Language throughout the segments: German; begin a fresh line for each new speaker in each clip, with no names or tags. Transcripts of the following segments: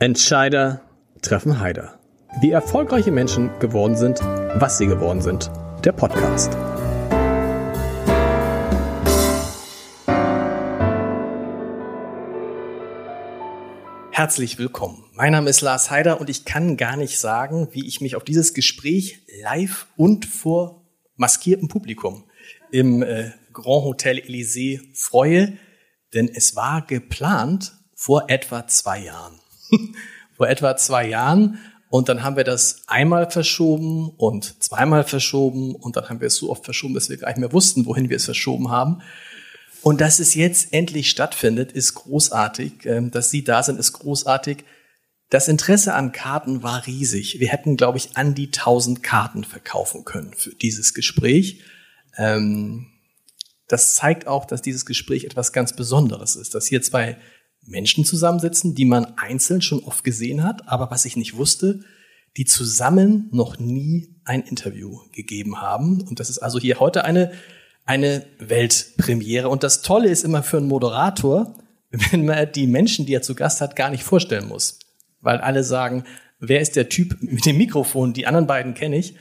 Entscheider treffen Heider. Wie erfolgreiche Menschen geworden sind, was sie geworden sind. Der Podcast. Herzlich willkommen. Mein Name ist Lars Heider und ich kann gar nicht sagen, wie ich mich auf dieses Gespräch live und vor maskiertem Publikum im äh, Grand Hotel Elysée freue, denn es war geplant vor etwa zwei Jahren. vor etwa zwei Jahren und dann haben wir das einmal verschoben und zweimal verschoben und dann haben wir es so oft verschoben, dass wir gar nicht mehr wussten, wohin wir es verschoben haben. Und dass es jetzt endlich stattfindet, ist großartig. Ähm, dass Sie da sind, ist großartig. Das Interesse an Karten war riesig. Wir hätten, glaube ich, an die 1000 Karten verkaufen können für dieses Gespräch. Ähm, das zeigt auch, dass dieses Gespräch etwas ganz Besonderes ist, dass hier zwei Menschen zusammensitzen, die man einzeln schon oft gesehen hat, aber was ich nicht wusste, die zusammen noch nie ein Interview gegeben haben. Und das ist also hier heute eine eine Weltpremiere. Und das Tolle ist immer für einen Moderator, wenn man die Menschen, die er zu Gast hat, gar nicht vorstellen muss. Weil alle sagen, wer ist der Typ mit dem Mikrofon? Die anderen beiden kenne ich.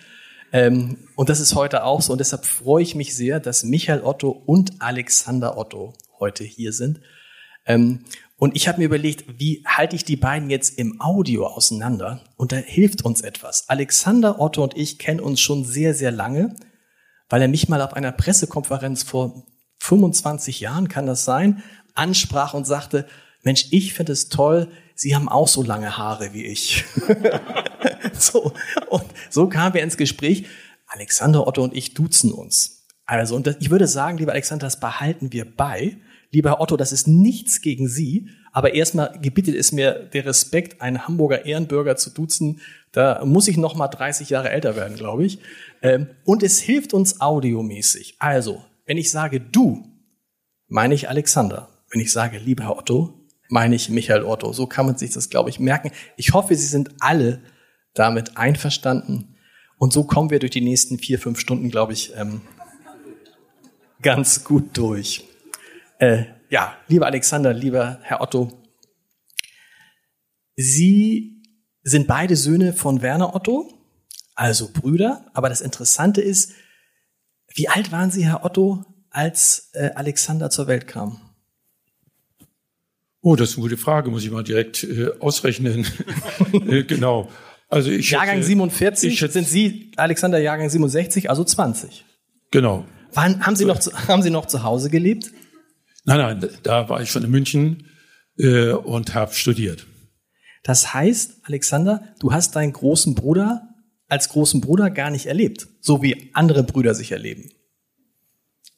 Ähm, und das ist heute auch so. Und deshalb freue ich mich sehr, dass Michael Otto und Alexander Otto heute hier sind. Und ich habe mir überlegt, wie halte ich die beiden jetzt im Audio auseinander? Und da hilft uns etwas. Alexander Otto und ich kennen uns schon sehr, sehr lange weil er mich mal auf einer Pressekonferenz vor 25 Jahren, kann das sein, ansprach und sagte, Mensch, ich finde es toll, Sie haben auch so lange Haare wie ich. so, und so kamen wir ins Gespräch. Alexander Otto und ich duzen uns. Also, und das, ich würde sagen, lieber Alexander, das behalten wir bei. Lieber Herr Otto, das ist nichts gegen Sie, aber erstmal gebietet es mir der Respekt, einen Hamburger Ehrenbürger zu duzen. Da muss ich noch mal 30 Jahre älter werden, glaube ich. Ähm, und es hilft uns audiomäßig. Also, wenn ich sage du, meine ich Alexander. Wenn ich sage lieber Herr Otto, meine ich Michael Otto. So kann man sich das, glaube ich, merken. Ich hoffe, Sie sind alle damit einverstanden. Und so kommen wir durch die nächsten vier, fünf Stunden, glaube ich, ähm, ganz gut durch. Äh, ja, lieber Alexander, lieber Herr Otto, Sie sind beide Söhne von Werner Otto also Brüder. Aber das Interessante ist, wie alt waren Sie, Herr Otto, als äh, Alexander zur Welt kam?
Oh, das ist eine gute Frage, muss ich mal direkt äh, ausrechnen. äh, genau.
Also ich Jahrgang schätze, 47 ich schätze, sind Sie Alexander Jahrgang 67, also 20.
Genau.
Wann haben Sie noch zu, haben Sie noch zu Hause gelebt?
Nein, nein, da war ich schon in München äh, und habe studiert.
Das heißt, Alexander, du hast deinen großen Bruder als großen Bruder gar nicht erlebt, so wie andere Brüder sich erleben.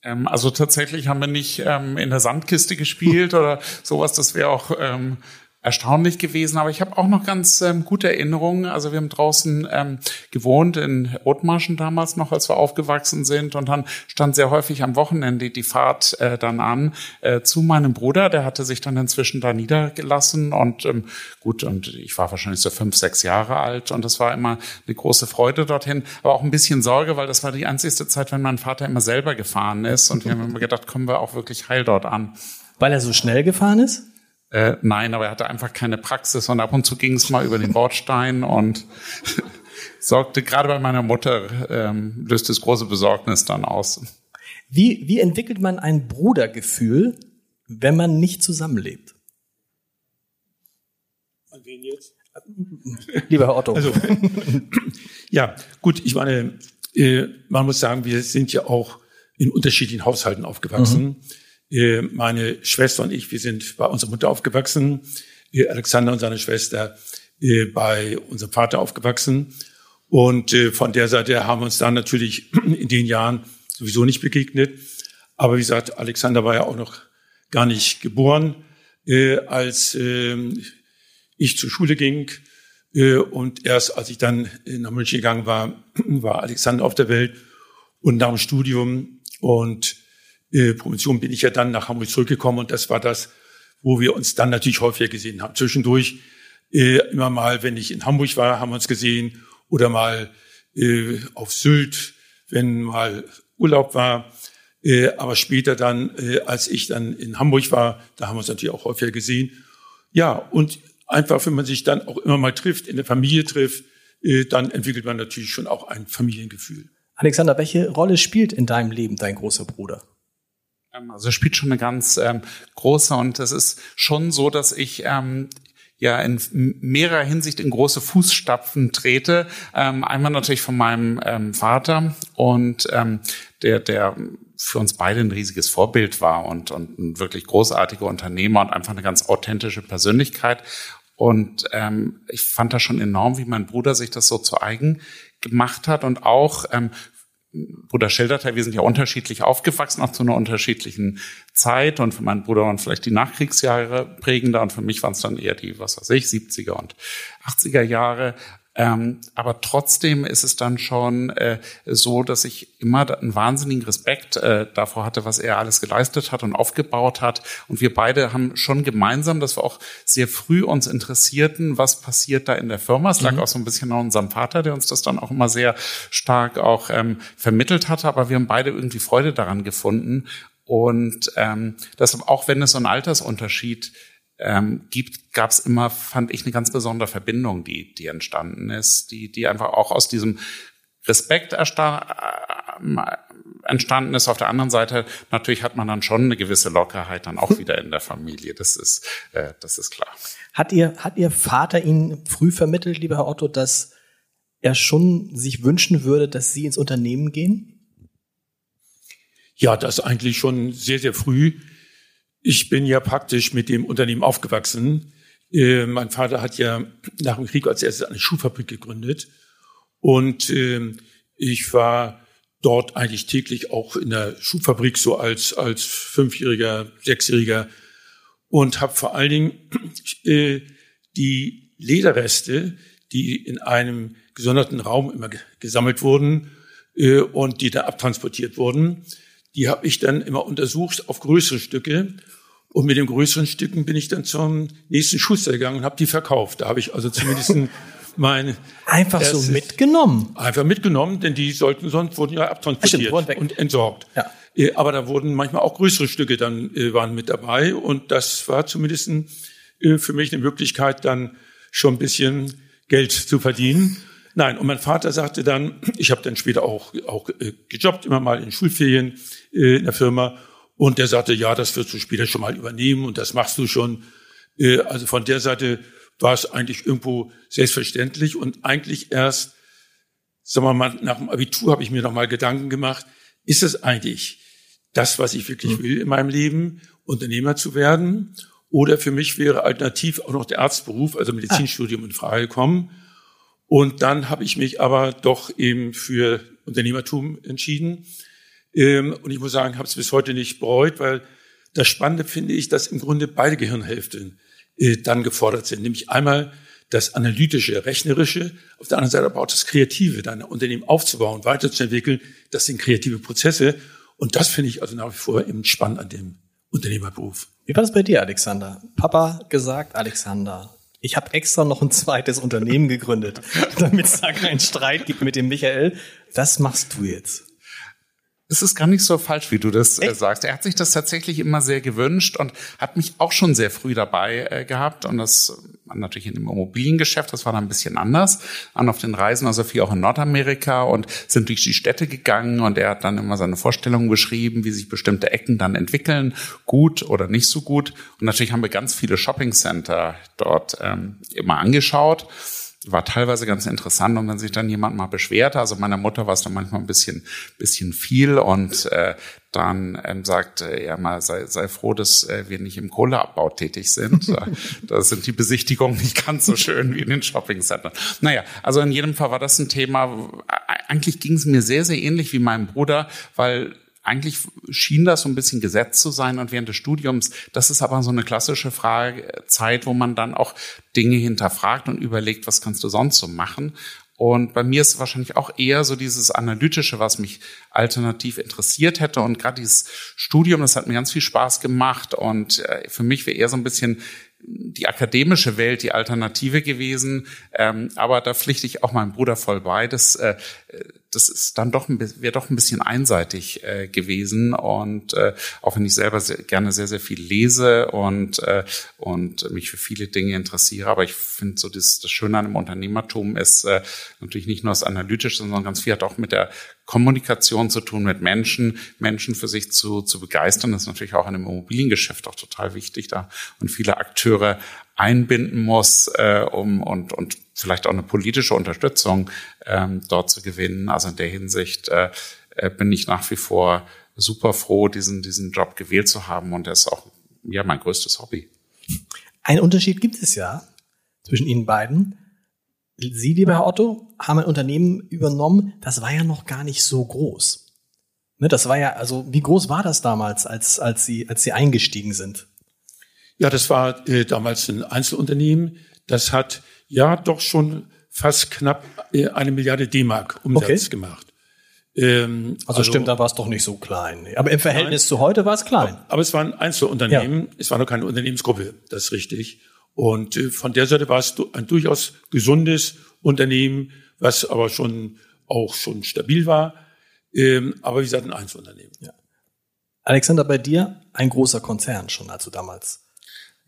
Ähm, also tatsächlich haben wir nicht ähm, in der Sandkiste gespielt oder sowas. Das wäre auch ähm, erstaunlich gewesen. Aber ich habe auch noch ganz ähm, gute Erinnerungen. Also wir haben draußen ähm, gewohnt in Othmarschen damals noch, als wir aufgewachsen sind. Und dann stand sehr häufig am Wochenende die Fahrt äh, dann an äh, zu meinem Bruder. Der hatte sich dann inzwischen da niedergelassen. Und ähm, gut, und ich war wahrscheinlich so fünf, sechs Jahre alt. Und das war immer eine große Freude dorthin. Aber auch ein bisschen Sorge, weil das war die einzigste Zeit, wenn mein Vater immer selber gefahren ist. Und wir haben immer gedacht, kommen wir auch wirklich heil dort an.
Weil er so schnell gefahren ist?
Äh, nein, aber er hatte einfach keine Praxis und ab und zu ging es mal über den Bordstein und sorgte gerade bei meiner Mutter, ähm, löste es große Besorgnis dann aus.
Wie, wie entwickelt man ein Brudergefühl, wenn man nicht zusammenlebt?
An wen jetzt?
Lieber Herr Otto. Also,
ja, gut, ich meine, äh, man muss sagen, wir sind ja auch in unterschiedlichen Haushalten aufgewachsen. Mhm. Äh, meine Schwester und ich, wir sind bei unserer Mutter aufgewachsen. Äh, Alexander und seine Schwester äh, bei unserem Vater aufgewachsen. Und von der Seite haben wir uns dann natürlich in den Jahren sowieso nicht begegnet. Aber wie gesagt, Alexander war ja auch noch gar nicht geboren, als ähm, ich zur Schule ging. Und erst als ich dann nach München gegangen war, war Alexander auf der Welt und nach dem Studium. Und äh, Promotion bin ich ja dann nach Hamburg zurückgekommen und das war das, wo wir uns dann natürlich häufiger gesehen haben. Zwischendurch äh, immer mal, wenn ich in Hamburg war, haben wir uns gesehen oder mal äh, auf Sylt, wenn mal Urlaub war. Äh, aber später dann, äh, als ich dann in Hamburg war, da haben wir uns natürlich auch häufiger gesehen. Ja, und einfach, wenn man sich dann auch immer mal trifft, in der Familie trifft, äh, dann entwickelt man natürlich schon auch ein Familiengefühl.
Alexander, welche Rolle spielt in deinem Leben dein großer Bruder?
Ähm, also spielt schon eine ganz ähm, große und es ist schon so, dass ich ähm, ja in mehrerer Hinsicht in große Fußstapfen trete. Ähm, einmal natürlich von meinem ähm, Vater und ähm, der, der für uns beide ein riesiges Vorbild war und, und ein wirklich großartiger Unternehmer und einfach eine ganz authentische Persönlichkeit. Und ähm, ich fand das schon enorm, wie mein Bruder sich das so zu eigen gemacht hat und auch ähm, Bruder schilderte, wir sind ja unterschiedlich aufgewachsen, auch zu einer unterschiedlichen Zeit. Und für meinen Bruder waren vielleicht die Nachkriegsjahre prägender und für mich waren es dann eher die, was weiß ich, 70er und 80er Jahre. Ähm, aber trotzdem ist es dann schon äh, so, dass ich immer einen wahnsinnigen Respekt äh, davor hatte, was er alles geleistet hat und aufgebaut hat. Und wir beide haben schon gemeinsam, dass wir auch sehr früh uns interessierten, was passiert da in der Firma. Es lag mhm. auch so ein bisschen an unserem Vater, der uns das dann auch immer sehr stark auch ähm, vermittelt hatte. Aber wir haben beide irgendwie Freude daran gefunden. Und ähm, deshalb, auch wenn es so einen Altersunterschied ähm, gibt, gab es immer, fand ich, eine ganz besondere Verbindung, die, die entstanden ist, die, die einfach auch aus diesem Respekt äh, entstanden ist. Auf der anderen Seite natürlich hat man dann schon eine gewisse Lockerheit dann auch wieder in der Familie. Das ist, äh, das ist klar.
Hat ihr, hat ihr Vater Ihnen früh vermittelt, lieber Herr Otto, dass er schon sich wünschen würde, dass Sie ins Unternehmen gehen?
Ja, das eigentlich schon sehr, sehr früh. Ich bin ja praktisch mit dem Unternehmen aufgewachsen. Äh, mein Vater hat ja nach dem Krieg als erstes eine Schuhfabrik gegründet. Und äh, ich war dort eigentlich täglich auch in der Schuhfabrik so als, als Fünfjähriger, Sechsjähriger und habe vor allen Dingen äh, die Lederreste, die in einem gesonderten Raum immer gesammelt wurden äh, und die da abtransportiert wurden, die habe ich dann immer untersucht auf größere Stücke. Und mit den größeren Stücken bin ich dann zum nächsten Schuster gegangen und habe die verkauft. Da habe ich also zumindest mein
einfach so mitgenommen.
Einfach mitgenommen, denn die sollten sonst wurden ja abtransportiert Stimmt, und entsorgt. Ja. Äh, aber da wurden manchmal auch größere Stücke dann äh, waren mit dabei und das war zumindest äh, für mich eine Möglichkeit, dann schon ein bisschen Geld zu verdienen. Nein, und mein Vater sagte dann, ich habe dann später auch, auch äh, gejobbt, immer mal in Schulferien äh, in der Firma. Und der sagte, ja, das wirst du später schon mal übernehmen und das machst du schon. Äh, also von der Seite war es eigentlich irgendwo selbstverständlich und eigentlich erst, sagen wir mal, nach dem Abitur habe ich mir noch mal Gedanken gemacht, ist es eigentlich das, was ich wirklich hm. will in meinem Leben, Unternehmer zu werden? Oder für mich wäre alternativ auch noch der Arztberuf, also Medizinstudium in Frage gekommen. Und dann habe ich mich aber doch eben für Unternehmertum entschieden. Ähm, und ich muss sagen, habe es bis heute nicht bereut, weil das Spannende finde ich, dass im Grunde beide Gehirnhälften äh, dann gefordert sind. Nämlich einmal das analytische, rechnerische, auf der anderen Seite aber auch das Kreative, dein Unternehmen aufzubauen, weiterzuentwickeln. Das sind kreative Prozesse. Und das finde ich also nach wie vor eben spannend an dem Unternehmerberuf.
Wie war das bei dir, Alexander? Papa gesagt, Alexander, ich habe extra noch ein zweites Unternehmen gegründet, damit es da keinen Streit gibt mit dem Michael. Das machst du jetzt.
Es ist gar nicht so falsch, wie du das äh, sagst. Er hat sich das tatsächlich immer sehr gewünscht und hat mich auch schon sehr früh dabei äh, gehabt. Und das natürlich in dem Immobiliengeschäft, das war dann ein bisschen anders. An auf den Reisen, also viel auch in Nordamerika und sind durch die Städte gegangen und er hat dann immer seine Vorstellungen beschrieben, wie sich bestimmte Ecken dann entwickeln, gut oder nicht so gut. Und natürlich haben wir ganz viele Shoppingcenter dort ähm, immer angeschaut war teilweise ganz interessant und wenn sich dann jemand mal beschwerte, also meiner Mutter war es dann manchmal ein bisschen, bisschen viel und äh, dann ähm, sagt er mal, sei, sei froh, dass äh, wir nicht im Kohleabbau tätig sind. da sind die Besichtigungen nicht ganz so schön wie in den Shoppingcentern. Naja, also in jedem Fall war das ein Thema. Eigentlich ging es mir sehr, sehr ähnlich wie meinem Bruder, weil eigentlich schien das so ein bisschen gesetzt zu sein und während des Studiums, das ist aber so eine klassische Frage, Zeit, wo man dann auch Dinge hinterfragt und überlegt, was kannst du sonst so machen? Und bei mir ist wahrscheinlich auch eher so dieses Analytische, was mich alternativ interessiert hätte. Und gerade dieses Studium, das hat mir ganz viel Spaß gemacht. Und äh, für mich wäre eher so ein bisschen die akademische Welt die Alternative gewesen. Ähm, aber da pflichte ich auch meinem Bruder voll bei. Das, äh, das ist dann doch wäre doch ein bisschen einseitig äh, gewesen. Und äh, auch wenn ich selber sehr, gerne sehr sehr viel lese und äh, und mich für viele Dinge interessiere, aber ich finde so das, das Schöne an dem Unternehmertum ist äh, natürlich nicht nur das Analytische, sondern ganz viel hat auch mit der Kommunikation zu tun, mit Menschen, Menschen für sich zu, zu begeistern. Das ist natürlich auch in dem Immobiliengeschäft auch total wichtig da. Und viele Akteure einbinden muss, äh, um und und vielleicht auch eine politische Unterstützung ähm, dort zu gewinnen. Also in der Hinsicht äh, äh, bin ich nach wie vor super froh, diesen, diesen Job gewählt zu haben und das ist auch ja mein größtes Hobby.
Ein Unterschied gibt es ja zwischen Ihnen beiden. Sie, lieber Herr Otto, haben ein Unternehmen übernommen, das war ja noch gar nicht so groß. Ne, das war ja, also wie groß war das damals, als, als, Sie, als Sie eingestiegen sind?
Ja, das war äh, damals ein Einzelunternehmen. Das hat ja doch schon fast knapp äh, eine Milliarde D-Mark Umsatz okay. gemacht.
Ähm, also, also, stimmt, da war es doch nicht so klein. Aber im Verhältnis nein, zu heute war es klein.
Aber es war ein Einzelunternehmen, ja. es war noch keine Unternehmensgruppe, das ist richtig. Und äh, von der Seite war es ein durchaus gesundes Unternehmen, was aber schon auch schon stabil war. Ähm, aber wie gesagt, ein Einzelunternehmen. Ja.
Alexander, bei dir ein großer Konzern schon, also damals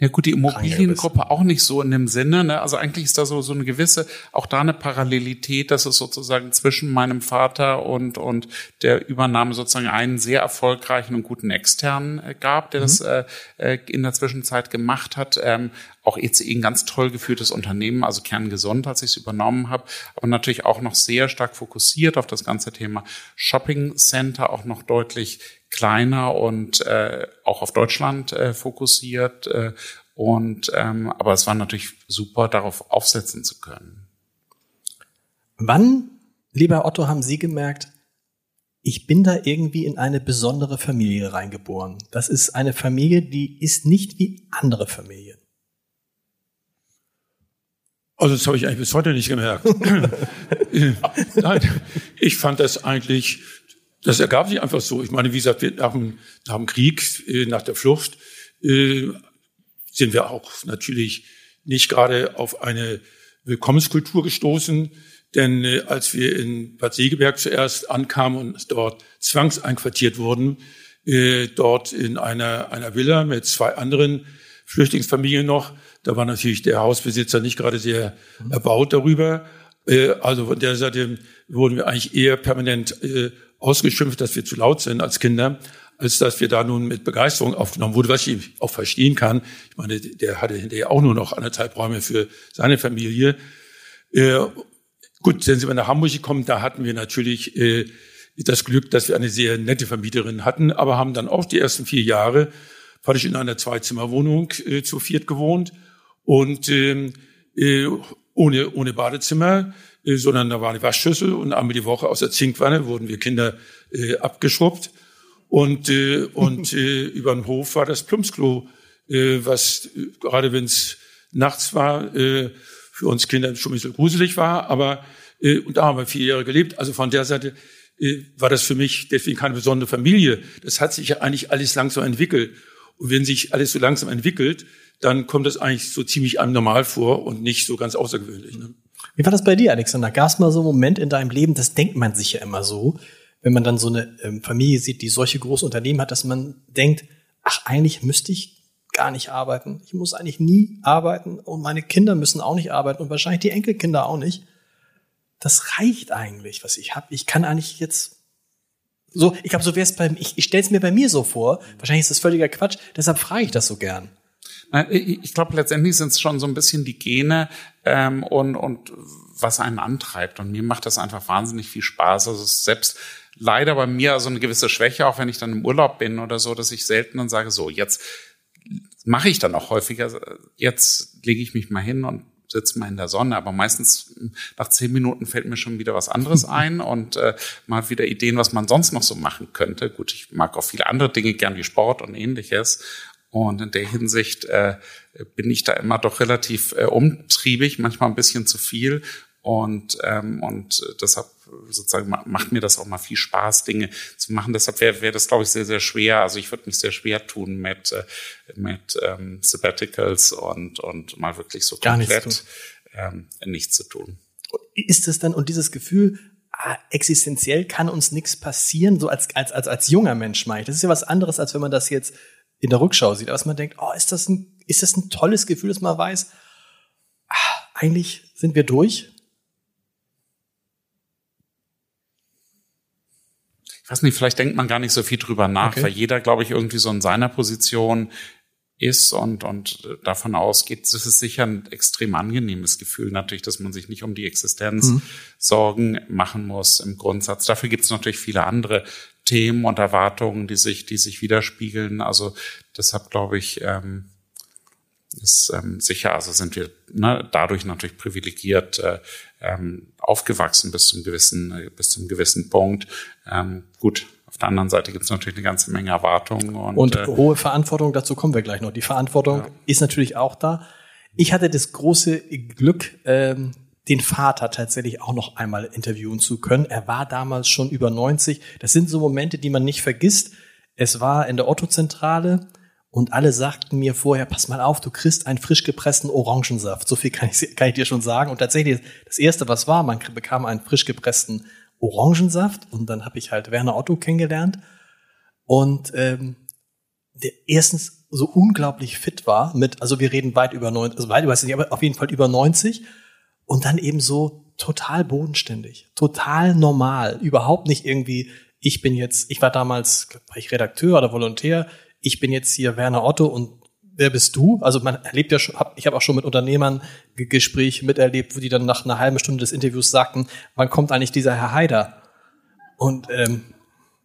ja gut, die Immobiliengruppe auch nicht so in dem Sinne. Ne? Also eigentlich ist da so, so eine gewisse, auch da eine Parallelität, dass es sozusagen zwischen meinem Vater und, und der Übernahme sozusagen einen sehr erfolgreichen und guten externen äh, gab, der mhm. das äh, äh, in der Zwischenzeit gemacht hat. Ähm, auch ECE ein ganz toll geführtes Unternehmen, also kerngesund, als ich es übernommen habe, aber natürlich auch noch sehr stark fokussiert auf das ganze Thema Shopping Center, auch noch deutlich kleiner und äh, auch auf Deutschland äh, fokussiert. Äh, und ähm, aber es war natürlich super, darauf aufsetzen zu können.
Wann, lieber Otto, haben Sie gemerkt, ich bin da irgendwie in eine besondere Familie reingeboren. Das ist eine Familie, die ist nicht wie andere Familien.
Also das habe ich eigentlich bis heute nicht gemerkt. Nein, ich fand das eigentlich das ergab sich einfach so. Ich meine, wie gesagt, nach dem, nach dem Krieg, äh, nach der Flucht, äh, sind wir auch natürlich nicht gerade auf eine Willkommenskultur gestoßen. Denn äh, als wir in Bad Segeberg zuerst ankamen und dort zwangseinquartiert wurden, dort in einer, einer Villa mit zwei anderen Flüchtlingsfamilien noch, da war natürlich der Hausbesitzer nicht gerade sehr erbaut darüber. Also von der Seite wurden wir eigentlich eher permanent ausgeschimpft, dass wir zu laut sind als Kinder, als dass wir da nun mit Begeisterung aufgenommen wurde, was ich auch verstehen kann. Ich meine, der hatte hinterher auch nur noch anderthalb Räume für seine Familie. Äh, gut, sind wir nach Hamburg gekommen, da hatten wir natürlich äh, das Glück, dass wir eine sehr nette Vermieterin hatten, aber haben dann auch die ersten vier Jahre praktisch in einer Zweizimmerwohnung äh, zu viert gewohnt und ähm, äh, ohne, ohne Badezimmer. Äh, sondern da war eine Waschschüssel und einmal die Woche aus der Zinkwanne wurden wir Kinder äh, abgeschrubbt. Und, äh, und äh, über den Hof war das Plumpsklo, äh, was äh, gerade wenn es nachts war, äh, für uns Kinder schon ein bisschen gruselig war. Aber äh, und da haben wir vier Jahre gelebt. Also von der Seite äh, war das für mich deswegen keine besondere Familie. Das hat sich ja eigentlich alles langsam entwickelt. Und wenn sich alles so langsam entwickelt, dann kommt das eigentlich so ziemlich einem normal vor und nicht so ganz außergewöhnlich. Ne?
Wie war das bei dir, Alexander? Gab es mal so einen Moment in deinem Leben, das denkt man sich ja immer so, wenn man dann so eine ähm, Familie sieht, die solche große Unternehmen hat, dass man denkt, ach, eigentlich müsste ich gar nicht arbeiten. Ich muss eigentlich nie arbeiten und meine Kinder müssen auch nicht arbeiten und wahrscheinlich die Enkelkinder auch nicht. Das reicht eigentlich, was ich habe. Ich kann eigentlich jetzt so, ich glaube, so wäre es bei ich, ich stelle es mir bei mir so vor. Wahrscheinlich ist das völliger Quatsch. Deshalb frage ich das so gern.
Ich glaube, letztendlich sind es schon so ein bisschen die Gene ähm, und, und was einen antreibt. Und mir macht das einfach wahnsinnig viel Spaß. Also selbst leider bei mir so eine gewisse Schwäche, auch wenn ich dann im Urlaub bin oder so, dass ich selten dann sage, so, jetzt mache ich dann auch häufiger, jetzt lege ich mich mal hin und sitze mal in der Sonne, aber meistens nach zehn Minuten fällt mir schon wieder was anderes ein und äh, mal wieder Ideen, was man sonst noch so machen könnte. Gut, ich mag auch viele andere Dinge gern wie Sport und ähnliches und in der Hinsicht äh, bin ich da immer doch relativ äh, umtriebig, manchmal ein bisschen zu viel. Und, ähm, und deshalb sozusagen macht mir das auch mal viel Spaß, Dinge zu machen. Deshalb wäre wär das, glaube ich, sehr, sehr schwer. Also ich würde mich sehr schwer tun mit, äh, mit ähm, Sabbaticals und, und mal wirklich so
Gar komplett nichts,
ähm, nichts zu tun.
Ist es dann, und dieses Gefühl, ah, existenziell kann uns nichts passieren, so als, als, als, als junger Mensch meine ich. Das ist ja was anderes, als wenn man das jetzt in der Rückschau sieht. Aber man denkt, oh, ist das ein, ist das ein tolles Gefühl, dass man weiß, ah, eigentlich sind wir durch.
Ich weiß nicht, vielleicht denkt man gar nicht so viel drüber nach, okay. weil jeder, glaube ich, irgendwie so in seiner Position ist und, und davon ausgeht, das ist sicher ein extrem angenehmes Gefühl natürlich, dass man sich nicht um die Existenz mhm. Sorgen machen muss im Grundsatz. Dafür gibt es natürlich viele andere Themen und Erwartungen, die sich, die sich widerspiegeln. Also deshalb glaube ich, ähm, ist ähm, sicher, also sind wir ne, dadurch natürlich privilegiert äh, ähm, aufgewachsen bis zum gewissen, äh, bis zum gewissen Punkt. Ähm, gut, auf der anderen Seite gibt es natürlich eine ganze Menge Erwartungen. Und,
und äh, hohe Verantwortung, dazu kommen wir gleich noch. Die Verantwortung ja. ist natürlich auch da. Ich hatte das große Glück, ähm, den Vater tatsächlich auch noch einmal interviewen zu können. Er war damals schon über 90. Das sind so Momente, die man nicht vergisst. Es war in der Otto-Zentrale und alle sagten mir vorher, pass mal auf, du kriegst einen frisch gepressten Orangensaft. So viel kann ich, kann ich dir schon sagen. Und tatsächlich, das erste, was war, man bekam einen frisch gepressten Orangensaft und dann habe ich halt Werner Otto kennengelernt und ähm, der erstens so unglaublich fit war mit, also wir reden weit über 90, also weit über, nicht, aber auf jeden Fall über 90 und dann eben so total bodenständig, total normal, überhaupt nicht irgendwie, ich bin jetzt, ich war damals, war ich Redakteur oder Volontär, ich bin jetzt hier Werner Otto und wer bist du? Also man erlebt ja schon, hab, ich habe auch schon mit Unternehmern Gespräche miterlebt, wo die dann nach einer halben Stunde des Interviews sagten, wann kommt eigentlich dieser Herr Haider? Und ähm,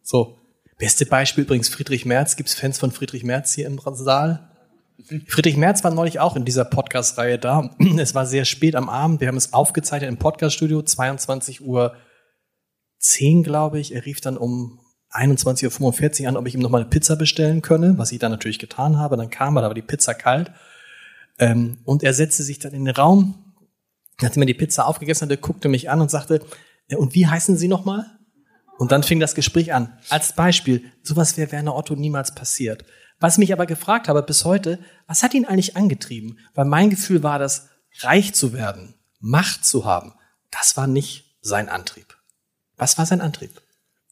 so, beste Beispiel übrigens Friedrich Merz. Gibt es Fans von Friedrich Merz hier im Saal? Friedrich Merz war neulich auch in dieser Podcast-Reihe da. Es war sehr spät am Abend. Wir haben es aufgezeichnet im Podcast-Studio, 22 Uhr 10, glaube ich. Er rief dann um 21.45 Uhr an, ob ich ihm noch mal eine Pizza bestellen könne, was ich dann natürlich getan habe. Dann kam er, da war die Pizza kalt. Ähm, und er setzte sich dann in den Raum, nachdem er die Pizza aufgegessen hatte, guckte mich an und sagte, und wie heißen Sie noch mal? Und dann fing das Gespräch an. Als Beispiel, sowas wäre Werner Otto niemals passiert. Was mich aber gefragt habe bis heute, was hat ihn eigentlich angetrieben? Weil mein Gefühl war, dass reich zu werden, Macht zu haben, das war nicht sein Antrieb. Was war sein Antrieb?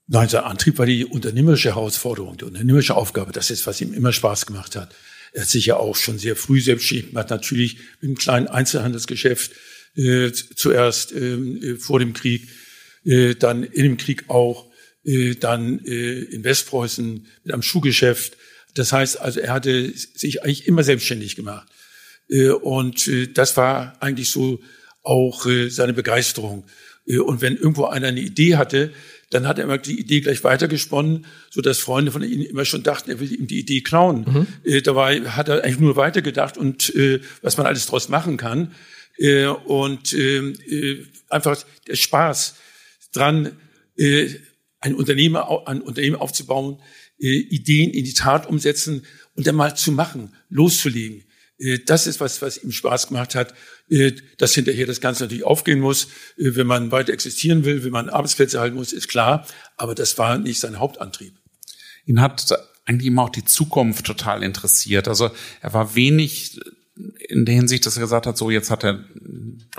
Nein, sein Antrieb war die unternehmerische Herausforderung, die unternehmerische Aufgabe. Das ist, was ihm immer Spaß gemacht hat. Er hat sich ja auch schon sehr früh selbstständig gemacht, natürlich mit einem kleinen Einzelhandelsgeschäft, äh, zuerst ähm, äh, vor dem Krieg, äh, dann in dem Krieg auch, äh, dann äh, in Westpreußen mit einem Schuhgeschäft. Das heißt also, er hatte sich eigentlich immer selbstständig gemacht. Äh, und äh, das war eigentlich so auch äh, seine Begeisterung. Und wenn irgendwo einer eine Idee hatte, dann hat er immer die Idee gleich weitergesponnen, so dass Freunde von ihm immer schon dachten, er will ihm die Idee klauen. Mhm. Dabei hat er eigentlich nur weitergedacht und was man alles draus machen kann. Und ähm, äh, einfach der Spaß dran, ein Unternehmen, ein Unternehmen aufzubauen, Ideen in die Tat umsetzen und dann mal zu machen, loszulegen. Äh, das ist was, was ihm Spaß gemacht hat, äh, dass hinterher das Ganze natürlich aufgehen muss. Äh, wenn man weiter existieren will, wenn man Arbeitsplätze halten muss, ist klar. Aber das war nicht sein Hauptantrieb.
Ihn hat eigentlich immer auch die Zukunft total interessiert. Also er war wenig in der Hinsicht, dass er gesagt hat, so jetzt hat er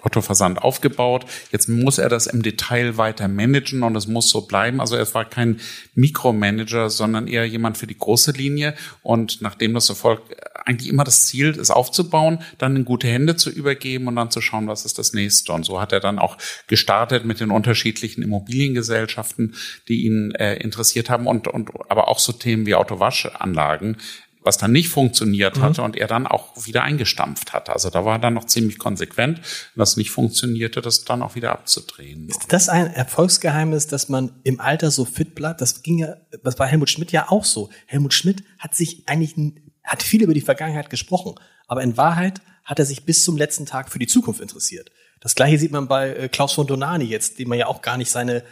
Otto Versand aufgebaut, jetzt muss er das im Detail weiter managen und es muss so bleiben. Also er war kein Mikromanager, sondern eher jemand für die große Linie und nachdem das Erfolg eigentlich immer das Ziel ist aufzubauen, dann in gute Hände zu übergeben und dann zu schauen, was ist das nächste. Und so hat er dann auch gestartet mit den unterschiedlichen Immobiliengesellschaften, die ihn äh, interessiert haben und, und aber auch so Themen wie Autowaschanlagen was dann nicht funktioniert mhm. hatte und er dann auch wieder eingestampft hat. Also da war er dann noch ziemlich konsequent, was nicht funktionierte, das dann auch wieder abzudrehen.
Ist das ein Erfolgsgeheimnis, dass man im Alter so fit bleibt? Das ging ja, das war Helmut Schmidt ja auch so. Helmut Schmidt hat sich eigentlich, hat viel über die Vergangenheit gesprochen, aber in Wahrheit hat er sich bis zum letzten Tag für die Zukunft interessiert. Das gleiche sieht man bei äh, Klaus von Donani jetzt, dem man ja auch gar nicht seine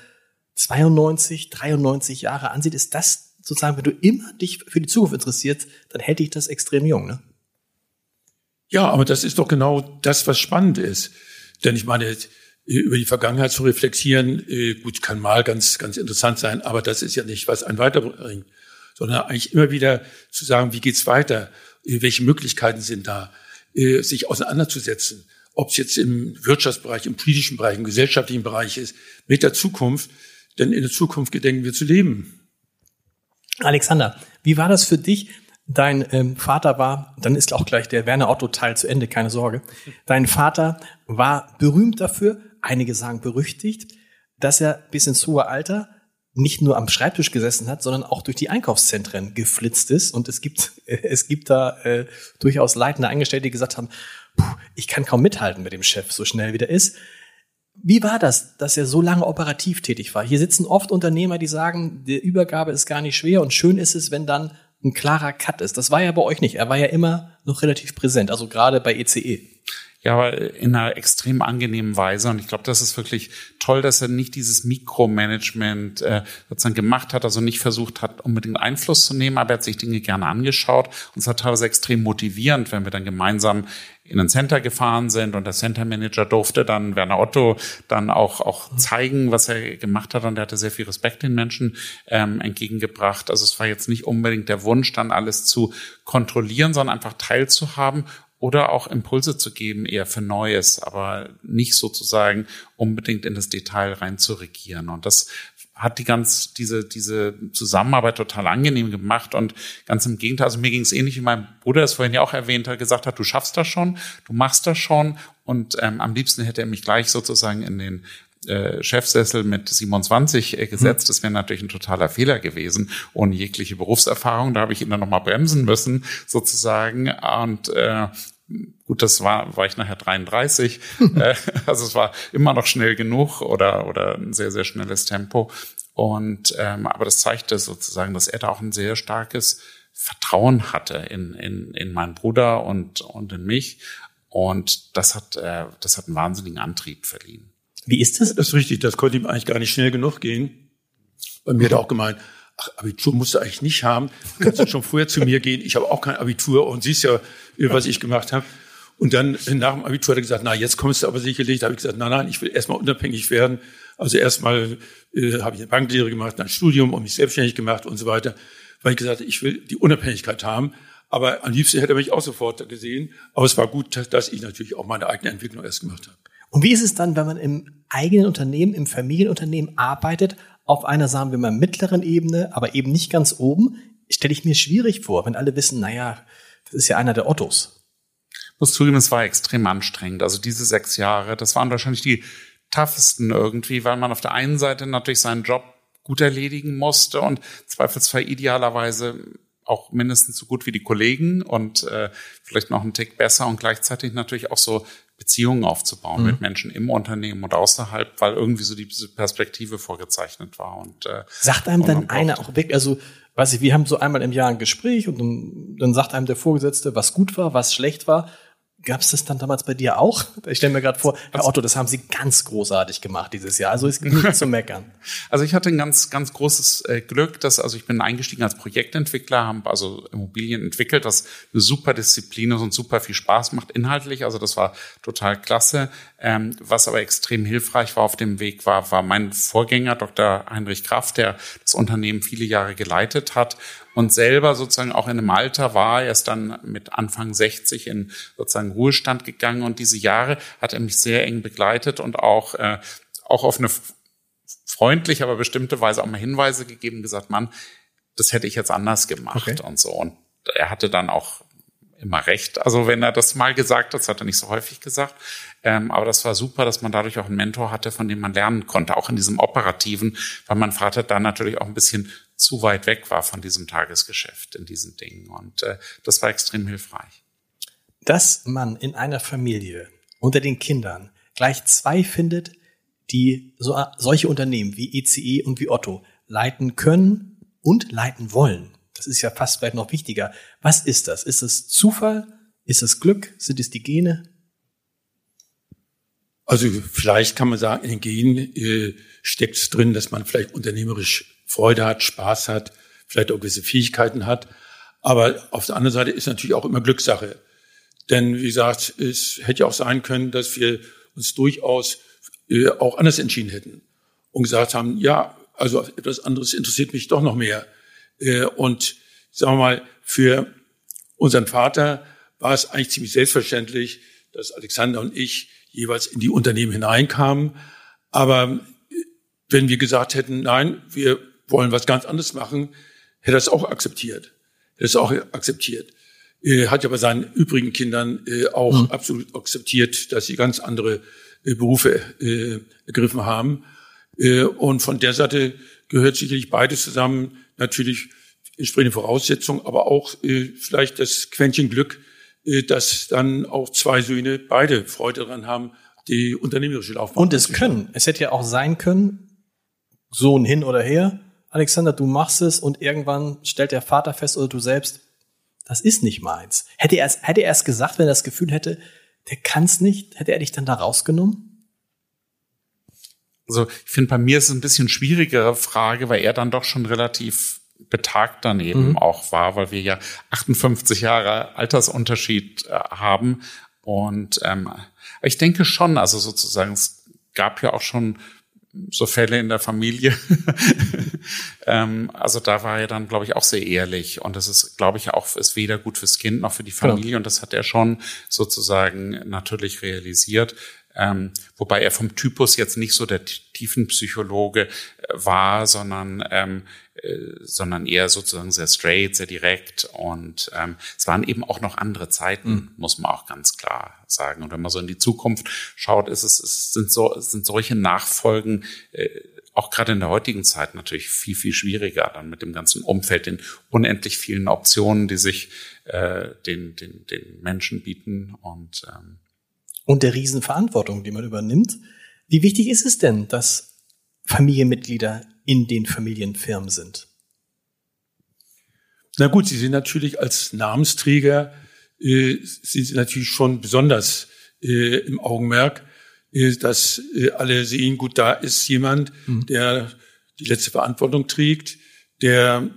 92, 93 Jahre ansieht. Ist das sozusagen, wenn du immer dich für die Zukunft interessierst, dann hätte ich das extrem jung, ne?
Ja, aber das ist doch genau das, was spannend ist. Denn ich meine, über die Vergangenheit zu reflektieren, äh, gut, kann mal ganz, ganz interessant sein, aber das ist ja nicht, was einen weiterbringt, sondern eigentlich immer wieder zu sagen, wie geht's weiter? Äh, welche Möglichkeiten sind da? Äh, sich auseinanderzusetzen. ob es jetzt im Wirtschaftsbereich, im politischen Bereich, im gesellschaftlichen Bereich ist, mit der Zukunft. Denn in der Zukunft gedenken wir zu leben.
Alexander, wie war das für dich? Dein ähm, Vater war, dann ist auch gleich der Werner Otto Teil zu Ende, keine Sorge. Dein Vater war berühmt dafür, einige sagen berüchtigt, dass er bis ins hohe Alter nicht nur am Schreibtisch gesessen hat, sondern auch durch die Einkaufszentren geflitzt ist. Und es gibt, es gibt da äh, durchaus leitende Angestellte, die gesagt haben, puh, ich kann kaum mithalten mit dem Chef, so schnell wie der ist. Wie war das, dass er so lange operativ tätig war? Hier sitzen oft Unternehmer, die sagen, die Übergabe ist gar nicht schwer und schön ist es, wenn dann ein klarer Cut ist. Das war ja bei euch nicht. Er war ja immer noch relativ präsent, also gerade bei ECE.
Ja, aber in einer extrem angenehmen Weise. Und ich glaube, das ist wirklich toll, dass er nicht dieses Mikromanagement äh, sozusagen gemacht hat, also nicht versucht hat, unbedingt Einfluss zu nehmen, aber er hat sich Dinge gerne angeschaut. Und es war teilweise extrem motivierend, wenn wir dann gemeinsam in ein Center gefahren sind und der Center Manager durfte dann Werner Otto dann auch auch zeigen, was er gemacht hat und er hatte sehr viel Respekt den Menschen ähm, entgegengebracht. Also es war jetzt nicht unbedingt der Wunsch, dann alles zu kontrollieren, sondern einfach teilzuhaben oder auch Impulse zu geben, eher für Neues, aber nicht sozusagen unbedingt in das Detail rein zu regieren. Und das hat die ganz diese diese Zusammenarbeit total angenehm gemacht und ganz im Gegenteil, also mir ging es ähnlich wie mein Bruder es vorhin ja auch erwähnt hat, gesagt hat, du schaffst das schon, du machst das schon und ähm, am liebsten hätte er mich gleich sozusagen in den äh, Chefsessel mit 27 äh, gesetzt. Das wäre natürlich ein totaler Fehler gewesen, ohne jegliche Berufserfahrung. Da habe ich ihn dann nochmal bremsen müssen, sozusagen. Und äh, Gut, das war, war ich nachher 33. Äh, also es war immer noch schnell genug oder, oder ein sehr, sehr schnelles Tempo. Und ähm, aber das zeigte sozusagen, dass er da auch ein sehr starkes Vertrauen hatte in, in, in meinen Bruder und, und in mich. Und das hat, äh, das hat einen wahnsinnigen Antrieb verliehen.
Wie ist das? Das ist richtig, das konnte ihm eigentlich gar nicht schnell genug gehen. Bei mir hat er auch gemeint, ach, Abitur musst du eigentlich nicht haben. Du kannst du schon vorher zu mir gehen. Ich habe auch kein Abitur und siehst ja, was ich gemacht habe. Und dann nach dem Abitur hat er gesagt, na, jetzt kommst du aber sicherlich. Da habe ich gesagt, nein, nein, ich will erstmal unabhängig werden. Also erstmal äh, habe ich eine Banklehre gemacht, dann ein Studium und mich selbstständig gemacht und so weiter. Weil ich gesagt habe, ich will die Unabhängigkeit haben. Aber am liebsten hätte er mich auch sofort gesehen. Aber es war gut, dass ich natürlich auch meine eigene Entwicklung erst gemacht habe.
Und wie ist es dann, wenn man im eigenen Unternehmen, im Familienunternehmen arbeitet, auf einer, sagen wir mal, mittleren Ebene, aber eben nicht ganz oben, stelle ich mir schwierig vor, wenn alle wissen, naja, das ist ja einer der Ottos.
Ich muss zugeben, es war extrem anstrengend. Also diese sechs Jahre, das waren wahrscheinlich die toughesten irgendwie, weil man auf der einen Seite natürlich seinen Job gut erledigen musste und zweifelsfrei idealerweise auch mindestens so gut wie die Kollegen und äh, vielleicht noch einen Tick besser und gleichzeitig natürlich auch so Beziehungen aufzubauen mhm. mit Menschen im Unternehmen und außerhalb, weil irgendwie so diese Perspektive vorgezeichnet war. Und
äh, sagt einem dann einer auch weg, also weiß ich, wir haben so einmal im Jahr ein Gespräch und dann, dann sagt einem der Vorgesetzte, was gut war, was schlecht war. Gab es das dann damals bei dir auch? Ich stelle mir gerade vor, Herr Otto, das haben Sie ganz großartig gemacht dieses Jahr. Also ist nicht zu meckern.
Also ich hatte ein ganz, ganz großes äh, Glück, dass also ich bin eingestiegen als Projektentwickler, habe also Immobilien entwickelt, das eine super Disziplin ist und super viel Spaß macht inhaltlich. Also das war total klasse. Ähm, was aber extrem hilfreich war auf dem Weg war, war mein Vorgänger Dr. Heinrich Kraft, der das Unternehmen viele Jahre geleitet hat und selber sozusagen auch in einem Alter war. Er ist dann mit Anfang 60 in sozusagen Ruhestand gegangen und diese Jahre hat er mich sehr eng begleitet und auch, äh, auch auf eine freundliche, aber bestimmte Weise auch mal Hinweise gegeben, gesagt, Mann, das hätte ich jetzt anders gemacht okay. und so. Und er hatte dann auch immer recht. Also wenn er das mal gesagt hat, das hat er nicht so häufig gesagt. Ähm, aber das war super, dass man dadurch auch einen Mentor hatte, von dem man lernen konnte, auch in diesem Operativen, weil mein Vater dann natürlich auch ein bisschen zu weit weg war von diesem Tagesgeschäft in diesen Dingen. Und äh, das war extrem hilfreich.
Dass man in einer Familie unter den Kindern gleich zwei findet, die so, solche Unternehmen wie ECE e und wie Otto leiten können und leiten wollen. Das ist ja fast vielleicht noch wichtiger. Was ist das? Ist es Zufall? Ist es Glück? Sind es die Gene?
Also vielleicht kann man sagen, in den Genen äh, steckt es drin, dass man vielleicht unternehmerisch Freude hat, Spaß hat, vielleicht auch gewisse Fähigkeiten hat. Aber auf der anderen Seite ist natürlich auch immer Glückssache. Denn wie gesagt, es hätte ja auch sein können, dass wir uns durchaus äh, auch anders entschieden hätten und gesagt haben, ja, also etwas anderes interessiert mich doch noch mehr. Äh, und sagen wir mal, für unseren Vater war es eigentlich ziemlich selbstverständlich, dass Alexander und ich jeweils in die Unternehmen hineinkamen. Aber wenn wir gesagt hätten, nein, wir wollen was ganz anderes machen, hätte er es auch akzeptiert. Hätte es auch akzeptiert. Er hat ja bei seinen übrigen Kindern äh, auch mhm. absolut akzeptiert, dass sie ganz andere äh, Berufe äh, ergriffen haben. Und von der Seite gehört sicherlich beides zusammen. Natürlich entsprechende Voraussetzungen, aber auch vielleicht das Quäntchen Glück, dass dann auch zwei Söhne beide Freude daran haben, die unternehmerische Laufbahn.
Und es können. Es hätte ja auch sein können, Sohn hin oder her, Alexander, du machst es und irgendwann stellt der Vater fest oder du selbst, das ist nicht meins. Hätte er es, hätte er es gesagt, wenn er das Gefühl hätte, der kann es nicht, hätte er dich dann da rausgenommen?
Also ich finde, bei mir ist es ein bisschen schwierigere Frage, weil er dann doch schon relativ betagt daneben mhm. auch war, weil wir ja 58 Jahre Altersunterschied äh, haben. Und ähm, ich denke schon, also sozusagen, es gab ja auch schon so Fälle in der Familie. ähm, also da war er dann, glaube ich, auch sehr ehrlich. Und das ist, glaube ich, auch ist weder gut fürs Kind noch für die genau. Familie. Genau. Und das hat er schon sozusagen natürlich realisiert. Ähm, wobei er vom Typus jetzt nicht so der Tiefenpsychologe äh, war, sondern ähm, äh, sondern eher sozusagen sehr straight, sehr direkt und ähm, es waren eben auch noch andere Zeiten, mhm. muss man auch ganz klar sagen. Und wenn man so in die Zukunft schaut, ist es, es sind so es sind solche Nachfolgen äh, auch gerade in der heutigen Zeit natürlich viel, viel schwieriger, dann mit dem ganzen Umfeld, den unendlich vielen Optionen, die sich äh, den, den, den Menschen bieten und ähm,
und der Riesenverantwortung, die man übernimmt. Wie wichtig ist es denn, dass Familienmitglieder in den Familienfirmen sind?
Na gut, sie sind natürlich als Namensträger, äh, sind sie natürlich schon besonders äh, im Augenmerk, äh, dass äh, alle sehen, gut, da ist jemand, mhm. der die letzte Verantwortung trägt, der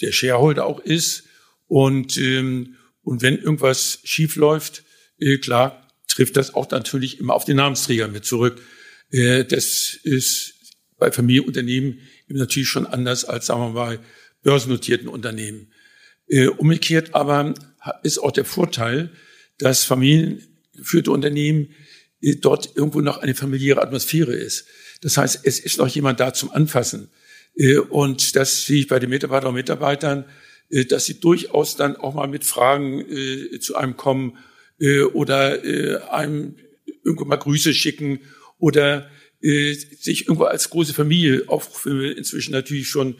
der Shareholder auch ist und ähm, und wenn irgendwas schief läuft, äh, klar trifft das auch natürlich immer auf den Namensträger mit zurück. Äh, das ist bei Familienunternehmen eben natürlich schon anders als, sagen wir mal, börsennotierten Unternehmen. Äh, umgekehrt aber ist auch der Vorteil, dass familiengeführte Unternehmen äh, dort irgendwo noch eine familiäre Atmosphäre ist. Das heißt, es ist noch jemand da zum Anfassen. Und das sehe ich bei den Mitarbeitern und Mitarbeitern, dass sie durchaus dann auch mal mit Fragen zu einem kommen äh, oder äh, einem irgendwo mal Grüße schicken oder äh, sich irgendwo als große Familie, auch inzwischen natürlich schon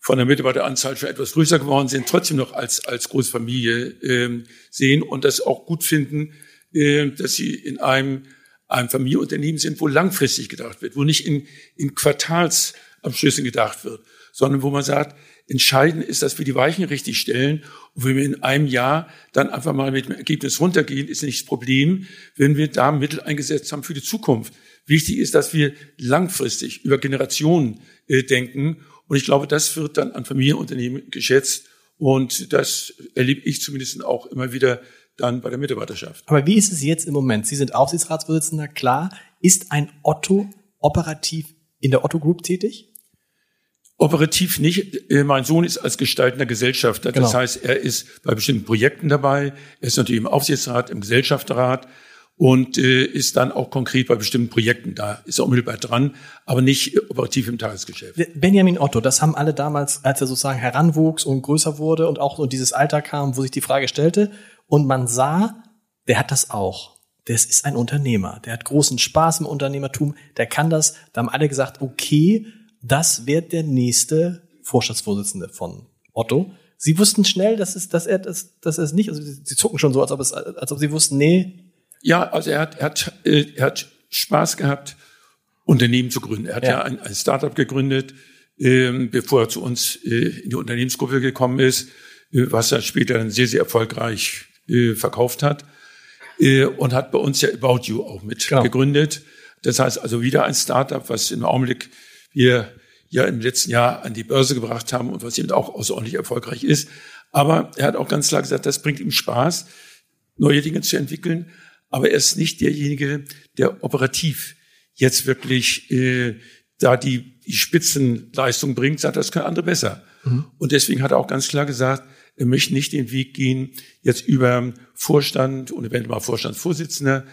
von der Mitarbeiteranzahl schon etwas größer geworden sind, trotzdem noch als, als große Familie äh, sehen und das auch gut finden, äh, dass sie in einem, einem Familienunternehmen sind, wo langfristig gedacht wird, wo nicht in, in Quartalsabschlüssen gedacht wird, sondern wo man sagt, Entscheidend ist, dass wir die Weichen richtig stellen. Und wenn wir in einem Jahr dann einfach mal mit dem Ergebnis runtergehen, ist nicht das Problem, wenn wir da Mittel eingesetzt haben für die Zukunft. Wichtig ist, dass wir langfristig über Generationen äh, denken. Und ich glaube, das wird dann an Familienunternehmen geschätzt. Und das erlebe ich zumindest auch immer wieder dann bei der Mitarbeiterschaft.
Aber wie ist es jetzt im Moment? Sie sind Aufsichtsratsvorsitzender, klar. Ist ein Otto operativ in der Otto Group tätig?
Operativ nicht. Äh, mein Sohn ist als gestaltender Gesellschafter. Genau. Das heißt, er ist bei bestimmten Projekten dabei. Er ist natürlich im Aufsichtsrat, im Gesellschafterrat und äh, ist dann auch konkret bei bestimmten Projekten da. Ist er unmittelbar dran, aber nicht operativ im Tagesgeschäft.
Benjamin Otto, das haben alle damals, als er sozusagen heranwuchs und größer wurde und auch so dieses Alter kam, wo sich die Frage stellte und man sah, der hat das auch. Das ist ein Unternehmer. Der hat großen Spaß im Unternehmertum. Der kann das. Da haben alle gesagt, okay, das wird der nächste Vorstandsvorsitzende von Otto. Sie wussten schnell, dass, es, dass er das, dass er es nicht, also sie zucken schon so, als ob, es, als ob sie wussten, nee.
Ja, also er hat, er hat, äh, er hat Spaß gehabt, Unternehmen zu gründen. Er hat ja, ja ein, ein Startup gegründet, ähm, bevor er zu uns äh, in die Unternehmensgruppe gekommen ist, äh, was er später dann sehr, sehr erfolgreich äh, verkauft hat. Äh, und hat bei uns ja About You auch mit genau. gegründet. Das heißt also wieder ein Startup, was im Augenblick wir ja im letzten Jahr an die Börse gebracht haben und was eben auch außerordentlich erfolgreich ist. Aber er hat auch ganz klar gesagt, das bringt ihm Spaß, neue Dinge zu entwickeln. Aber er ist nicht derjenige, der operativ jetzt wirklich äh, da die, die Spitzenleistung bringt, sagt, das können andere besser. Mhm. Und deswegen hat er auch ganz klar gesagt, er möchte nicht den Weg gehen, jetzt über Vorstand und eventuell mal Vorstandsvorsitzender,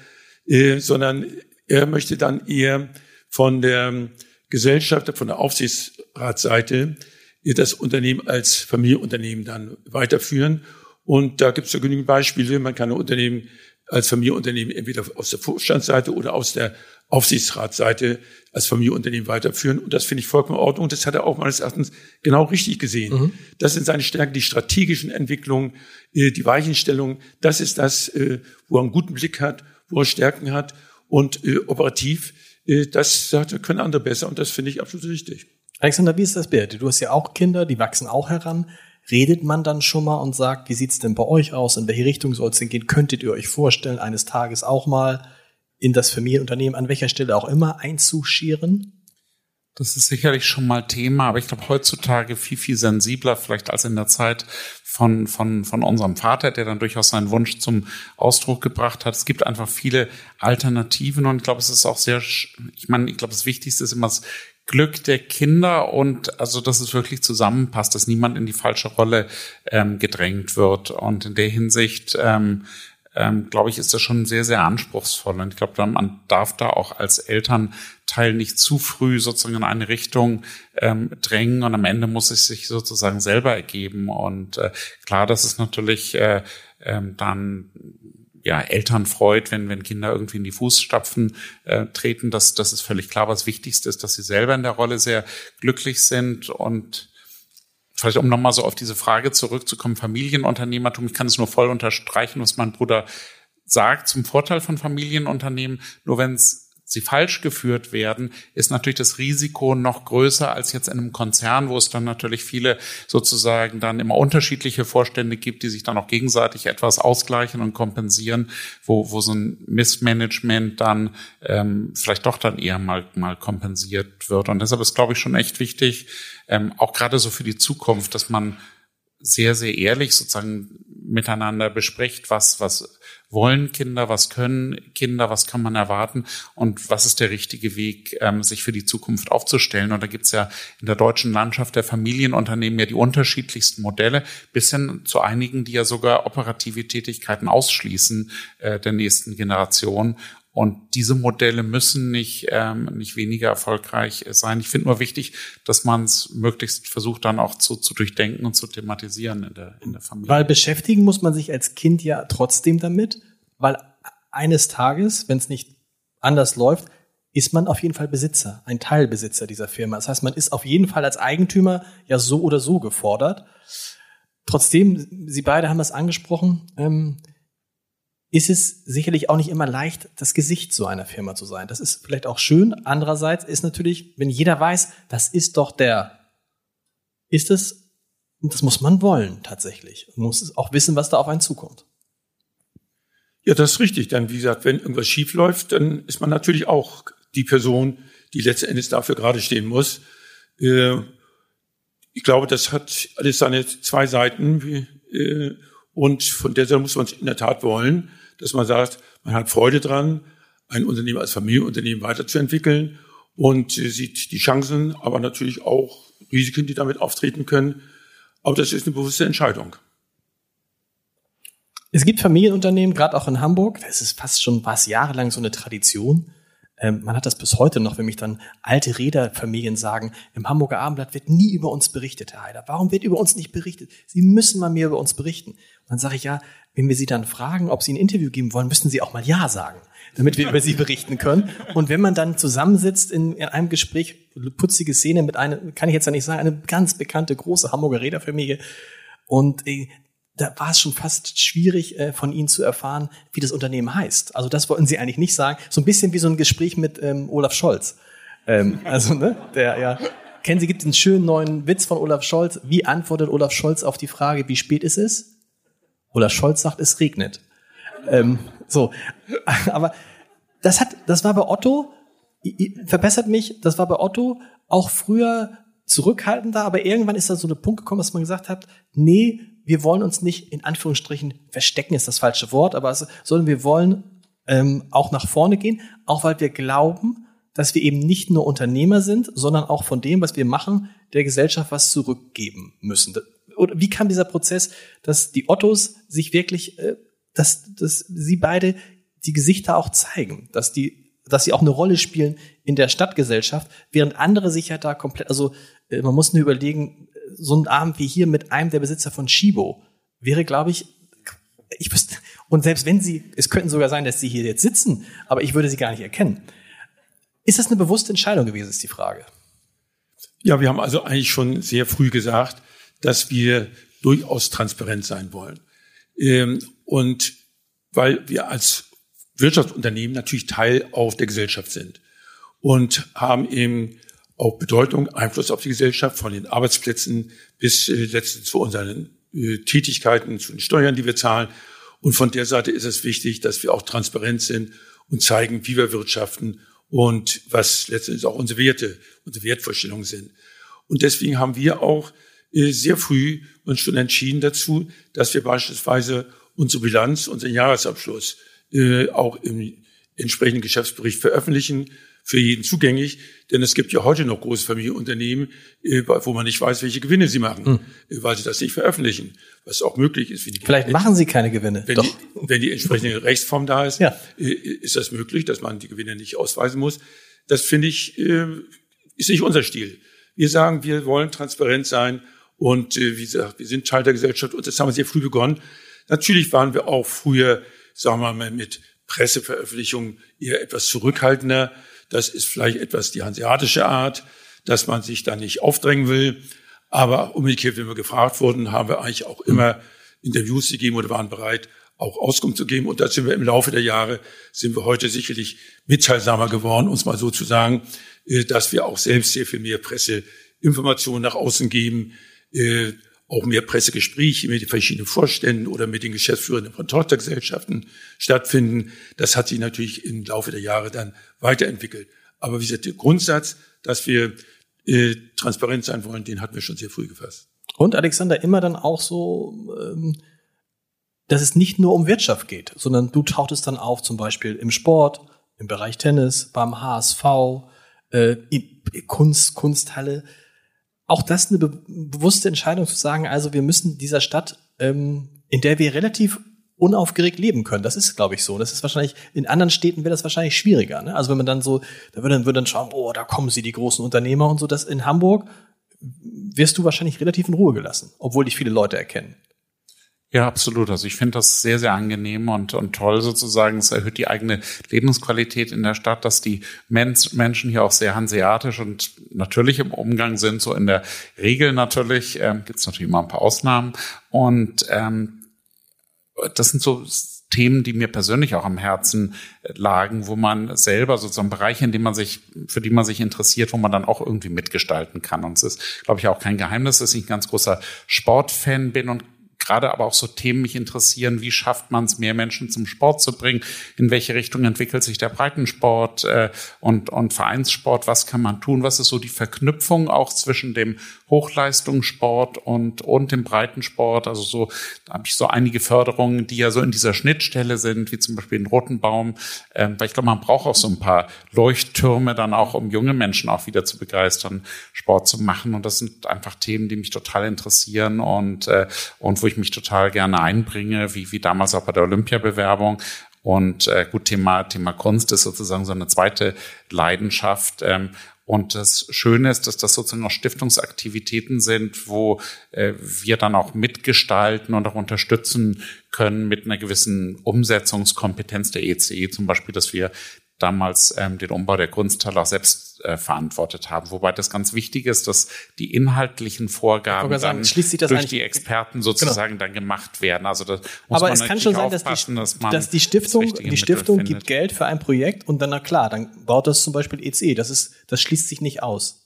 äh, sondern er möchte dann eher von der Gesellschaft, von der Aufsichtsratsseite das Unternehmen als Familienunternehmen dann weiterführen. Und da gibt es ja genügend Beispiele. Man kann ein Unternehmen als Familienunternehmen entweder aus der Vorstandsseite oder aus der Aufsichtsratsseite als Familienunternehmen weiterführen. Und das finde ich vollkommen in Ordnung. Das hat er auch meines Erachtens genau richtig gesehen. Mhm. Das sind seine Stärken, die strategischen Entwicklungen, äh, die Weichenstellung. Das ist das, äh, wo er einen guten Blick hat, wo er Stärken hat. Und äh, operativ, das sagt können andere besser. Und das finde ich absolut richtig.
Alexander, wie ist das, Beate? Du hast ja auch Kinder, die wachsen auch heran. Redet man dann schon mal und sagt, wie sieht's denn bei euch aus? In welche Richtung soll es denn gehen? Könntet ihr euch vorstellen, eines Tages auch mal in das Familienunternehmen, an welcher Stelle auch immer, einzuscheren?
Das ist sicherlich schon mal Thema, aber ich glaube heutzutage viel, viel sensibler vielleicht als in der Zeit von, von, von unserem Vater, der dann durchaus seinen Wunsch zum Ausdruck gebracht hat. Es gibt einfach viele Alternativen und ich glaube, es ist auch sehr, ich meine, ich glaube, das Wichtigste ist immer das Glück der Kinder und also, dass es wirklich zusammenpasst, dass niemand in die falsche Rolle ähm, gedrängt wird. Und in der Hinsicht, ähm, ähm, glaube ich, ist das schon sehr, sehr anspruchsvoll. Und ich glaube, man darf da auch als Elternteil nicht zu früh sozusagen in eine Richtung ähm, drängen und am Ende muss es sich sozusagen selber ergeben. Und äh, klar, das ist natürlich äh, ähm, dann ja, Eltern freut, wenn, wenn Kinder irgendwie in die Fußstapfen äh, treten. Das, das ist völlig klar. Was Wichtigste ist, dass sie selber in der Rolle sehr glücklich sind und vielleicht um nochmal so auf diese Frage zurückzukommen, Familienunternehmertum, ich kann es nur voll unterstreichen, was mein Bruder sagt zum Vorteil von Familienunternehmen. Nur wenn es sie falsch geführt werden, ist natürlich das Risiko noch größer als jetzt in einem Konzern, wo es dann natürlich viele sozusagen dann immer unterschiedliche Vorstände gibt, die sich dann auch gegenseitig etwas ausgleichen und kompensieren, wo, wo so ein Missmanagement dann ähm, vielleicht doch dann eher mal, mal kompensiert wird. Und deshalb ist, glaube ich, schon echt wichtig, ähm, auch gerade so für die Zukunft, dass man sehr, sehr ehrlich sozusagen miteinander bespricht, was, was wollen Kinder, was können Kinder, was kann man erwarten und was ist der richtige Weg, ähm, sich für die Zukunft aufzustellen. Und da gibt's ja in der deutschen Landschaft der Familienunternehmen ja die unterschiedlichsten Modelle, bis hin zu einigen, die ja sogar operative Tätigkeiten ausschließen äh, der nächsten Generation. Und diese Modelle müssen nicht, ähm, nicht weniger erfolgreich sein. Ich finde nur wichtig, dass man es möglichst versucht, dann auch zu, zu durchdenken und zu thematisieren in der, in der Familie.
Weil beschäftigen muss man sich als Kind ja trotzdem damit, weil eines Tages, wenn es nicht anders läuft, ist man auf jeden Fall Besitzer, ein Teilbesitzer dieser Firma. Das heißt, man ist auf jeden Fall als Eigentümer ja so oder so gefordert. Trotzdem, Sie beide haben das angesprochen, ähm, ist es sicherlich auch nicht immer leicht, das Gesicht so einer Firma zu sein. Das ist vielleicht auch schön. Andererseits ist natürlich, wenn jeder weiß, das ist doch der, ist es, das muss man wollen tatsächlich. Man muss auch wissen, was da auf einen zukommt.
Ja, das ist richtig. Denn wie gesagt, wenn irgendwas schief läuft, dann ist man natürlich auch die Person, die letzten Endes dafür gerade stehen muss. Äh, ich glaube, das hat alles seine zwei Seiten. Äh, und von der Seite muss man es in der Tat wollen dass man sagt, man hat Freude dran, ein Unternehmen als Familienunternehmen weiterzuentwickeln und sieht die Chancen, aber natürlich auch Risiken, die damit auftreten können. Aber das ist eine bewusste Entscheidung.
Es gibt Familienunternehmen, gerade auch in Hamburg, das ist fast schon was jahrelang so eine Tradition. Ähm, man hat das bis heute noch, wenn mich dann alte Räderfamilien sagen, im Hamburger Abendblatt wird nie über uns berichtet, Herr Heider. Warum wird über uns nicht berichtet? Sie müssen mal mehr über uns berichten. Und dann sage ich, ja, wenn wir Sie dann fragen, ob Sie ein Interview geben wollen, müssen Sie auch mal Ja sagen, damit wir über Sie berichten können. Und wenn man dann zusammensitzt in, in einem Gespräch, putzige Szene mit einer, kann ich jetzt ja nicht sagen, eine ganz bekannte große Hamburger Räderfamilie. Und äh, da war es schon fast schwierig, äh, von Ihnen zu erfahren, wie das Unternehmen heißt. Also das wollten Sie eigentlich nicht sagen. So ein bisschen wie so ein Gespräch mit ähm, Olaf Scholz. Ähm, also, ne, der ja. Kennen Sie, gibt einen schönen neuen Witz von Olaf Scholz. Wie antwortet Olaf Scholz auf die Frage, wie spät ist es? Oder Scholz sagt, es regnet. Ähm, so, aber das hat, das war bei Otto, verbessert mich, das war bei Otto auch früher zurückhaltender, aber irgendwann ist da so ein Punkt gekommen, dass man gesagt hat, nee, wir wollen uns nicht in Anführungsstrichen verstecken, ist das falsche Wort, aber es, sondern wir wollen ähm, auch nach vorne gehen, auch weil wir glauben, dass wir eben nicht nur Unternehmer sind, sondern auch von dem, was wir machen, der Gesellschaft was zurückgeben müssen. oder wie kam dieser Prozess, dass die Ottos sich wirklich, äh, dass, dass sie beide die Gesichter auch zeigen, dass die, dass sie auch eine Rolle spielen in der Stadtgesellschaft, während andere sich ja da komplett, also äh, man muss nur überlegen, so ein Abend wie hier mit einem der Besitzer von Shibo wäre, glaube ich, ich wüsste, und selbst wenn sie, es könnten sogar sein, dass sie hier jetzt sitzen, aber ich würde sie gar nicht erkennen. Ist das eine bewusste Entscheidung gewesen, ist die Frage.
Ja, wir haben also eigentlich schon sehr früh gesagt, dass wir durchaus transparent sein wollen. Ähm, und weil wir als Wirtschaftsunternehmen natürlich Teil auch der Gesellschaft sind und haben eben auch Bedeutung, Einfluss auf die Gesellschaft von den Arbeitsplätzen bis äh, letztens zu unseren äh, Tätigkeiten, zu den Steuern, die wir zahlen. Und von der Seite ist es wichtig, dass wir auch transparent sind und zeigen, wie wir wirtschaften und was letztendlich auch unsere Werte, unsere Wertvorstellungen sind. Und deswegen haben wir auch äh, sehr früh uns schon entschieden dazu, dass wir beispielsweise unsere Bilanz, unseren Jahresabschluss äh, auch im entsprechenden Geschäftsbericht veröffentlichen, für jeden zugänglich, denn es gibt ja heute noch große Familienunternehmen, äh, wo man nicht weiß, welche Gewinne sie machen, hm. weil sie das nicht veröffentlichen, was auch möglich ist.
Vielleicht machen sie keine Gewinne.
Wenn,
Doch.
Die, wenn die entsprechende Rechtsform da ist, ja. ist das möglich, dass man die Gewinne nicht ausweisen muss. Das finde ich, ist nicht unser Stil. Wir sagen, wir wollen transparent sein und wie gesagt, wir sind Teil der Gesellschaft und das haben wir sehr früh begonnen. Natürlich waren wir auch früher, sagen wir mal, mit Presseveröffentlichungen eher etwas zurückhaltender. Das ist vielleicht etwas die hanseatische Art, dass man sich da nicht aufdrängen will. Aber umgekehrt, wenn wir gefragt wurden, haben wir eigentlich auch immer Interviews gegeben oder waren bereit, auch Auskunft zu geben. Und da sind wir im Laufe der Jahre, sind wir heute sicherlich mitteilsamer geworden, uns mal so zu sagen, äh, dass wir auch selbst sehr viel mehr Presseinformationen nach außen geben, äh, auch mehr Pressegespräche mit den verschiedenen Vorständen oder mit den Geschäftsführern von Tochtergesellschaften stattfinden. Das hat sich natürlich im Laufe der Jahre dann weiterentwickelt. Aber wie gesagt, der Grundsatz, dass wir äh, transparent sein wollen, den hatten wir schon sehr früh gefasst.
Und Alexander, immer dann auch so, ähm, dass es nicht nur um Wirtschaft geht, sondern du tauchtest dann auf, zum Beispiel im Sport, im Bereich Tennis, beim HSV, äh, Kunst, Kunsthalle auch das eine be bewusste Entscheidung zu sagen, also wir müssen dieser Stadt, ähm, in der wir relativ unaufgeregt leben können. Das ist, glaube ich, so. Das ist wahrscheinlich, in anderen Städten wäre das wahrscheinlich schwieriger. Ne? Also wenn man dann so, da würde dann, würde dann schauen, oh, da kommen sie, die großen Unternehmer und so. Das in Hamburg wirst du wahrscheinlich relativ in Ruhe gelassen, obwohl dich viele Leute erkennen.
Ja, absolut. Also ich finde das sehr, sehr angenehm und, und toll sozusagen. Es erhöht die eigene Lebensqualität in der Stadt, dass die Menschen hier auch sehr hanseatisch und natürlich im Umgang sind. So in der Regel natürlich, ähm, gibt es natürlich mal ein paar Ausnahmen. Und ähm, das sind so Themen, die mir persönlich auch am Herzen lagen, wo man selber sozusagen Bereiche, in denen man sich, für die man sich interessiert, wo man dann auch irgendwie mitgestalten kann. Und es ist, glaube ich, auch kein Geheimnis, dass ich ein ganz großer Sportfan bin und gerade aber auch so Themen mich interessieren, wie schafft man es, mehr Menschen zum Sport zu bringen, in welche Richtung entwickelt sich der Breitensport äh, und, und Vereinssport, was kann man tun, was ist so die Verknüpfung auch zwischen dem Hochleistungssport und, und dem Breitensport. Also so, da habe ich so einige Förderungen, die ja so in dieser Schnittstelle sind, wie zum Beispiel in Rotenbaum. Ähm, weil ich glaube, man braucht auch so ein paar Leuchttürme dann auch, um junge Menschen auch wieder zu begeistern, Sport zu machen. Und das sind einfach Themen, die mich total interessieren und, äh, und wo ich mich total gerne einbringe, wie, wie damals auch bei der Olympiabewerbung. Und äh, gut, Thema, Thema Kunst ist sozusagen so eine zweite Leidenschaft. Ähm, und das Schöne ist, dass das sozusagen auch Stiftungsaktivitäten sind, wo äh, wir dann auch mitgestalten und auch unterstützen können mit einer gewissen Umsetzungskompetenz der ECE, zum Beispiel, dass wir damals ähm, den Umbau der Kunsthalle auch selbst äh, verantwortet haben. Wobei das ganz wichtig ist, dass die inhaltlichen Vorgaben
sagen, dann
durch die Experten sozusagen genau. dann gemacht werden. Also das
muss Aber man es kann schon sein, dass die, dass, dass die Stiftung, die Stiftung gibt Geld für ein Projekt und dann, na klar, dann baut das zum Beispiel ECE. Das ist, das schließt sich nicht aus.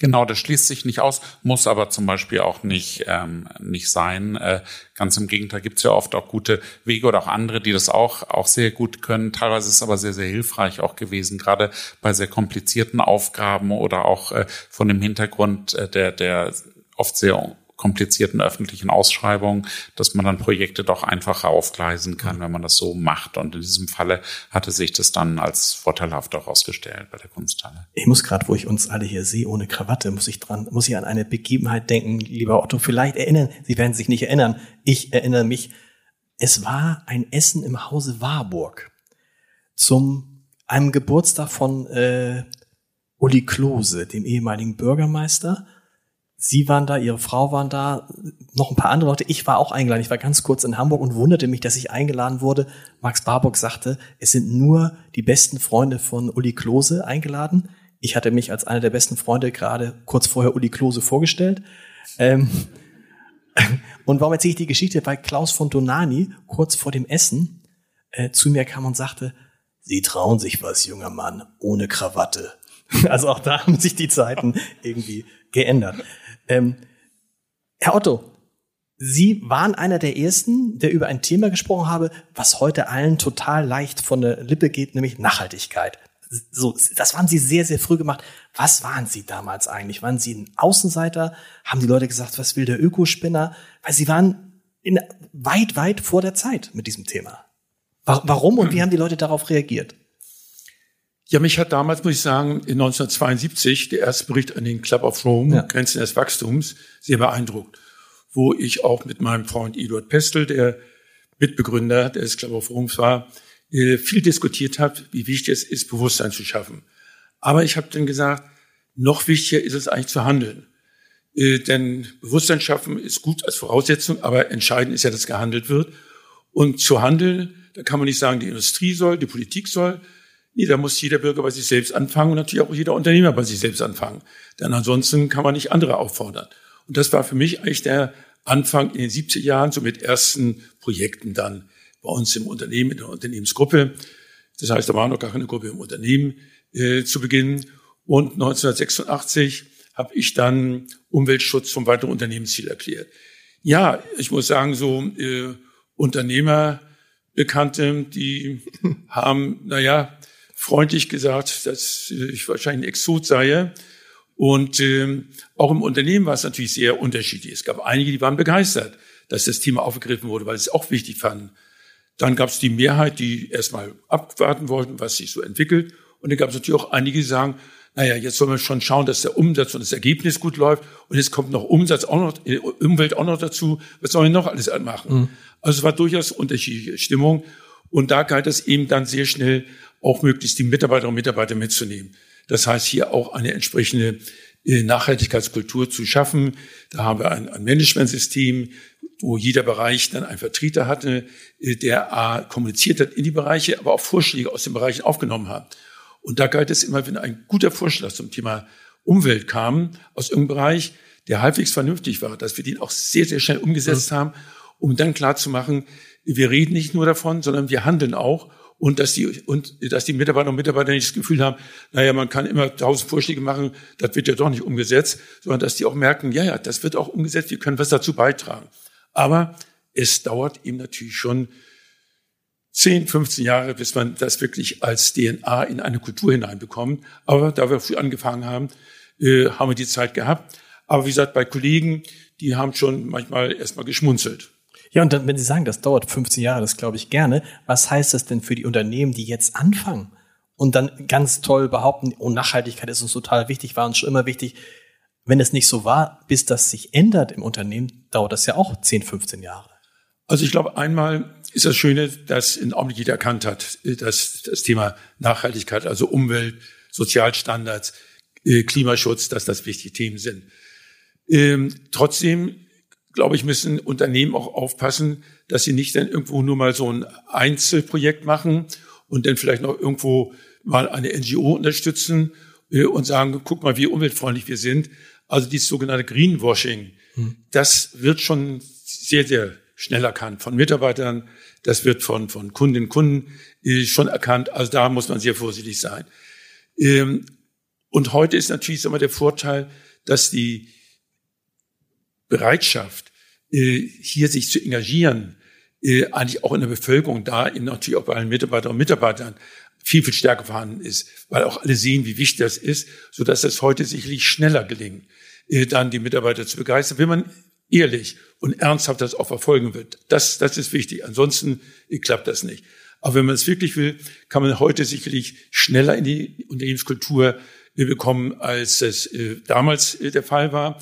Genau, das schließt sich nicht aus, muss aber zum Beispiel auch nicht, ähm, nicht sein. Äh, ganz im Gegenteil gibt es ja oft auch gute Wege oder auch andere, die das auch, auch sehr gut können. Teilweise ist es aber sehr, sehr hilfreich auch gewesen, gerade bei sehr komplizierten Aufgaben oder auch äh, von dem Hintergrund äh, der, der oft sehr komplizierten öffentlichen Ausschreibungen, dass man dann Projekte doch einfacher aufgleisen kann, wenn man das so macht. Und in diesem Falle hatte sich das dann als vorteilhaft auch ausgestellt bei der Kunsthalle.
Ich muss gerade, wo ich uns alle hier sehe ohne Krawatte, muss ich dran, muss ich an eine Begebenheit denken, lieber Otto. Vielleicht erinnern, Sie werden sich nicht erinnern. Ich erinnere mich. Es war ein Essen im Hause Warburg zum einem Geburtstag von äh, Uli Klose, dem ehemaligen Bürgermeister. Sie waren da, Ihre Frau waren da, noch ein paar andere Leute. Ich war auch eingeladen. Ich war ganz kurz in Hamburg und wunderte mich, dass ich eingeladen wurde. Max Barbock sagte, es sind nur die besten Freunde von Uli Klose eingeladen. Ich hatte mich als einer der besten Freunde gerade kurz vorher Uli Klose vorgestellt. Ähm, und warum erzähle ich die Geschichte? Weil Klaus von Donani kurz vor dem Essen äh, zu mir kam und sagte, Sie trauen sich was, junger Mann, ohne Krawatte. Also auch da haben sich die Zeiten irgendwie geändert. Ähm, Herr Otto, Sie waren einer der ersten, der über ein Thema gesprochen habe, was heute allen total leicht von der Lippe geht, nämlich Nachhaltigkeit. So, das haben Sie sehr, sehr früh gemacht. Was waren Sie damals eigentlich? Waren Sie ein Außenseiter? Haben die Leute gesagt, was will der Ökospinner? Weil Sie waren in, weit, weit vor der Zeit mit diesem Thema. Warum und wie haben die Leute darauf reagiert?
Ja, mich hat damals, muss ich sagen, in 1972 der erste Bericht an den Club of Rome, ja. Grenzen des Wachstums, sehr beeindruckt, wo ich auch mit meinem Freund Eduard Pestel, der Mitbegründer des Club of Rome war, äh, viel diskutiert habe, wie wichtig es ist, Bewusstsein zu schaffen. Aber ich habe dann gesagt, noch wichtiger ist es eigentlich zu handeln. Äh, denn Bewusstsein schaffen ist gut als Voraussetzung, aber entscheidend ist ja, dass gehandelt wird. Und zu handeln, da kann man nicht sagen, die Industrie soll, die Politik soll, Nee, da muss jeder Bürger bei sich selbst anfangen und natürlich auch jeder Unternehmer bei sich selbst anfangen. Denn ansonsten kann man nicht andere auffordern. Und das war für mich eigentlich der Anfang in den 70er Jahren, so mit ersten Projekten dann bei uns im Unternehmen, in der Unternehmensgruppe. Das heißt, da war noch gar keine Gruppe im Unternehmen äh, zu Beginn. Und 1986 habe ich dann Umweltschutz zum weiteren Unternehmensziel erklärt. Ja, ich muss sagen, so äh, Unternehmer, Bekannte, die haben, naja, freundlich gesagt, dass ich wahrscheinlich ein Exot sei. Und ähm, auch im Unternehmen war es natürlich sehr unterschiedlich. Es gab einige, die waren begeistert, dass das Thema aufgegriffen wurde, weil sie es auch wichtig fanden. Dann gab es die Mehrheit, die erstmal abwarten wollten, was sich so entwickelt. Und dann gab es natürlich auch einige, die sagen, naja, jetzt sollen wir schon schauen, dass der Umsatz und das Ergebnis gut läuft. Und jetzt kommt noch Umsatz auch noch, äh, Umwelt auch noch dazu. Was sollen wir noch alles machen? Mhm. Also es war durchaus unterschiedliche Stimmung. Und da galt es eben dann sehr schnell auch möglichst die Mitarbeiterinnen und Mitarbeiter mitzunehmen. Das heißt, hier auch eine entsprechende äh, Nachhaltigkeitskultur zu schaffen. Da haben wir ein, ein Managementsystem, wo jeder Bereich dann einen Vertreter hatte, äh, der A, kommuniziert hat in die Bereiche, aber auch Vorschläge aus den Bereichen aufgenommen hat. Und da galt es immer, wenn ein guter Vorschlag zum Thema Umwelt kam aus irgendeinem Bereich, der halbwegs vernünftig war, dass wir den auch sehr, sehr schnell umgesetzt mhm. haben, um dann klar zu machen, wir reden nicht nur davon, sondern wir handeln auch und dass die und dass die Mitarbeiter und Mitarbeiter nicht das Gefühl haben, naja, man kann immer tausend Vorschläge machen, das wird ja doch nicht umgesetzt, sondern dass die auch merken, ja, ja, das wird auch umgesetzt, wir können was dazu beitragen. Aber es dauert eben natürlich schon 10, 15 Jahre, bis man das wirklich als DNA in eine Kultur hineinbekommt. Aber da wir früh angefangen haben, äh, haben wir die Zeit gehabt. Aber wie gesagt, bei Kollegen, die haben schon manchmal erstmal geschmunzelt.
Ja, und dann, wenn Sie sagen, das dauert 15 Jahre, das glaube ich gerne. Was heißt das denn für die Unternehmen, die jetzt anfangen und dann ganz toll behaupten, oh, Nachhaltigkeit ist uns total wichtig, war uns schon immer wichtig. Wenn es nicht so war, bis das sich ändert im Unternehmen, dauert das ja auch 10, 15 Jahre.
Also ich glaube, einmal ist das Schöne, dass in Augenblick jeder erkannt hat, dass das Thema Nachhaltigkeit, also Umwelt, Sozialstandards, äh, Klimaschutz, dass das wichtige Themen sind. Ähm, trotzdem glaube ich, müssen Unternehmen auch aufpassen, dass sie nicht dann irgendwo nur mal so ein Einzelprojekt machen und dann vielleicht noch irgendwo mal eine NGO unterstützen äh, und sagen, guck mal, wie umweltfreundlich wir sind. Also dieses sogenannte Greenwashing, hm. das wird schon sehr, sehr schnell erkannt von Mitarbeitern. Das wird von, von Kundinnen und Kunden äh, schon erkannt. Also da muss man sehr vorsichtig sein. Ähm, und heute ist natürlich immer der Vorteil, dass die Bereitschaft, äh, hier sich zu engagieren, äh, eigentlich auch in der Bevölkerung da, in natürlich auch bei allen Mitarbeiterinnen und Mitarbeitern viel, viel stärker vorhanden ist, weil auch alle sehen, wie wichtig das ist, so dass es heute sicherlich schneller gelingt, äh, dann die Mitarbeiter zu begeistern. Wenn man ehrlich und ernsthaft das auch verfolgen wird. Das, das ist wichtig. Ansonsten klappt das nicht. Aber wenn man es wirklich will, kann man heute sicherlich schneller in die Unternehmenskultur bekommen, als es damals der Fall war.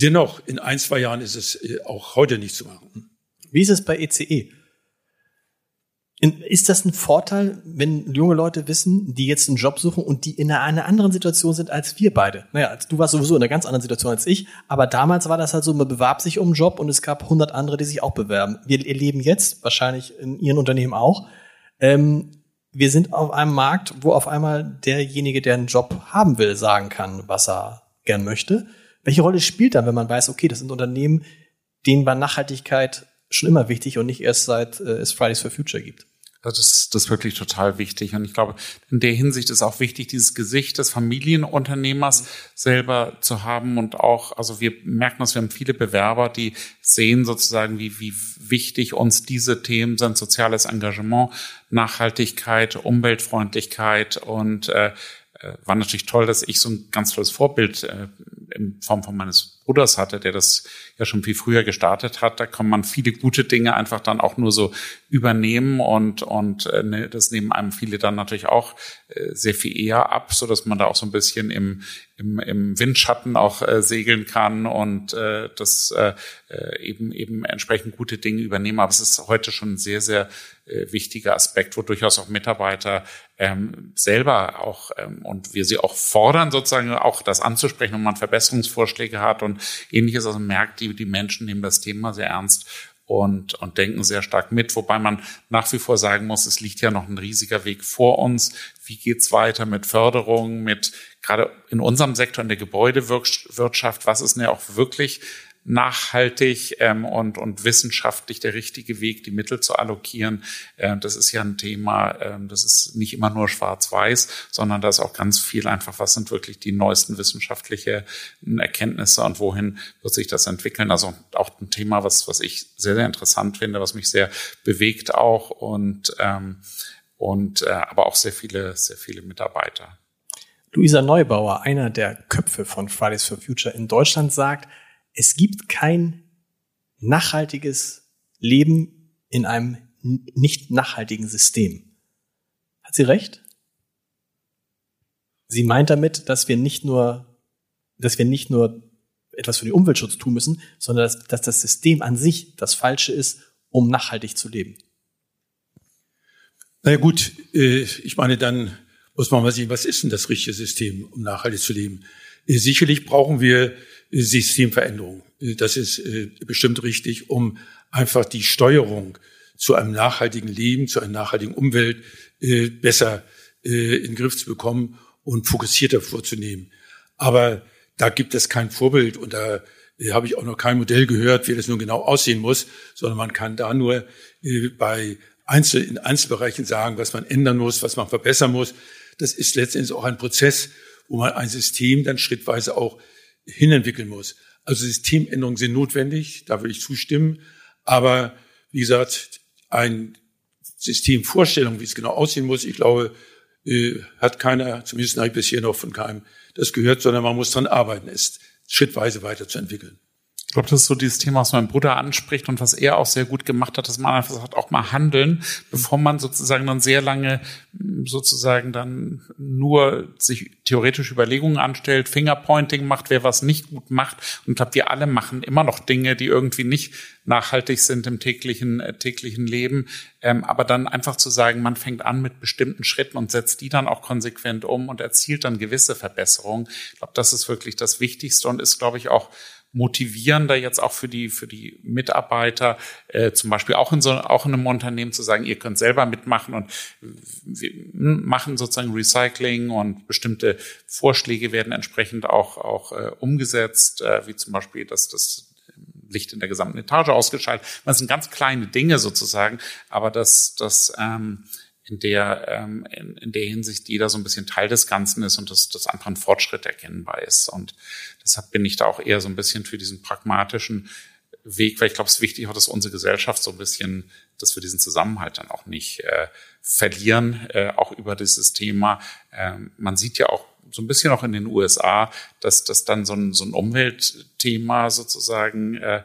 Dennoch, in ein, zwei Jahren ist es äh, auch heute nicht zu machen.
Wie ist es bei ECE? Ist das ein Vorteil, wenn junge Leute wissen, die jetzt einen Job suchen und die in einer anderen Situation sind als wir beide? Naja, du warst sowieso in einer ganz anderen Situation als ich, aber damals war das halt so, man bewarb sich um einen Job und es gab 100 andere, die sich auch bewerben. Wir erleben jetzt, wahrscheinlich in Ihren Unternehmen auch, ähm, wir sind auf einem Markt, wo auf einmal derjenige, der einen Job haben will, sagen kann, was er gern möchte. Welche Rolle spielt dann, wenn man weiß, okay, das sind Unternehmen, denen war Nachhaltigkeit schon immer wichtig und nicht erst seit äh, es Fridays for Future gibt?
Das ist, das ist wirklich total wichtig. Und ich glaube, in der Hinsicht ist auch wichtig, dieses Gesicht des Familienunternehmers selber zu haben. Und auch, also wir merken, dass wir haben viele Bewerber, die sehen sozusagen, wie, wie wichtig uns diese Themen sind. Soziales Engagement, Nachhaltigkeit, Umweltfreundlichkeit und äh, äh war natürlich toll, dass ich so ein ganz tolles Vorbild äh, in Form von meines Bruders hatte, der das ja schon viel früher gestartet hat. Da kann man viele gute Dinge einfach dann auch nur so übernehmen und, und äh, ne, das nehmen einem viele dann natürlich auch äh, sehr viel eher ab, so dass man da auch so ein bisschen im, im, im Windschatten auch äh, segeln kann und äh, das äh, äh, eben eben entsprechend gute Dinge übernehmen. Aber es ist heute schon ein sehr, sehr äh, wichtiger Aspekt, wo durchaus auch Mitarbeiter ähm, selber auch ähm, und wir sie auch fordern, sozusagen auch das anzusprechen, wenn man Verbesserungsvorschläge hat und ähnliches. Also merkt, die, die Menschen nehmen das Thema sehr ernst und, und denken sehr stark mit, wobei man nach wie vor sagen muss, es liegt ja noch ein riesiger Weg vor uns. Wie geht's weiter mit Förderung, mit gerade in unserem Sektor in der Gebäudewirtschaft, was ist denn ja auch wirklich nachhaltig ähm, und, und wissenschaftlich der richtige Weg, die Mittel zu allokieren. Äh, das ist ja ein Thema, äh, das ist nicht immer nur schwarz-weiß, sondern da ist auch ganz viel einfach, was sind wirklich die neuesten wissenschaftlichen Erkenntnisse und wohin wird sich das entwickeln. Also auch ein Thema, was, was ich sehr, sehr interessant finde, was mich sehr bewegt auch und, ähm, und äh, aber auch sehr viele, sehr viele Mitarbeiter.
Luisa Neubauer, einer der Köpfe von Fridays for Future in Deutschland, sagt, es gibt kein nachhaltiges Leben in einem nicht nachhaltigen System. Hat sie recht? Sie meint damit, dass wir nicht nur, dass wir nicht nur etwas für den Umweltschutz tun müssen, sondern dass, dass das System an sich das Falsche ist, um nachhaltig zu leben.
Na ja, gut, äh, ich meine, dann muss man mal sehen, was ist denn das richtige System, um nachhaltig zu leben? Äh, sicherlich brauchen wir Systemveränderung. Das ist äh, bestimmt richtig, um einfach die Steuerung zu einem nachhaltigen Leben, zu einer nachhaltigen Umwelt äh, besser äh, in den Griff zu bekommen und fokussierter vorzunehmen. Aber da gibt es kein Vorbild und da habe ich auch noch kein Modell gehört, wie das nun genau aussehen muss, sondern man kann da nur bei Einzel, in Einzelbereichen sagen, was man ändern muss, was man verbessern muss. Das ist letztendlich auch ein Prozess, wo man ein System dann schrittweise auch hinentwickeln muss. Also Systemänderungen sind notwendig, da würde ich zustimmen. Aber wie gesagt, ein Systemvorstellung, wie es genau aussehen muss, ich glaube, äh, hat keiner, zumindest habe ich bisher noch von keinem das gehört, sondern man muss dran arbeiten, es schrittweise weiterzuentwickeln.
Ich glaube, das ist so dieses Thema, was mein Bruder anspricht und was er auch sehr gut gemacht hat, dass man einfach sagt, auch mal handeln, bevor man sozusagen dann sehr lange sozusagen dann nur sich theoretisch Überlegungen anstellt, Fingerpointing macht, wer was nicht gut macht. Und ich glaube, wir alle machen immer noch Dinge, die irgendwie nicht nachhaltig sind im täglichen, äh, täglichen Leben. Ähm, aber dann einfach zu sagen, man fängt an mit bestimmten Schritten und setzt die dann auch konsequent um und erzielt dann gewisse Verbesserungen. Ich glaube, das ist wirklich das Wichtigste und ist, glaube ich, auch motivierender jetzt auch für die für die Mitarbeiter äh, zum Beispiel auch in so auch in einem Unternehmen zu sagen ihr könnt selber mitmachen und wir machen sozusagen Recycling und bestimmte Vorschläge werden entsprechend auch auch äh, umgesetzt äh, wie zum Beispiel dass das Licht in der gesamten Etage ausgeschaltet das sind ganz kleine Dinge sozusagen aber dass das ähm, in der, ähm, in, in der Hinsicht jeder so ein bisschen Teil des Ganzen ist und dass das einfach ein Fortschritt erkennbar ist. Und deshalb bin ich da auch eher so ein bisschen für diesen pragmatischen Weg, weil ich glaube, es ist wichtig auch, dass unsere Gesellschaft so ein bisschen, dass wir diesen Zusammenhalt dann auch nicht äh, verlieren, äh, auch über dieses Thema. Ähm, man sieht ja auch so ein bisschen auch in den USA, dass das dann so ein, so ein Umweltthema sozusagen äh,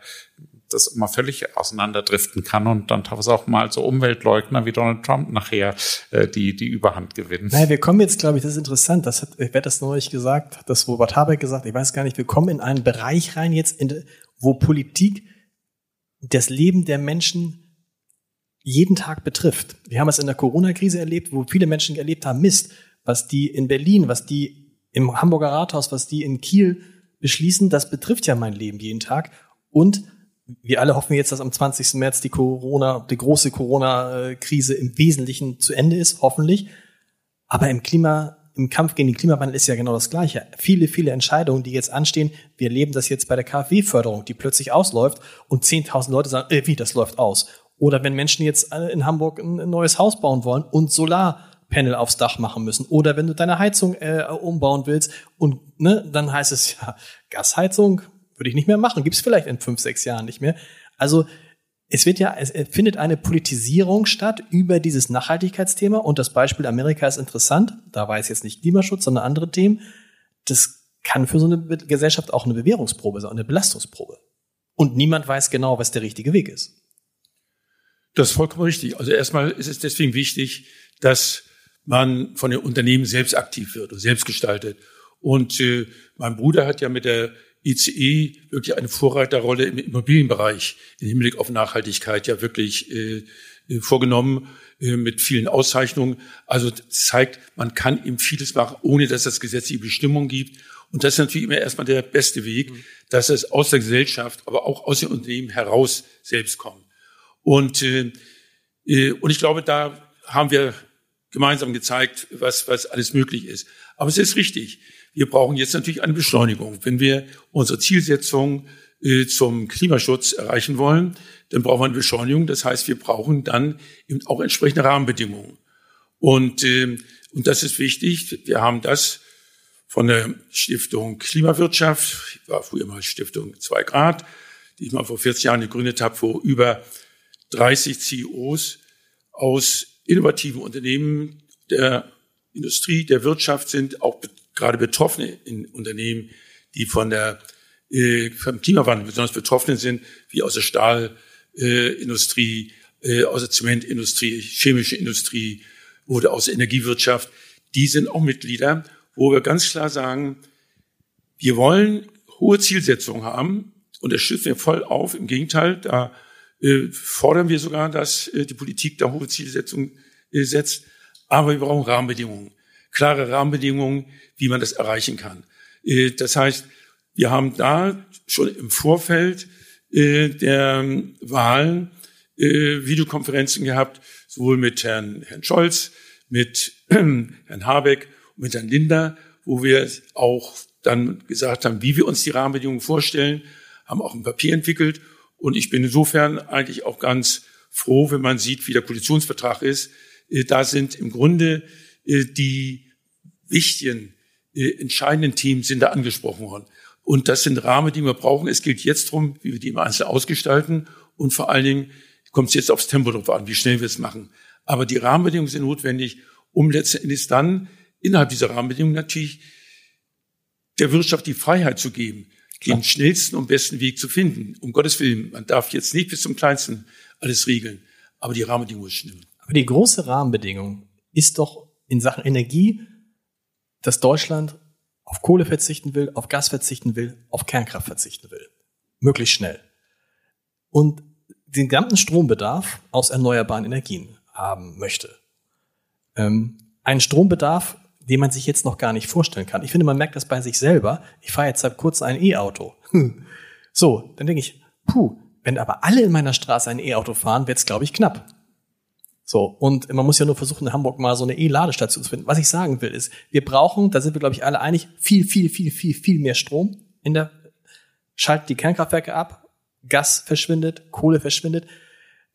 das immer völlig auseinanderdriften kann und dann teilweise auch mal so Umweltleugner wie Donald Trump nachher äh, die, die Überhand gewinnen.
Naja, wir kommen jetzt, glaube ich, das ist interessant, das hat, wer das neulich gesagt, hat das Robert Habeck gesagt, ich weiß gar nicht, wir kommen in einen Bereich rein jetzt, in, wo Politik das Leben der Menschen jeden Tag betrifft. Wir haben es in der Corona-Krise erlebt, wo viele Menschen erlebt haben, Mist, was die in Berlin, was die im Hamburger Rathaus, was die in Kiel beschließen, das betrifft ja mein Leben jeden Tag. Und wir alle hoffen jetzt, dass am 20. März die Corona, die große Corona-Krise im Wesentlichen zu Ende ist, hoffentlich. Aber im Klima, im Kampf gegen den Klimawandel ist ja genau das Gleiche. Viele, viele Entscheidungen, die jetzt anstehen. Wir erleben das jetzt bei der KfW-Förderung, die plötzlich ausläuft und 10.000 Leute sagen, äh, wie, das läuft aus. Oder wenn Menschen jetzt in Hamburg ein neues Haus bauen wollen und Solarpanel aufs Dach machen müssen. Oder wenn du deine Heizung äh, umbauen willst und ne, dann heißt es ja, Gasheizung würde ich nicht mehr machen. Gibt es vielleicht in fünf, sechs Jahren nicht mehr. Also es wird ja, es findet eine Politisierung statt über dieses Nachhaltigkeitsthema und das Beispiel Amerika ist interessant. Da war es jetzt nicht Klimaschutz, sondern andere Themen. Das kann für so eine Gesellschaft auch eine Bewährungsprobe sein, eine Belastungsprobe. Und niemand weiß genau, was der richtige Weg ist.
Das ist vollkommen richtig. Also erstmal ist es deswegen wichtig, dass man von den Unternehmen selbst aktiv wird und selbst gestaltet. Und äh, mein Bruder hat ja mit der ICE wirklich eine Vorreiterrolle im Immobilienbereich im Hinblick auf Nachhaltigkeit ja wirklich äh, äh, vorgenommen äh, mit vielen Auszeichnungen. Also zeigt, man kann eben vieles machen, ohne dass es gesetzliche Bestimmungen gibt. Und das ist natürlich immer erstmal der beste Weg, mhm. dass es aus der Gesellschaft, aber auch aus den Unternehmen heraus selbst kommt. Und, äh, äh, und ich glaube, da haben wir gemeinsam gezeigt, was, was alles möglich ist. Aber es ist richtig. Wir brauchen jetzt natürlich eine Beschleunigung. Wenn wir unsere Zielsetzung äh, zum Klimaschutz erreichen wollen, dann brauchen wir eine Beschleunigung. Das heißt, wir brauchen dann eben auch entsprechende Rahmenbedingungen. Und, äh, und das ist wichtig. Wir haben das von der Stiftung Klimawirtschaft, war früher mal Stiftung 2 Grad, die ich mal vor 40 Jahren gegründet habe, wo über 30 CEOs aus innovativen Unternehmen der Industrie, der Wirtschaft sind, auch gerade Betroffene in Unternehmen, die von der äh, vom Klimawandel besonders betroffen sind, wie aus der Stahlindustrie, äh, aus der Zementindustrie, chemische Industrie oder aus der Energiewirtschaft, die sind auch Mitglieder, wo wir ganz klar sagen, wir wollen hohe Zielsetzungen haben, unterstützen wir voll auf. Im Gegenteil, da äh, fordern wir sogar, dass äh, die Politik da hohe Zielsetzungen äh, setzt. Aber wir brauchen Rahmenbedingungen klare Rahmenbedingungen, wie man das erreichen kann. Äh, das heißt, wir haben da schon im Vorfeld äh, der Wahlen äh, Videokonferenzen gehabt, sowohl mit Herrn, Herrn Scholz, mit Herrn Habeck und mit Herrn Linder, wo wir auch dann gesagt haben, wie wir uns die Rahmenbedingungen vorstellen, haben auch ein Papier entwickelt. Und ich bin insofern eigentlich auch ganz froh, wenn man sieht, wie der Koalitionsvertrag ist. Da sind im Grunde die wichtigen, äh, entscheidenden Themen sind da angesprochen worden. Und das sind Rahmen, die wir brauchen. Es gilt jetzt darum, wie wir die im Einzelnen ausgestalten. Und vor allen Dingen kommt es jetzt aufs Tempo drauf an, wie schnell wir es machen. Aber die Rahmenbedingungen sind notwendig, um letztendlich dann innerhalb dieser Rahmenbedingungen natürlich der Wirtschaft die Freiheit zu geben, Klar. den schnellsten und besten Weg zu finden. Um Gottes Willen, man darf jetzt nicht bis zum Kleinsten alles regeln, aber die Rahmenbedingungen stimmen.
Aber die große Rahmenbedingung ist doch in Sachen Energie dass Deutschland auf Kohle verzichten will, auf Gas verzichten will, auf Kernkraft verzichten will. Möglichst schnell. Und den gesamten Strombedarf aus erneuerbaren Energien haben möchte. Ähm, ein Strombedarf, den man sich jetzt noch gar nicht vorstellen kann. Ich finde, man merkt das bei sich selber. Ich fahre jetzt seit kurzem ein E-Auto. so, dann denke ich, puh, wenn aber alle in meiner Straße ein E-Auto fahren, wird es, glaube ich, knapp. So, und man muss ja nur versuchen, in Hamburg mal so eine E-Ladestation zu finden. Was ich sagen will, ist, wir brauchen, da sind wir, glaube ich, alle einig, viel, viel, viel, viel, viel mehr Strom in der, schaltet die Kernkraftwerke ab, Gas verschwindet, Kohle verschwindet.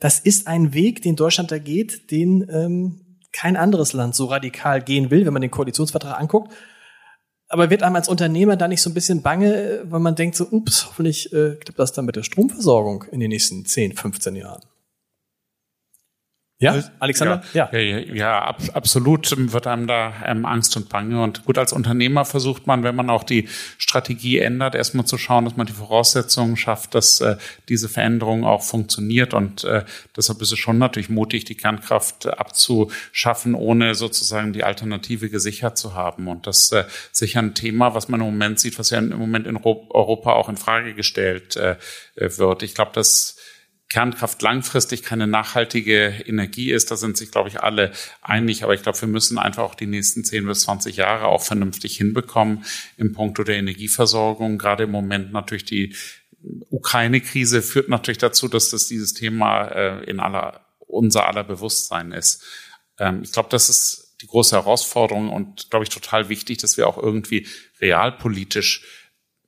Das ist ein Weg, den Deutschland da geht, den ähm, kein anderes Land so radikal gehen will, wenn man den Koalitionsvertrag anguckt. Aber wird einem als Unternehmer da nicht so ein bisschen bange, weil man denkt so, ups, hoffentlich äh, klappt das dann mit der Stromversorgung in den nächsten 10, 15 Jahren? Ja, Alexander?
Ja, ja, ja, ab, absolut wird einem da ähm, Angst und Bange. Und gut, als Unternehmer versucht man, wenn man auch die Strategie ändert, erstmal zu schauen, dass man die Voraussetzungen schafft, dass äh, diese Veränderung auch funktioniert. Und äh, deshalb ist es schon natürlich mutig, die Kernkraft abzuschaffen, ohne sozusagen die Alternative gesichert zu haben. Und das äh, ist sicher ein Thema, was man im Moment sieht, was ja im Moment in Europa auch in Frage gestellt äh, wird. Ich glaube, dass Kernkraft langfristig keine nachhaltige Energie ist. Da sind sich, glaube ich, alle einig. Aber ich glaube, wir müssen einfach auch die nächsten 10 bis 20 Jahre auch vernünftig hinbekommen im Punkto der Energieversorgung. Gerade im Moment natürlich die Ukraine-Krise führt natürlich dazu, dass das dieses Thema äh, in aller, unser aller Bewusstsein ist. Ähm, ich glaube, das ist die große Herausforderung und, glaube ich, total wichtig, dass wir auch irgendwie realpolitisch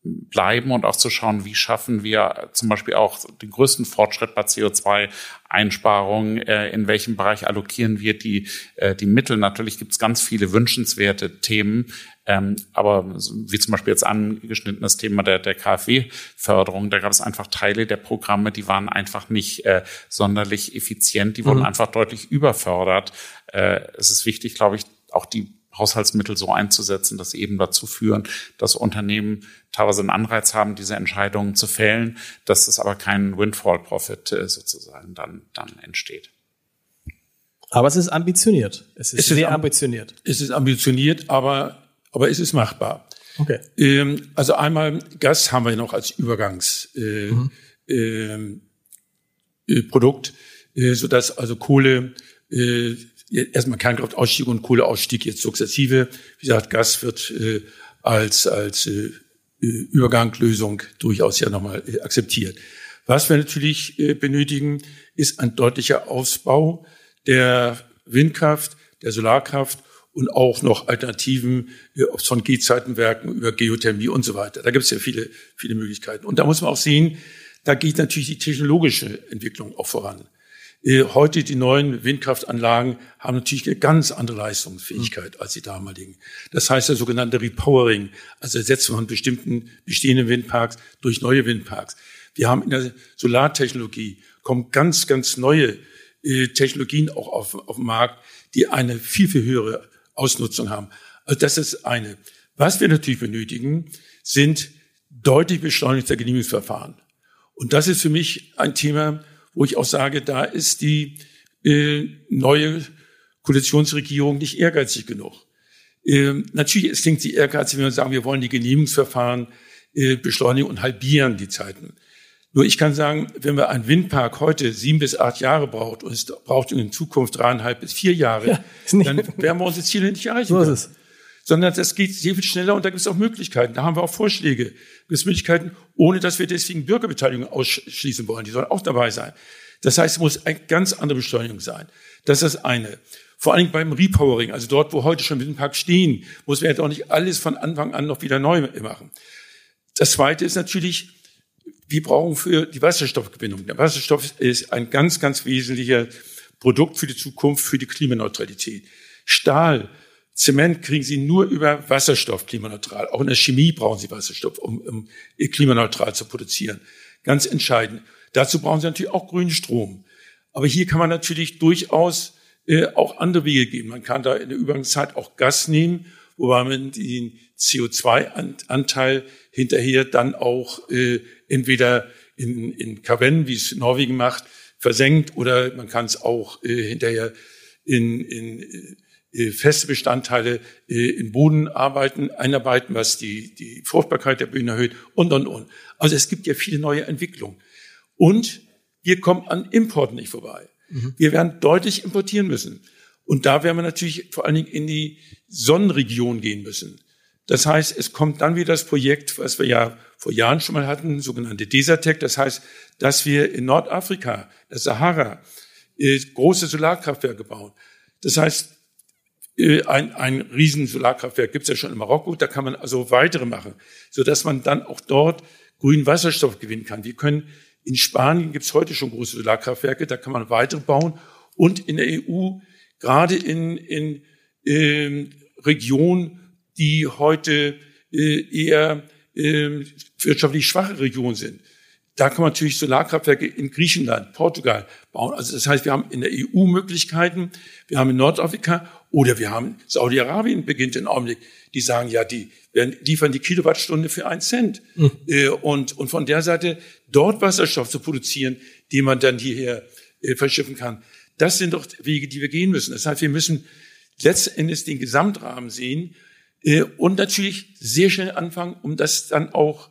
bleiben und auch zu schauen, wie schaffen wir zum Beispiel auch den größten Fortschritt bei CO2-Einsparungen, äh, in welchem Bereich allokieren wir die, äh, die Mittel. Natürlich gibt es ganz viele wünschenswerte Themen, ähm, aber wie zum Beispiel jetzt angeschnitten das Thema der, der KfW-Förderung, da gab es einfach Teile der Programme, die waren einfach nicht äh, sonderlich effizient, die wurden mhm. einfach deutlich überfördert. Äh, es ist wichtig, glaube ich, auch die Haushaltsmittel so einzusetzen, dass sie eben dazu führen, dass Unternehmen teilweise einen Anreiz haben, diese Entscheidungen zu fällen, dass es aber kein Windfall-Profit äh, sozusagen dann, dann entsteht.
Aber es ist ambitioniert. Es ist, es ist sehr ambitioniert.
Es ist ambitioniert, aber, aber es ist machbar. Okay. Ähm, also einmal Gas haben wir noch als Übergangsprodukt, äh, mhm. Ähm, äh, Produkt, äh, sodass also Kohle äh, erstmal Kernkraftausstieg und Kohleausstieg jetzt sukzessive. Wie gesagt, Gas wird äh, als, als äh, Überganglösung durchaus ja nochmal äh, akzeptiert. Was wir natürlich äh, benötigen, ist ein deutlicher Ausbau der Windkraft, der Solarkraft und auch noch Alternativen äh, von G-Zeitenwerken über Geothermie und so weiter. Da gibt es ja viele, viele Möglichkeiten. Und da muss man auch sehen, da geht natürlich die technologische Entwicklung auch voran. Äh, heute die neuen Windkraftanlagen haben natürlich eine ganz andere Leistungsfähigkeit als die damaligen. Das heißt der sogenannte Repowering, also Ersetzung von bestimmten bestehenden Windparks durch neue Windparks. Wir haben in der Solartechnologie kommen ganz, ganz neue äh, Technologien auch auf, auf den Markt, die eine viel, viel höhere Ausnutzung haben. Also das ist eine. Was wir natürlich benötigen, sind deutlich beschleunigte Genehmigungsverfahren. Und das ist für mich ein Thema, wo ich auch sage, da ist die äh, neue Koalitionsregierung nicht ehrgeizig genug. Ähm, natürlich es klingt sie ehrgeizig, wenn wir sagen, wir wollen die Genehmigungsverfahren äh, beschleunigen und halbieren die Zeiten. Nur ich kann sagen, wenn wir einen Windpark heute sieben bis acht Jahre braucht und es braucht in Zukunft dreieinhalb bis vier Jahre, ja, dann werden wir unsere Ziele nicht erreichen. So ist es sondern das geht sehr viel schneller und da gibt es auch Möglichkeiten. Da haben wir auch Vorschläge. Gibt es Möglichkeiten, ohne dass wir deswegen Bürgerbeteiligung ausschließen wollen. Die sollen auch dabei sein. Das heißt, es muss eine ganz andere Beschleunigung sein. Das ist das eine. Vor allen Dingen beim Repowering, also dort, wo heute schon Windparks stehen, muss man ja doch nicht alles von Anfang an noch wieder neu machen. Das zweite ist natürlich, wir brauchen für die Wasserstoffgewinnung. Der Wasserstoff ist ein ganz, ganz wesentlicher Produkt für die Zukunft, für die Klimaneutralität. Stahl Zement kriegen Sie nur über Wasserstoff klimaneutral. Auch in der Chemie brauchen Sie Wasserstoff, um, um klimaneutral zu produzieren. Ganz entscheidend. Dazu brauchen Sie natürlich auch grünen Strom. Aber hier kann man natürlich durchaus äh, auch andere Wege gehen. Man kann da in der Übergangszeit auch Gas nehmen, wobei man den CO2-Anteil hinterher dann auch äh, entweder in, in Kaven, wie es Norwegen macht, versenkt, oder man kann es auch äh, hinterher in, in äh, feste Bestandteile äh, in Boden arbeiten, einarbeiten, was die, die Fruchtbarkeit der Böden erhöht und, und, und. Also es gibt ja viele neue Entwicklungen. Und wir kommen an Importen nicht vorbei. Mhm. Wir werden deutlich importieren müssen. Und da werden wir natürlich vor allen Dingen in die Sonnenregion gehen müssen. Das heißt, es kommt dann wieder das Projekt, was wir ja vor Jahren schon mal hatten, sogenannte Desertec. Das heißt, dass wir in Nordafrika, der Sahara, äh, große Solarkraftwerke bauen. Das heißt, äh, ein, ein riesen Solarkraftwerk gibt es ja schon in Marokko, da kann man also weitere machen, so dass man dann auch dort grünen Wasserstoff gewinnen kann. Wir können in Spanien gibt es heute schon große Solarkraftwerke, da kann man weitere bauen und in der EU gerade in, in äh, Regionen, die heute äh, eher äh, wirtschaftlich schwache Regionen sind. da kann man natürlich Solarkraftwerke in Griechenland, Portugal bauen. Also das heißt, wir haben in der EU Möglichkeiten, wir haben in Nordafrika oder wir haben Saudi-Arabien beginnt den Augenblick. Die sagen, ja, die werden, liefern die Kilowattstunde für einen Cent. Mhm. Und, und von der Seite dort Wasserstoff zu produzieren, den man dann hierher äh, verschiffen kann. Das sind doch Wege, die wir gehen müssen. Das heißt, wir müssen letztendlich den Gesamtrahmen sehen äh, und natürlich sehr schnell anfangen, um das dann auch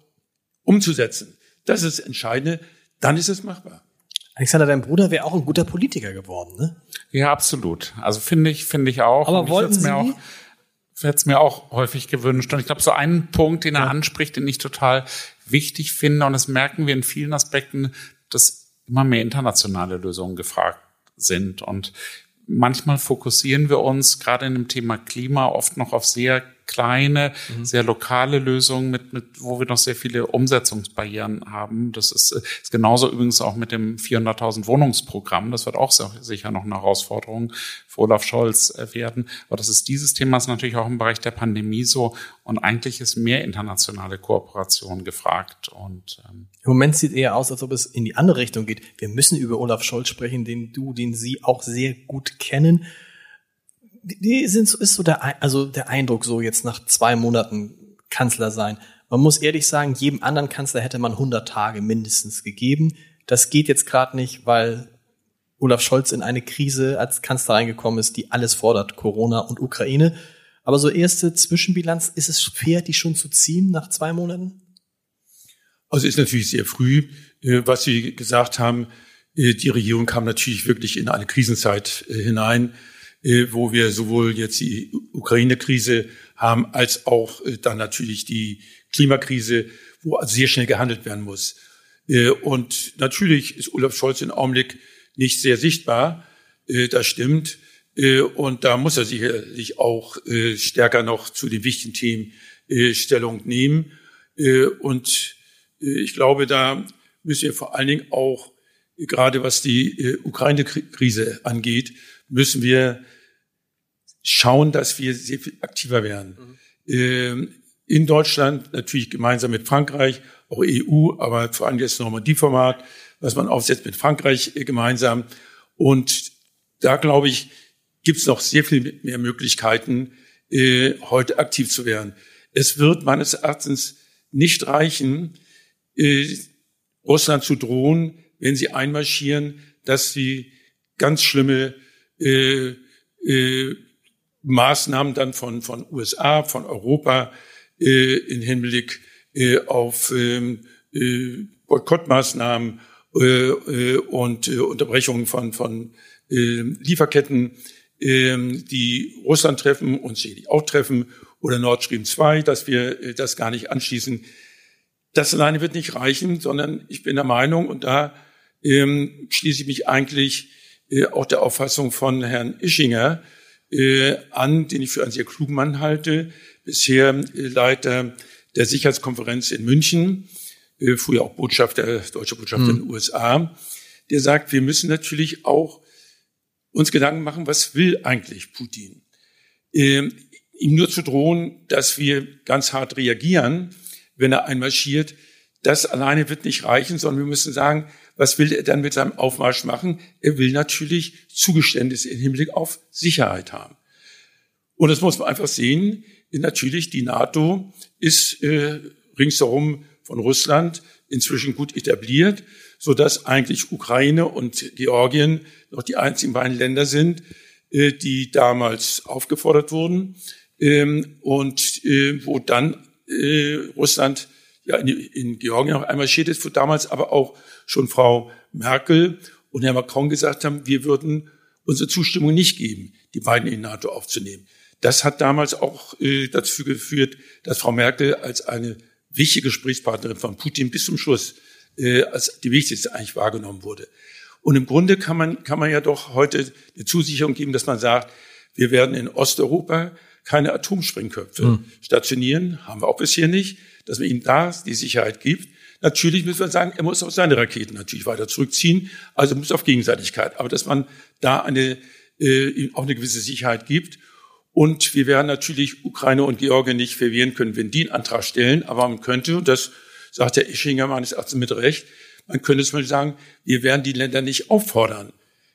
umzusetzen. Das ist das Entscheidende. Dann ist es machbar.
Alexander, dein Bruder wäre auch ein guter Politiker geworden, ne?
Ja, absolut. Also finde ich, finde ich auch.
Aber wollten Sie?
Mir auch, hätte es mir auch häufig gewünscht. Und ich glaube, so einen Punkt, den er ja. anspricht, den ich total wichtig finde, und das merken wir in vielen Aspekten, dass immer mehr internationale Lösungen gefragt sind. Und manchmal fokussieren wir uns gerade in dem Thema Klima oft noch auf sehr kleine, mhm. sehr lokale Lösungen, mit, mit, wo wir noch sehr viele Umsetzungsbarrieren haben. Das ist, ist genauso übrigens auch mit dem 400.000 Wohnungsprogramm. Das wird auch sicher noch eine Herausforderung für Olaf Scholz äh, werden. Aber das ist dieses Thema ist natürlich auch im Bereich der Pandemie so. Und eigentlich ist mehr internationale Kooperation gefragt. Und
ähm im Moment sieht eher aus, als ob es in die andere Richtung geht. Wir müssen über Olaf Scholz sprechen, den du, den Sie auch sehr gut kennen die sind, ist so der, also der Eindruck so jetzt nach zwei Monaten Kanzler sein. Man muss ehrlich sagen, jedem anderen Kanzler hätte man 100 Tage mindestens gegeben. Das geht jetzt gerade nicht, weil Olaf Scholz in eine Krise als Kanzler reingekommen ist, die alles fordert, Corona und Ukraine. Aber so erste Zwischenbilanz, ist es fair, die schon zu ziehen nach zwei Monaten?
Also ist natürlich sehr früh, äh, was Sie gesagt haben. Äh, die Regierung kam natürlich wirklich in eine Krisenzeit äh, hinein. Äh, wo wir sowohl jetzt die Ukraine-Krise haben, als auch äh, dann natürlich die Klimakrise, wo also sehr schnell gehandelt werden muss. Äh, und natürlich ist Olaf Scholz im Augenblick nicht sehr sichtbar, das stimmt. Und da muss er sicherlich auch stärker noch zu den wichtigen Themen Stellung nehmen. Und ich glaube, da müssen wir vor allen Dingen auch, gerade was die Ukraine-Krise angeht, müssen wir schauen, dass wir sehr viel aktiver werden. Mhm. In Deutschland natürlich gemeinsam mit Frankreich, auch EU, aber vor allem das Normandie-Format, was man aufsetzt mit Frankreich äh, gemeinsam. Und da glaube ich, gibt es noch sehr viel mehr Möglichkeiten, äh, heute aktiv zu werden. Es wird meines Erachtens nicht reichen, äh, Russland zu drohen, wenn sie einmarschieren, dass sie ganz schlimme äh, äh, Maßnahmen dann von, von USA, von Europa äh, in Hinblick äh, auf ähm, äh, Boykottmaßnahmen äh, äh, und äh, Unterbrechungen von, von äh, Lieferketten, äh, die Russland treffen und sie auch treffen, oder Nord Stream 2, dass wir äh, das gar nicht anschließen. Das alleine wird nicht reichen, sondern ich bin der Meinung, und da ähm, schließe ich mich eigentlich äh, auch der Auffassung von Herrn Ischinger äh, an, den ich für einen sehr klugen Mann halte, bisher äh, Leiter der Sicherheitskonferenz in München, äh, früher auch Botschafter, deutscher Botschafter mhm. in den USA, der sagt, wir müssen natürlich auch uns Gedanken machen, was will eigentlich Putin? Ähm, ihm nur zu drohen, dass wir ganz hart reagieren, wenn er einmarschiert, das alleine wird nicht reichen, sondern wir müssen sagen, was will er dann mit seinem Aufmarsch machen? Er will natürlich Zugeständnisse im Hinblick auf Sicherheit haben. Und das muss man einfach sehen. Natürlich, die NATO ist äh, ringsherum von Russland inzwischen gut etabliert, so dass eigentlich Ukraine und Georgien noch die einzigen beiden Länder sind, äh, die damals aufgefordert wurden ähm, und äh, wo dann äh, Russland ja in, in Georgien auch einmal wo damals aber auch schon Frau Merkel und Herr Macron gesagt haben, wir würden unsere Zustimmung nicht geben, die beiden in NATO aufzunehmen. Das hat damals auch äh, dazu geführt, dass Frau Merkel als eine wichtige Gesprächspartnerin von Putin bis zum Schluss äh, als die wichtigste eigentlich wahrgenommen wurde. Und im Grunde kann man, kann man ja doch heute eine Zusicherung geben, dass man sagt, wir werden in Osteuropa keine Atomsprengköpfe mhm. stationieren, haben wir auch bisher nicht dass man ihm da die Sicherheit gibt. Natürlich müssen wir sagen, er muss auch seine Raketen natürlich weiter zurückziehen, also muss auf Gegenseitigkeit. Aber dass man da eine, äh, auch eine gewisse Sicherheit gibt. Und wir werden natürlich Ukraine und Georgien nicht verwehren können, wenn die einen Antrag stellen. Aber man könnte, und das sagt der Ischinger meines Erachtens mit Recht, Man könnte zum Beispiel sagen, wir werden die Länder nicht auffordern,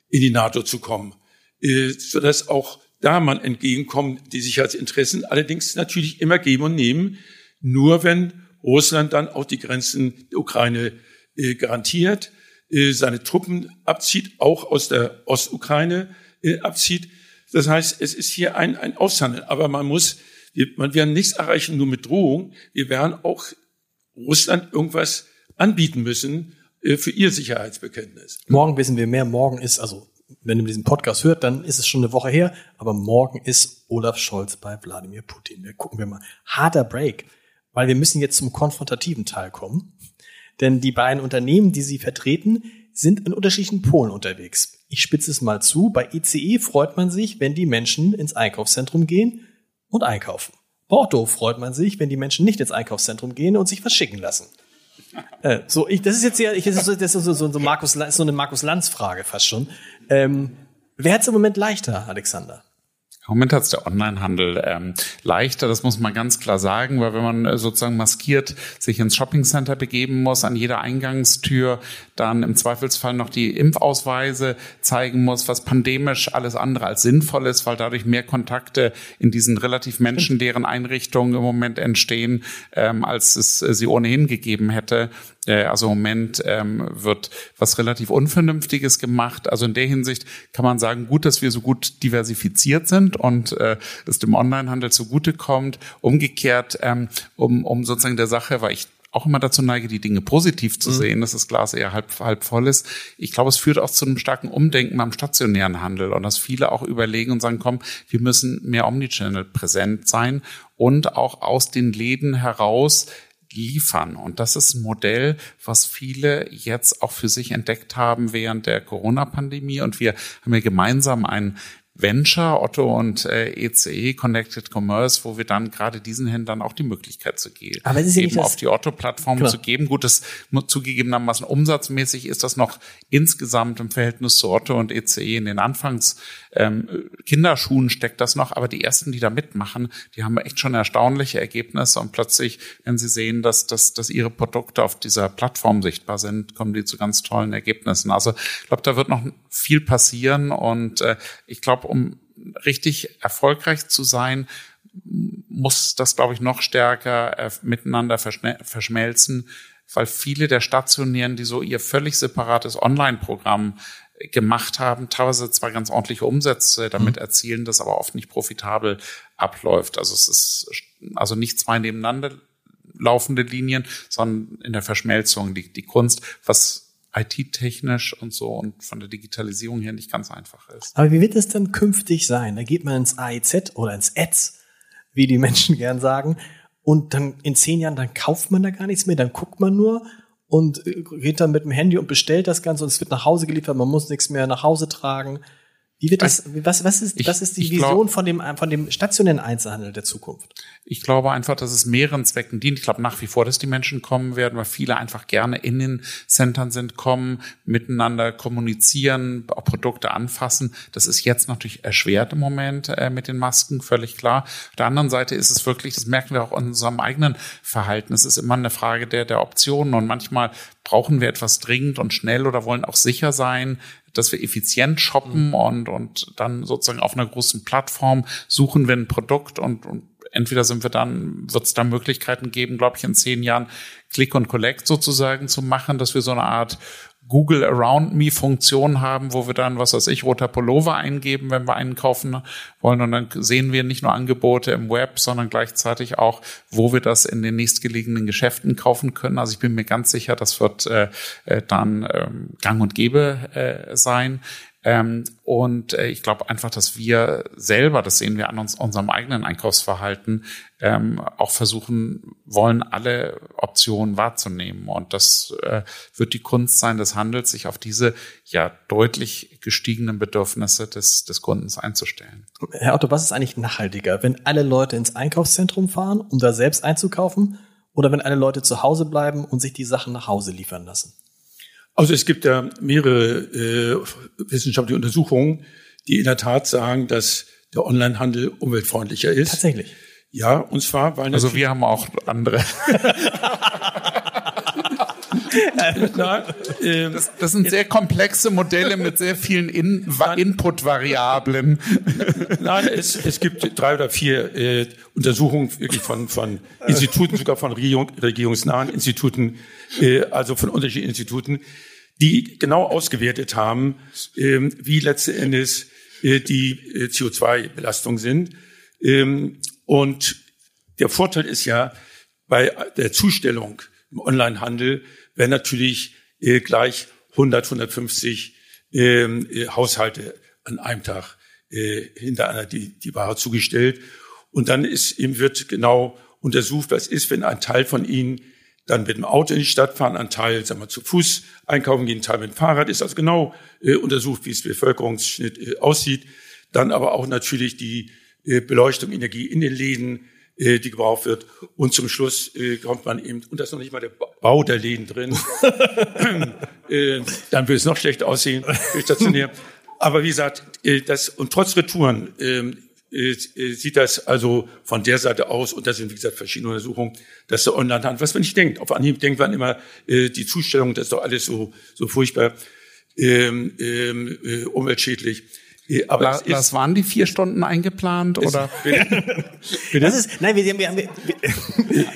in die NATO zu kommen, äh, sodass auch da man entgegenkommt, die Sicherheitsinteressen allerdings natürlich immer geben und nehmen, nur wenn Russland dann auch die Grenzen der Ukraine äh, garantiert, äh, seine Truppen abzieht, auch aus der Ostukraine äh, abzieht. Das heißt, es ist hier ein, ein Aushandeln. Aber man muss, wir, man werden nichts erreichen nur mit Drohung. Wir werden auch Russland irgendwas anbieten müssen äh, für ihr Sicherheitsbekenntnis.
Morgen wissen wir mehr. Morgen ist, also wenn ihr diesen Podcast hört, dann ist es schon eine Woche her. Aber morgen ist Olaf Scholz bei Wladimir Putin. Wir gucken wir mal. Harter Break, weil wir müssen jetzt zum konfrontativen Teil kommen. Denn die beiden Unternehmen, die sie vertreten, sind in unterschiedlichen Polen unterwegs. Ich spitze es mal zu. Bei ECE e freut man sich, wenn die Menschen ins Einkaufszentrum gehen und einkaufen. Porto freut man sich, wenn die Menschen nicht ins Einkaufszentrum gehen und sich was schicken lassen. Äh, so, ich, das ist jetzt ja, ich, das ist so, das ist so, so, so, Markus, so eine Markus Lanz Frage fast schon. Ähm, wer hat es im Moment leichter, Alexander?
Im Moment hat es der Onlinehandel ähm, leichter, das muss man ganz klar sagen, weil wenn man äh, sozusagen maskiert sich ins Shoppingcenter begeben muss, an jeder Eingangstür dann im Zweifelsfall noch die Impfausweise zeigen muss, was pandemisch alles andere als sinnvoll ist, weil dadurch mehr Kontakte in diesen relativ menschenleeren Einrichtungen im Moment entstehen, ähm, als es äh, sie ohnehin gegeben hätte. Äh, also im Moment ähm, wird was relativ Unvernünftiges gemacht. Also in der Hinsicht kann man sagen, gut, dass wir so gut diversifiziert sind und äh, es dem Onlinehandel zugutekommt. Umgekehrt, ähm, um, um sozusagen der Sache, weil ich auch immer dazu neige, die Dinge positiv zu mhm. sehen, dass das Glas eher halb, halb voll ist. Ich glaube, es führt auch zu einem starken Umdenken beim stationären Handel und dass viele auch überlegen und sagen, komm, wir müssen mehr Omnichannel präsent sein und auch aus den Läden heraus liefern. Und das ist ein Modell, was viele jetzt auch für sich entdeckt haben während der Corona-Pandemie. Und wir haben ja gemeinsam ein Venture, Otto und äh, ECE, e, Connected Commerce, wo wir dann gerade diesen Händlern auch die Möglichkeit zu geben,
Aber es ist ja eben
auf die Otto-Plattform zu geben. Gut, das zugegebenermaßen umsatzmäßig ist das noch insgesamt im Verhältnis zu Otto und ECE e in den Anfangs ähm, Kinderschuhen steckt das noch, aber die ersten, die da mitmachen, die haben echt schon erstaunliche Ergebnisse und plötzlich, wenn sie sehen, dass, dass, dass ihre Produkte auf dieser Plattform sichtbar sind, kommen die zu ganz tollen Ergebnissen. Also ich glaube, da wird noch viel passieren und äh, ich glaube, um richtig erfolgreich zu sein, muss das, glaube ich, noch stärker äh, miteinander verschmelzen, weil viele der Stationären, die so ihr völlig separates Online-Programm gemacht haben, teilweise zwar ganz ordentliche Umsätze damit mhm. erzielen, das aber oft nicht profitabel abläuft. Also es ist also nicht zwei nebeneinander laufende Linien, sondern in der Verschmelzung liegt die Kunst, was IT-technisch und so und von der Digitalisierung her nicht ganz einfach ist.
Aber wie wird es dann künftig sein? Da geht man ins AIZ oder ins Ads, wie die Menschen gern sagen, und dann in zehn Jahren, dann kauft man da gar nichts mehr, dann guckt man nur und äh, geht dann mit dem Handy und bestellt das Ganze und es wird nach Hause geliefert, man muss nichts mehr nach Hause tragen. Wie wird das, was, was ist, ich, was ist die Vision glaub, von dem, von dem stationären Einzelhandel der Zukunft?
Ich glaube einfach, dass es mehreren Zwecken dient. Ich glaube nach wie vor, dass die Menschen kommen werden, weil viele einfach gerne in den Centern sind, kommen, miteinander kommunizieren, auch Produkte anfassen. Das ist jetzt natürlich erschwert im Moment äh, mit den Masken, völlig klar. Auf der anderen Seite ist es wirklich, das merken wir auch in unserem eigenen Verhalten. Es ist immer eine Frage der, der Optionen und manchmal brauchen wir etwas dringend und schnell oder wollen auch sicher sein, dass wir effizient shoppen mhm. und, und dann sozusagen auf einer großen Plattform suchen wir ein Produkt und, und entweder sind wir dann, wird es da Möglichkeiten geben, glaube ich, in zehn Jahren Click und Collect sozusagen zu machen, dass wir so eine Art Google Around Me Funktion haben, wo wir dann, was weiß ich, roter Pullover eingeben, wenn wir einen kaufen wollen. Und dann sehen wir nicht nur Angebote im Web, sondern gleichzeitig auch, wo wir das in den nächstgelegenen Geschäften kaufen können. Also ich bin mir ganz sicher, das wird äh, äh dann ähm, gang und gäbe äh, sein. Ähm, und äh, ich glaube einfach, dass wir selber, das sehen wir an uns, unserem eigenen Einkaufsverhalten, ähm, auch versuchen wollen, alle Optionen wahrzunehmen. Und das äh, wird die Kunst sein des Handels, sich auf diese ja deutlich gestiegenen Bedürfnisse des, des Kundens einzustellen.
Herr Otto, was ist eigentlich nachhaltiger, wenn alle Leute ins Einkaufszentrum fahren, um da selbst einzukaufen, oder wenn alle Leute zu Hause bleiben und sich die Sachen nach Hause liefern lassen?
Also es gibt ja mehrere äh, wissenschaftliche Untersuchungen, die in der Tat sagen, dass der Onlinehandel umweltfreundlicher ist.
Tatsächlich.
Ja, und zwar, weil
Also wir haben auch andere. Na, äh, das, das, sind sehr komplexe Modelle mit sehr vielen In Input-Variablen.
Nein, es, es gibt drei oder vier äh, Untersuchungen wirklich von, von Instituten, sogar von Regierung, regierungsnahen Instituten, äh, also von unterschiedlichen Instituten, die genau ausgewertet haben, äh, wie letzten Endes äh, die äh, CO2-Belastungen sind. Ähm, und der Vorteil ist ja, bei der Zustellung im Onlinehandel werden natürlich äh, gleich 100, 150 ähm, äh, Haushalte an einem Tag äh, hintereinander die, die Ware zugestellt. Und dann ist eben wird genau untersucht, was ist, wenn ein Teil von ihnen dann mit dem Auto in die Stadt fahren, ein Teil, sagen wir, zu Fuß einkaufen gehen, ein Teil mit dem Fahrrad, ist also genau äh, untersucht, wie es Bevölkerungsschnitt äh, aussieht. Dann aber auch natürlich die äh, Beleuchtung, Energie in den Läden, die gebraucht wird. Und zum Schluss äh, kommt man eben, und das ist noch nicht mal der Bau der Läden drin, äh, dann wird es noch schlechter aussehen, stationär. Aber wie gesagt, äh, das, und trotz Retouren ähm, äh, äh, sieht das also von der Seite aus, und da sind wie gesagt verschiedene Untersuchungen, dass der Onlinehandel, was man nicht denkt, auf Anhieb denkt man immer, äh, die Zustellung, das ist doch alles so, so furchtbar ähm, ähm, äh, umweltschädlich.
Aber La, das waren die vier Stunden eingeplant oder?
das ist, nein, wir, wir, wir, wir, wir,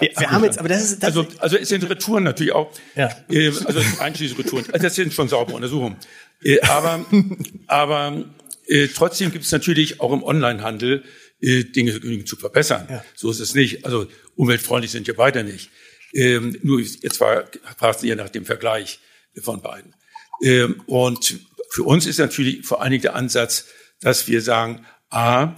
wir haben jetzt, aber das ist,
das also, also es sind Retouren natürlich auch, ja. äh, also einschließlich Retouren, also das sind schon saubere Untersuchungen. Äh, aber, aber äh, trotzdem gibt es natürlich auch im Onlinehandel äh, Dinge zu verbessern. Ja. So ist es nicht. Also umweltfreundlich sind wir weiter nicht. Ähm, nur jetzt war fast eher nach dem Vergleich von beiden. Ähm, und für uns ist natürlich vor allen Dingen der Ansatz, dass wir sagen, a,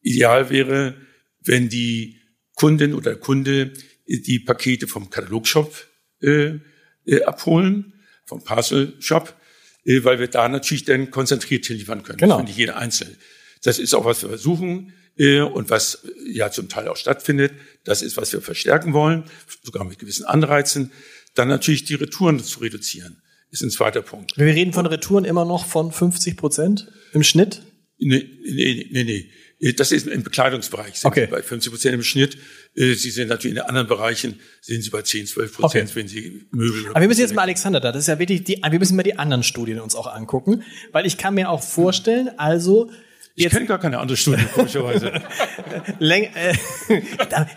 ideal wäre, wenn die Kundin oder Kunde die Pakete vom Katalogshop äh, äh, abholen, vom Parcel Shop, äh, weil wir da natürlich dann konzentriert liefern können.
Genau.
Nicht jeder einzeln. Das ist auch, was wir versuchen äh, und was ja zum Teil auch stattfindet. Das ist, was wir verstärken wollen, sogar mit gewissen Anreizen. Dann natürlich die Retouren zu reduzieren ist ein zweiter Punkt.
Wir reden von Retouren immer noch von 50 Prozent im Schnitt?
Nee, nee, nee, nee. Das ist im Bekleidungsbereich. Sind
okay.
Sie bei 50 Prozent im Schnitt. Äh, sie sind natürlich in den anderen Bereichen, sind Sie bei 10, 12 Prozent, okay. wenn Sie Möbel.
Aber wir müssen jetzt mal Alexander da. Das ist ja wirklich die, wir müssen mal die anderen Studien uns auch angucken. Weil ich kann mir auch vorstellen, also,
ich kenne gar keine andere Studie, komischerweise.
äh,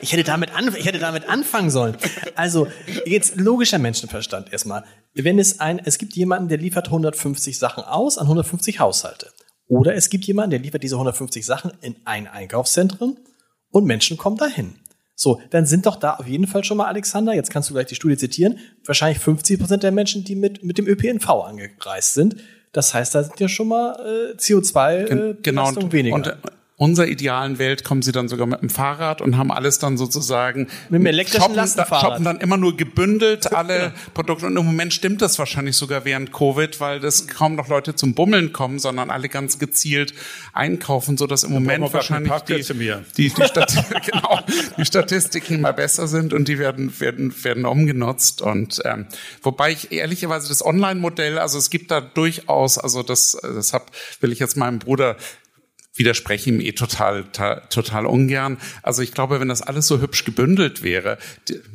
ich, hätte damit ich hätte damit anfangen sollen. Also, jetzt logischer Menschenverstand erstmal. Wenn es ein, es gibt jemanden, der liefert 150 Sachen aus an 150 Haushalte. Oder es gibt jemanden, der liefert diese 150 Sachen in ein Einkaufszentrum und Menschen kommen dahin. So, dann sind doch da auf jeden Fall schon mal, Alexander, jetzt kannst du gleich die Studie zitieren, wahrscheinlich 50 Prozent der Menschen, die mit, mit dem ÖPNV angereist sind. Das heißt, da sind ja schon mal äh, CO2-Belastung äh, genau, weniger.
Und, unserer idealen Welt kommen sie dann sogar mit dem Fahrrad und haben alles dann sozusagen
mit dem elektrischen shoppen, Lastenfahrrad.
shoppen dann immer nur gebündelt alle Produkte. Und im Moment stimmt das wahrscheinlich sogar während Covid, weil das kaum noch Leute zum Bummeln kommen, sondern alle ganz gezielt einkaufen, so dass im Moment wahrscheinlich die, die, die, Stat genau, die Statistiken mal besser sind und die werden werden werden umgenutzt. Und ähm, wobei ich ehrlicherweise das Online-Modell, also es gibt da durchaus, also das das hab, will ich jetzt meinem Bruder widerspreche ihm eh total, total ungern. Also ich glaube, wenn das alles so hübsch gebündelt wäre,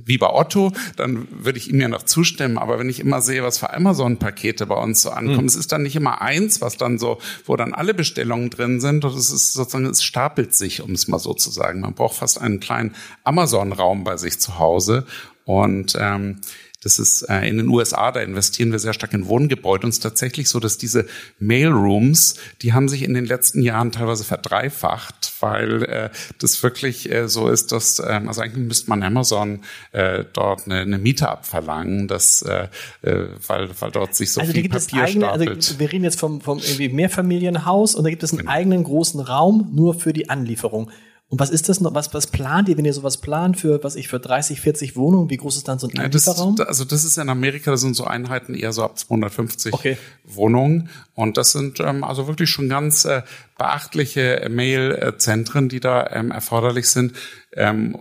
wie bei Otto, dann würde ich ihm ja noch zustimmen. Aber wenn ich immer sehe, was für Amazon-Pakete bei uns so ankommen, mhm. es ist dann nicht immer eins, was dann so, wo dann alle Bestellungen drin sind. Und es ist sozusagen, es stapelt sich, um es mal so zu sagen. Man braucht fast einen kleinen Amazon-Raum bei sich zu Hause. Und ähm, das ist äh, in den USA, da investieren wir sehr stark in Wohngebäude. Und es ist tatsächlich so, dass diese Mailrooms, die haben sich in den letzten Jahren teilweise verdreifacht, weil äh, das wirklich äh, so ist, dass, äh, also eigentlich müsste man Amazon äh, dort eine, eine Miete abverlangen, dass, äh, äh weil, weil dort sich so
also
viel
gibt
Papier
es eigene,
stapelt.
Also wir reden jetzt vom, vom irgendwie Mehrfamilienhaus und da gibt es einen genau. eigenen großen Raum nur für die Anlieferung. Und was ist das noch? Was, was plant ihr, wenn ihr sowas plant für, was ich, für 30, 40 Wohnungen? Wie groß ist dann so ein
ja, das, Also das ist in Amerika, das sind so Einheiten eher so ab 250
okay.
Wohnungen. Und das sind ähm, also wirklich schon ganz äh, beachtliche Mail-Zentren, die da ähm, erforderlich sind. Ähm,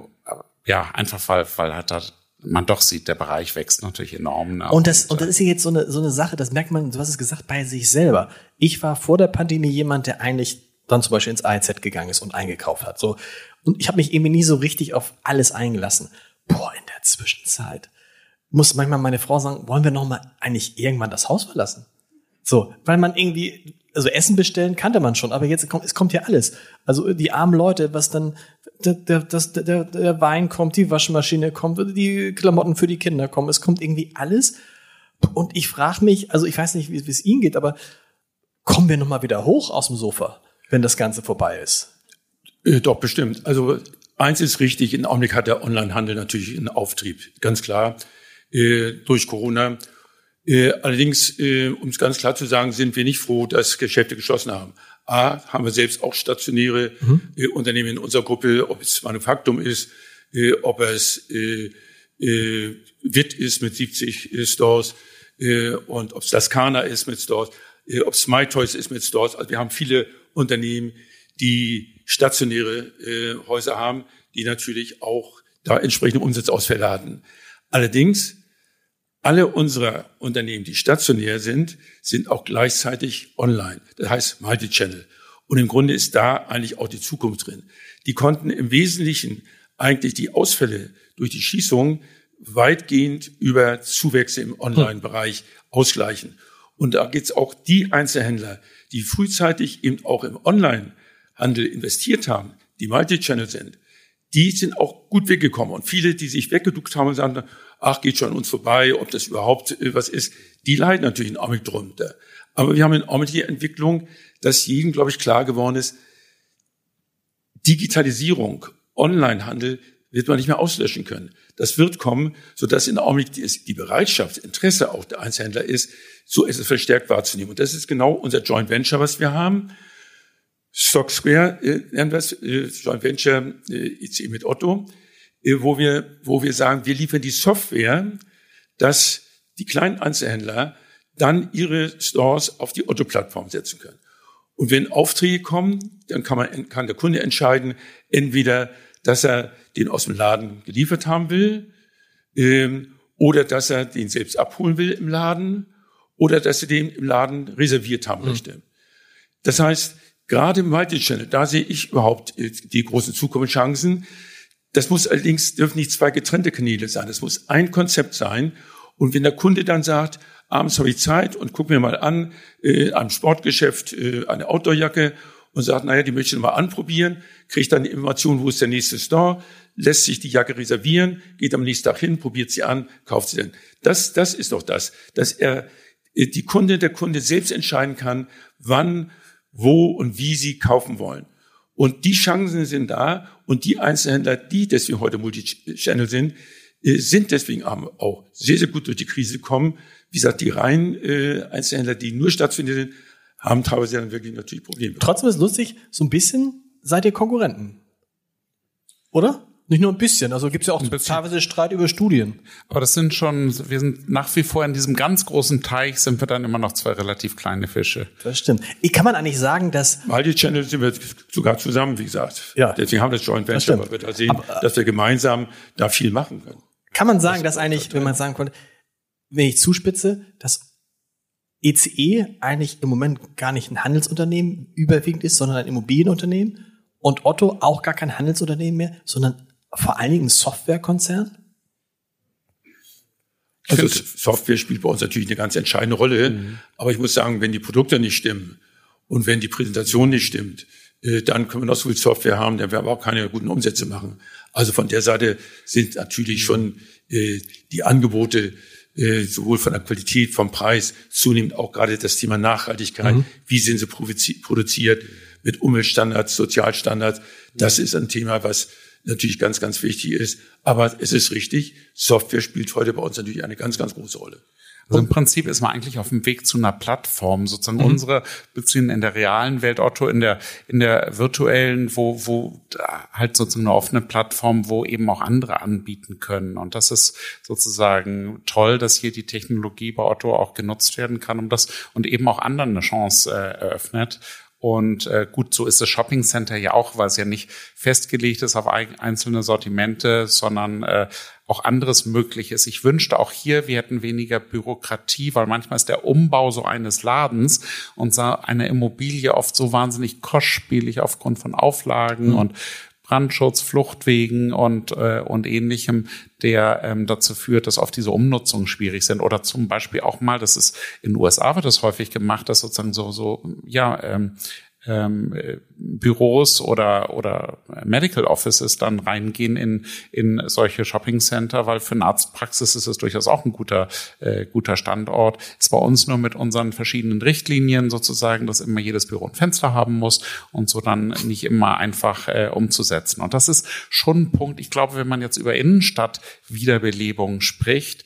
ja, einfach weil, weil halt da man doch sieht, der Bereich wächst natürlich enorm.
Ne? Und das, und, und das ist ja jetzt so eine, so eine Sache, das merkt man, du hast es gesagt, bei sich selber. Ich war vor der Pandemie jemand, der eigentlich dann zum Beispiel ins AZ gegangen ist und eingekauft hat. So. Und ich habe mich irgendwie nie so richtig auf alles eingelassen. Boah, in der Zwischenzeit muss manchmal meine Frau sagen, wollen wir noch mal eigentlich irgendwann das Haus verlassen? So, weil man irgendwie, also Essen bestellen kannte man schon, aber jetzt kommt, es kommt ja alles. Also die armen Leute, was dann, der, der, der, der Wein kommt, die Waschmaschine kommt, die Klamotten für die Kinder kommen, es kommt irgendwie alles. Und ich frage mich, also ich weiß nicht, wie es Ihnen geht, aber kommen wir noch mal wieder hoch aus dem Sofa, wenn das Ganze vorbei ist?
Äh, doch, bestimmt. Also eins ist richtig, im Augenblick hat der Onlinehandel natürlich einen Auftrieb, ganz klar, äh, durch Corona. Äh, allerdings, äh, um es ganz klar zu sagen, sind wir nicht froh, dass Geschäfte geschlossen haben. A, haben wir selbst auch stationäre mhm. äh, Unternehmen in unserer Gruppe, ob es Manufaktum ist, äh, ob es äh, äh, WIT ist mit 70 äh, Stores äh, und ob es Laskana ist mit Stores, äh, ob es MyToys ist mit Stores. Also wir haben viele Unternehmen, die stationäre äh, Häuser haben, die natürlich auch da entsprechende Umsatzausfälle hatten. Allerdings, alle unserer Unternehmen, die stationär sind, sind auch gleichzeitig online. Das heißt Multichannel. Und im Grunde ist da eigentlich auch die Zukunft drin. Die konnten im Wesentlichen eigentlich die Ausfälle durch die Schießung weitgehend über Zuwächse im Online-Bereich ausgleichen. Und da geht's auch die Einzelhändler, die frühzeitig eben auch im Online-Handel investiert haben, die Multichannel sind, die sind auch gut weggekommen. Und viele, die sich weggeduckt haben und sagen, ach, geht schon an uns vorbei, ob das überhaupt äh, was ist, die leiden natürlich in Augenblick drunter. Aber wir haben in Augenblick die Entwicklung, dass jedem, glaube ich, klar geworden ist, Digitalisierung, Onlinehandel wird man nicht mehr auslöschen können. Das wird kommen, sodass in Augenblick die Bereitschaft, Interesse auch der Einzelhändler ist, so ist es verstärkt wahrzunehmen. Und das ist genau unser Joint Venture, was wir haben. Stock Square äh, nennen wir es, äh, Joint Venture äh, ICE mit Otto, äh, wo wir, wo wir sagen, wir liefern die Software, dass die kleinen Einzelhändler dann ihre Stores auf die Otto-Plattform setzen können. Und wenn Aufträge kommen, dann kann man, kann der Kunde entscheiden, entweder, dass er den aus dem Laden geliefert haben will, ähm, oder dass er den selbst abholen will im Laden, oder dass er den im Laden reserviert haben mhm. möchte. Das heißt, Gerade im Multichannel, da sehe ich überhaupt äh, die großen Zukunftschancen. Das muss allerdings, dürfen nicht zwei getrennte Kanäle sein. Das muss ein Konzept sein. Und wenn der Kunde dann sagt, abends habe ich Zeit und guck mir mal an, äh, einem Sportgeschäft äh, eine Outdoorjacke und sagt, naja, die möchte ich mal anprobieren, kriegt dann die Information, wo ist der nächste Store, lässt sich die Jacke reservieren, geht am nächsten Tag hin, probiert sie an, kauft sie dann. Das, das ist doch das, dass er, äh, die Kunde, der Kunde selbst entscheiden kann, wann wo und wie sie kaufen wollen. Und die Chancen sind da und die Einzelhändler, die deswegen heute Multichannel sind, äh, sind deswegen auch sehr, sehr gut durch die Krise gekommen. Wie gesagt, die reinen äh, Einzelhändler, die nur stattfinden sind, haben teilweise dann wirklich natürlich Probleme.
Trotzdem ist lustig, so ein bisschen seid ihr Konkurrenten. Oder? Nicht nur ein bisschen, also gibt es ja auch teilweise Streit über Studien.
Aber das sind schon, wir sind nach wie vor in diesem ganz großen Teich, sind wir dann immer noch zwei relativ kleine Fische.
Das stimmt. Kann man eigentlich sagen, dass...
Multi-Channel sind wir sogar zusammen, wie gesagt. Ja. Deswegen haben wir das Joint Venture, weil wir da sehen, Aber, dass wir gemeinsam da viel machen können.
Kann man sagen, das dass eigentlich, wenn man sagen konnte, wenn ich zuspitze, dass ECE e eigentlich im Moment gar nicht ein Handelsunternehmen überwiegend ist, sondern ein Immobilienunternehmen und Otto auch gar kein Handelsunternehmen mehr, sondern vor allen Dingen ein Softwarekonzern?
Also Software spielt bei uns natürlich eine ganz entscheidende Rolle. Mhm. Aber ich muss sagen, wenn die Produkte nicht stimmen und wenn die Präsentation nicht stimmt, äh, dann können wir noch so viel Software haben, dann werden wir auch keine guten Umsätze machen. Also von der Seite sind natürlich schon äh, die Angebote äh, sowohl von der Qualität, vom Preis, zunehmend auch gerade das Thema Nachhaltigkeit, mhm. wie sind sie produziert, mit Umweltstandards, Sozialstandards. Das ist ein Thema, was natürlich ganz, ganz wichtig ist. Aber es ist richtig, Software spielt heute bei uns natürlich eine ganz, ganz große Rolle.
Also im Prinzip ist man eigentlich auf dem Weg zu einer Plattform, sozusagen mhm. unsere beziehen in der realen Welt, Otto, in der, in der virtuellen, wo, wo halt sozusagen eine offene Plattform, wo eben auch andere anbieten können. Und das ist sozusagen toll, dass hier die Technologie bei Otto auch genutzt werden kann, um das und eben auch anderen eine Chance äh, eröffnet. Und äh, gut, so ist das Shopping Center ja auch, weil es ja nicht festgelegt ist auf einzelne Sortimente, sondern äh, auch anderes möglich ist. Ich wünschte auch hier, wir hätten weniger Bürokratie, weil manchmal ist der Umbau so eines Ladens und eine Immobilie oft so wahnsinnig kostspielig aufgrund von Auflagen mhm. und Brandschutz, Fluchtwegen und, äh, und ähnlichem, der ähm, dazu führt, dass oft diese Umnutzungen schwierig sind. Oder zum Beispiel auch mal, das ist in den USA wird das häufig gemacht, dass sozusagen so, so ja, ähm, ähm, Büros oder oder Medical Offices dann reingehen in in solche Shopping Center, weil für eine Arztpraxis ist es durchaus auch ein guter äh, guter Standort. Ist bei uns nur mit unseren verschiedenen Richtlinien sozusagen, dass immer jedes Büro ein Fenster haben muss und so dann nicht immer einfach äh, umzusetzen. Und das ist schon ein Punkt. Ich glaube, wenn man jetzt über Innenstadt Wiederbelebung spricht,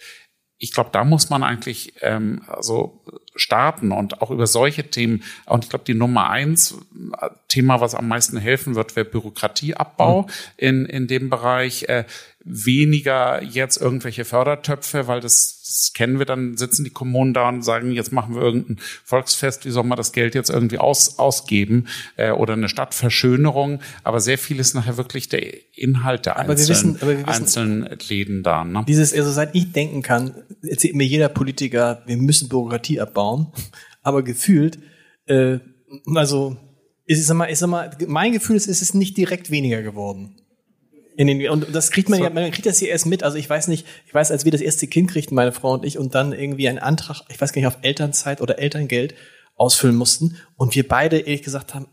ich glaube, da muss man eigentlich ähm, also starten und auch über solche Themen. Und ich glaube, die Nummer eins äh, Thema, was am meisten helfen wird, wäre Bürokratieabbau mhm. in, in dem Bereich. Äh, weniger jetzt irgendwelche Fördertöpfe, weil das, das kennen wir, dann sitzen die Kommunen da und sagen, jetzt machen wir irgendein Volksfest, wie soll man das Geld jetzt irgendwie aus, ausgeben äh, oder eine Stadtverschönerung, aber sehr viel ist nachher wirklich der Inhalt der aber einzelnen, wissen, wissen, einzelnen Läden da. Ne?
Dieses, also seit ich denken kann, erzählt mir jeder Politiker, wir müssen Bürokratie abbauen, aber gefühlt, äh, also ich sag mal, ich sag mal, mein Gefühl ist, es ist nicht direkt weniger geworden. In den, und das kriegt man so. ja, man kriegt das hier erst mit. Also ich weiß nicht, ich weiß, als wir das erste Kind kriegten, meine Frau und ich, und dann irgendwie einen Antrag, ich weiß gar nicht, auf Elternzeit oder Elterngeld ausfüllen mussten und wir beide ehrlich gesagt haben,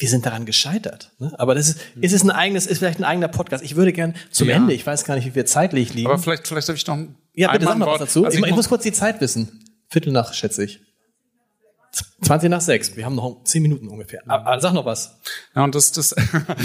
wir sind daran gescheitert. Ne? Aber das ist, mhm. ist es ein eigenes, ist vielleicht ein eigener Podcast. Ich würde gern zum ja. Ende, ich weiß gar nicht, wie wir zeitlich liegen.
Aber vielleicht, vielleicht darf ich noch
Ja, bitte sag mal was dazu. Also ich, ich muss kurz die Zeit wissen. Viertel nach, schätze ich. 20 nach 6. Wir haben noch 10 Minuten ungefähr. Aber, aber sag noch was.
Ja, und das, das,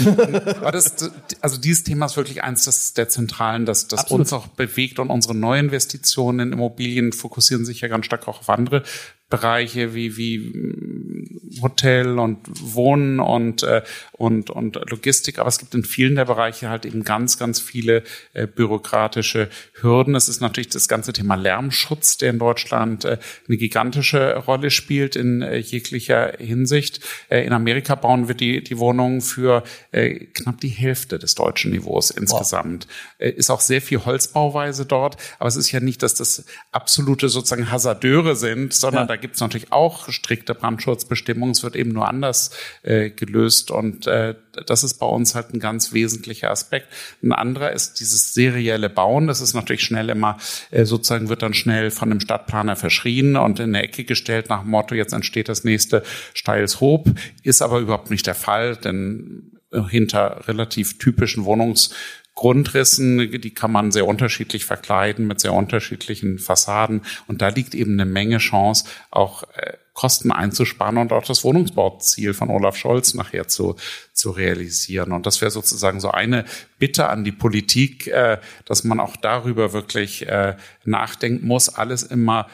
das, also dieses Thema ist wirklich eins des, der zentralen, das, das uns auch bewegt und unsere Neuinvestitionen in Immobilien fokussieren sich ja ganz stark auch auf andere Bereiche wie, wie mm, Hotel und Wohnen und, äh, und, und Logistik. Aber es gibt in vielen der Bereiche halt eben ganz, ganz viele äh, bürokratische Hürden. Es ist natürlich das ganze Thema Lärmschutz, der in Deutschland äh, eine gigantische Rolle spielt in äh, jeglicher Hinsicht. Äh, in Amerika bauen wir die, die Wohnungen für äh, knapp die Hälfte des deutschen Niveaus insgesamt. Wow. Äh, ist auch sehr viel Holzbauweise dort. Aber es ist ja nicht, dass das absolute sozusagen Hasardeure sind, sondern ja da gibt es natürlich auch strikte Brandschutzbestimmungen. Es wird eben nur anders äh, gelöst und äh, das ist bei uns halt ein ganz wesentlicher Aspekt. Ein anderer ist dieses serielle Bauen. Das ist natürlich schnell immer äh, sozusagen wird dann schnell von dem Stadtplaner verschrien und in eine Ecke gestellt nach dem Motto, jetzt entsteht das nächste Steilshoop. Ist aber überhaupt nicht der Fall, denn hinter relativ typischen Wohnungs Grundrissen, die kann man sehr unterschiedlich verkleiden mit sehr unterschiedlichen Fassaden. Und da liegt eben eine Menge Chance, auch äh, Kosten einzusparen und auch das Wohnungsbauziel von Olaf Scholz nachher zu, zu realisieren. Und das wäre sozusagen so eine Bitte an die Politik, äh, dass man auch darüber wirklich äh, nachdenken muss, alles immer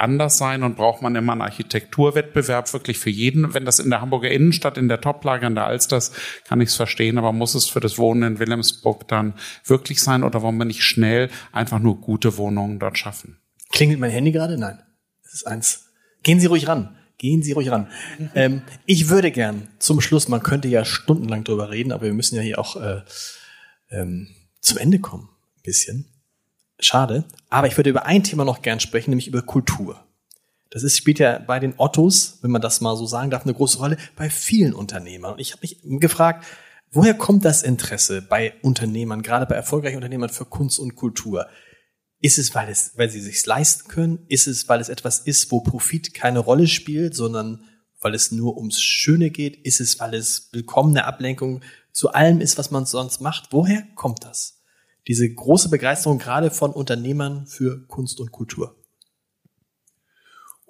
anders sein und braucht man immer einen Architekturwettbewerb wirklich für jeden. Wenn das in der Hamburger Innenstadt, in der Toplage an der Alsters, kann ich es verstehen, aber muss es für das Wohnen in Wilhelmsburg dann wirklich sein oder wollen wir nicht schnell einfach nur gute Wohnungen dort schaffen?
Klingelt mein Handy gerade? Nein. Das ist eins. Gehen Sie ruhig ran. Gehen Sie ruhig ran. Ähm, ich würde gern zum Schluss, man könnte ja stundenlang drüber reden, aber wir müssen ja hier auch äh, ähm, zum Ende kommen. Ein bisschen. Schade. Aber ich würde über ein Thema noch gern sprechen, nämlich über Kultur. Das ist, spielt ja bei den Ottos, wenn man das mal so sagen darf, eine große Rolle bei vielen Unternehmern. Und ich habe mich gefragt, woher kommt das Interesse bei Unternehmern, gerade bei erfolgreichen Unternehmern für Kunst und Kultur? Ist es, weil es, weil sie sich leisten können? Ist es, weil es etwas ist, wo Profit keine Rolle spielt, sondern weil es nur ums Schöne geht? Ist es, weil es willkommene Ablenkung zu allem ist, was man sonst macht? Woher kommt das? Diese große Begeisterung gerade von Unternehmern für Kunst und Kultur?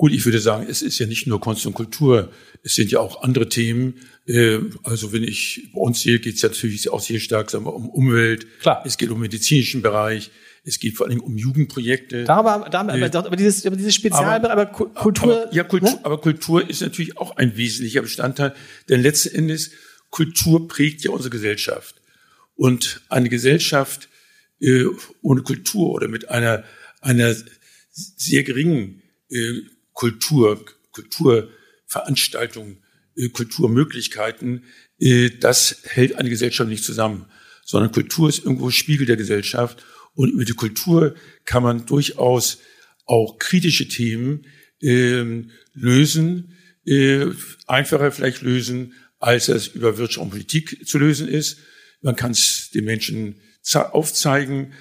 Gut, ich würde sagen, es ist ja nicht nur Kunst und Kultur, es sind ja auch andere Themen. Äh, also wenn ich bei uns sehe, geht es ja natürlich auch sehr stark sagen wir, um Umwelt. Klar. Es geht um medizinischen Bereich. Es geht vor allem um Jugendprojekte.
Da aber, da, aber, äh, aber dieses, aber dieses Spezialbereich, aber, aber, Kultur.
Aber, ja, Kultur, ne? aber Kultur ist natürlich auch ein wesentlicher Bestandteil, denn letzten Endes Kultur prägt ja unsere Gesellschaft. Und eine Gesellschaft äh, ohne Kultur oder mit einer, einer sehr geringen äh, Kultur, Kulturveranstaltung, äh, Kulturmöglichkeiten, äh, das hält eine Gesellschaft nicht zusammen, sondern Kultur ist irgendwo Spiegel der Gesellschaft und über die Kultur kann man durchaus auch kritische Themen äh, lösen, äh, einfacher vielleicht lösen als es über Wirtschaft und Politik zu lösen ist. Man kann es den Menschen aufzeigen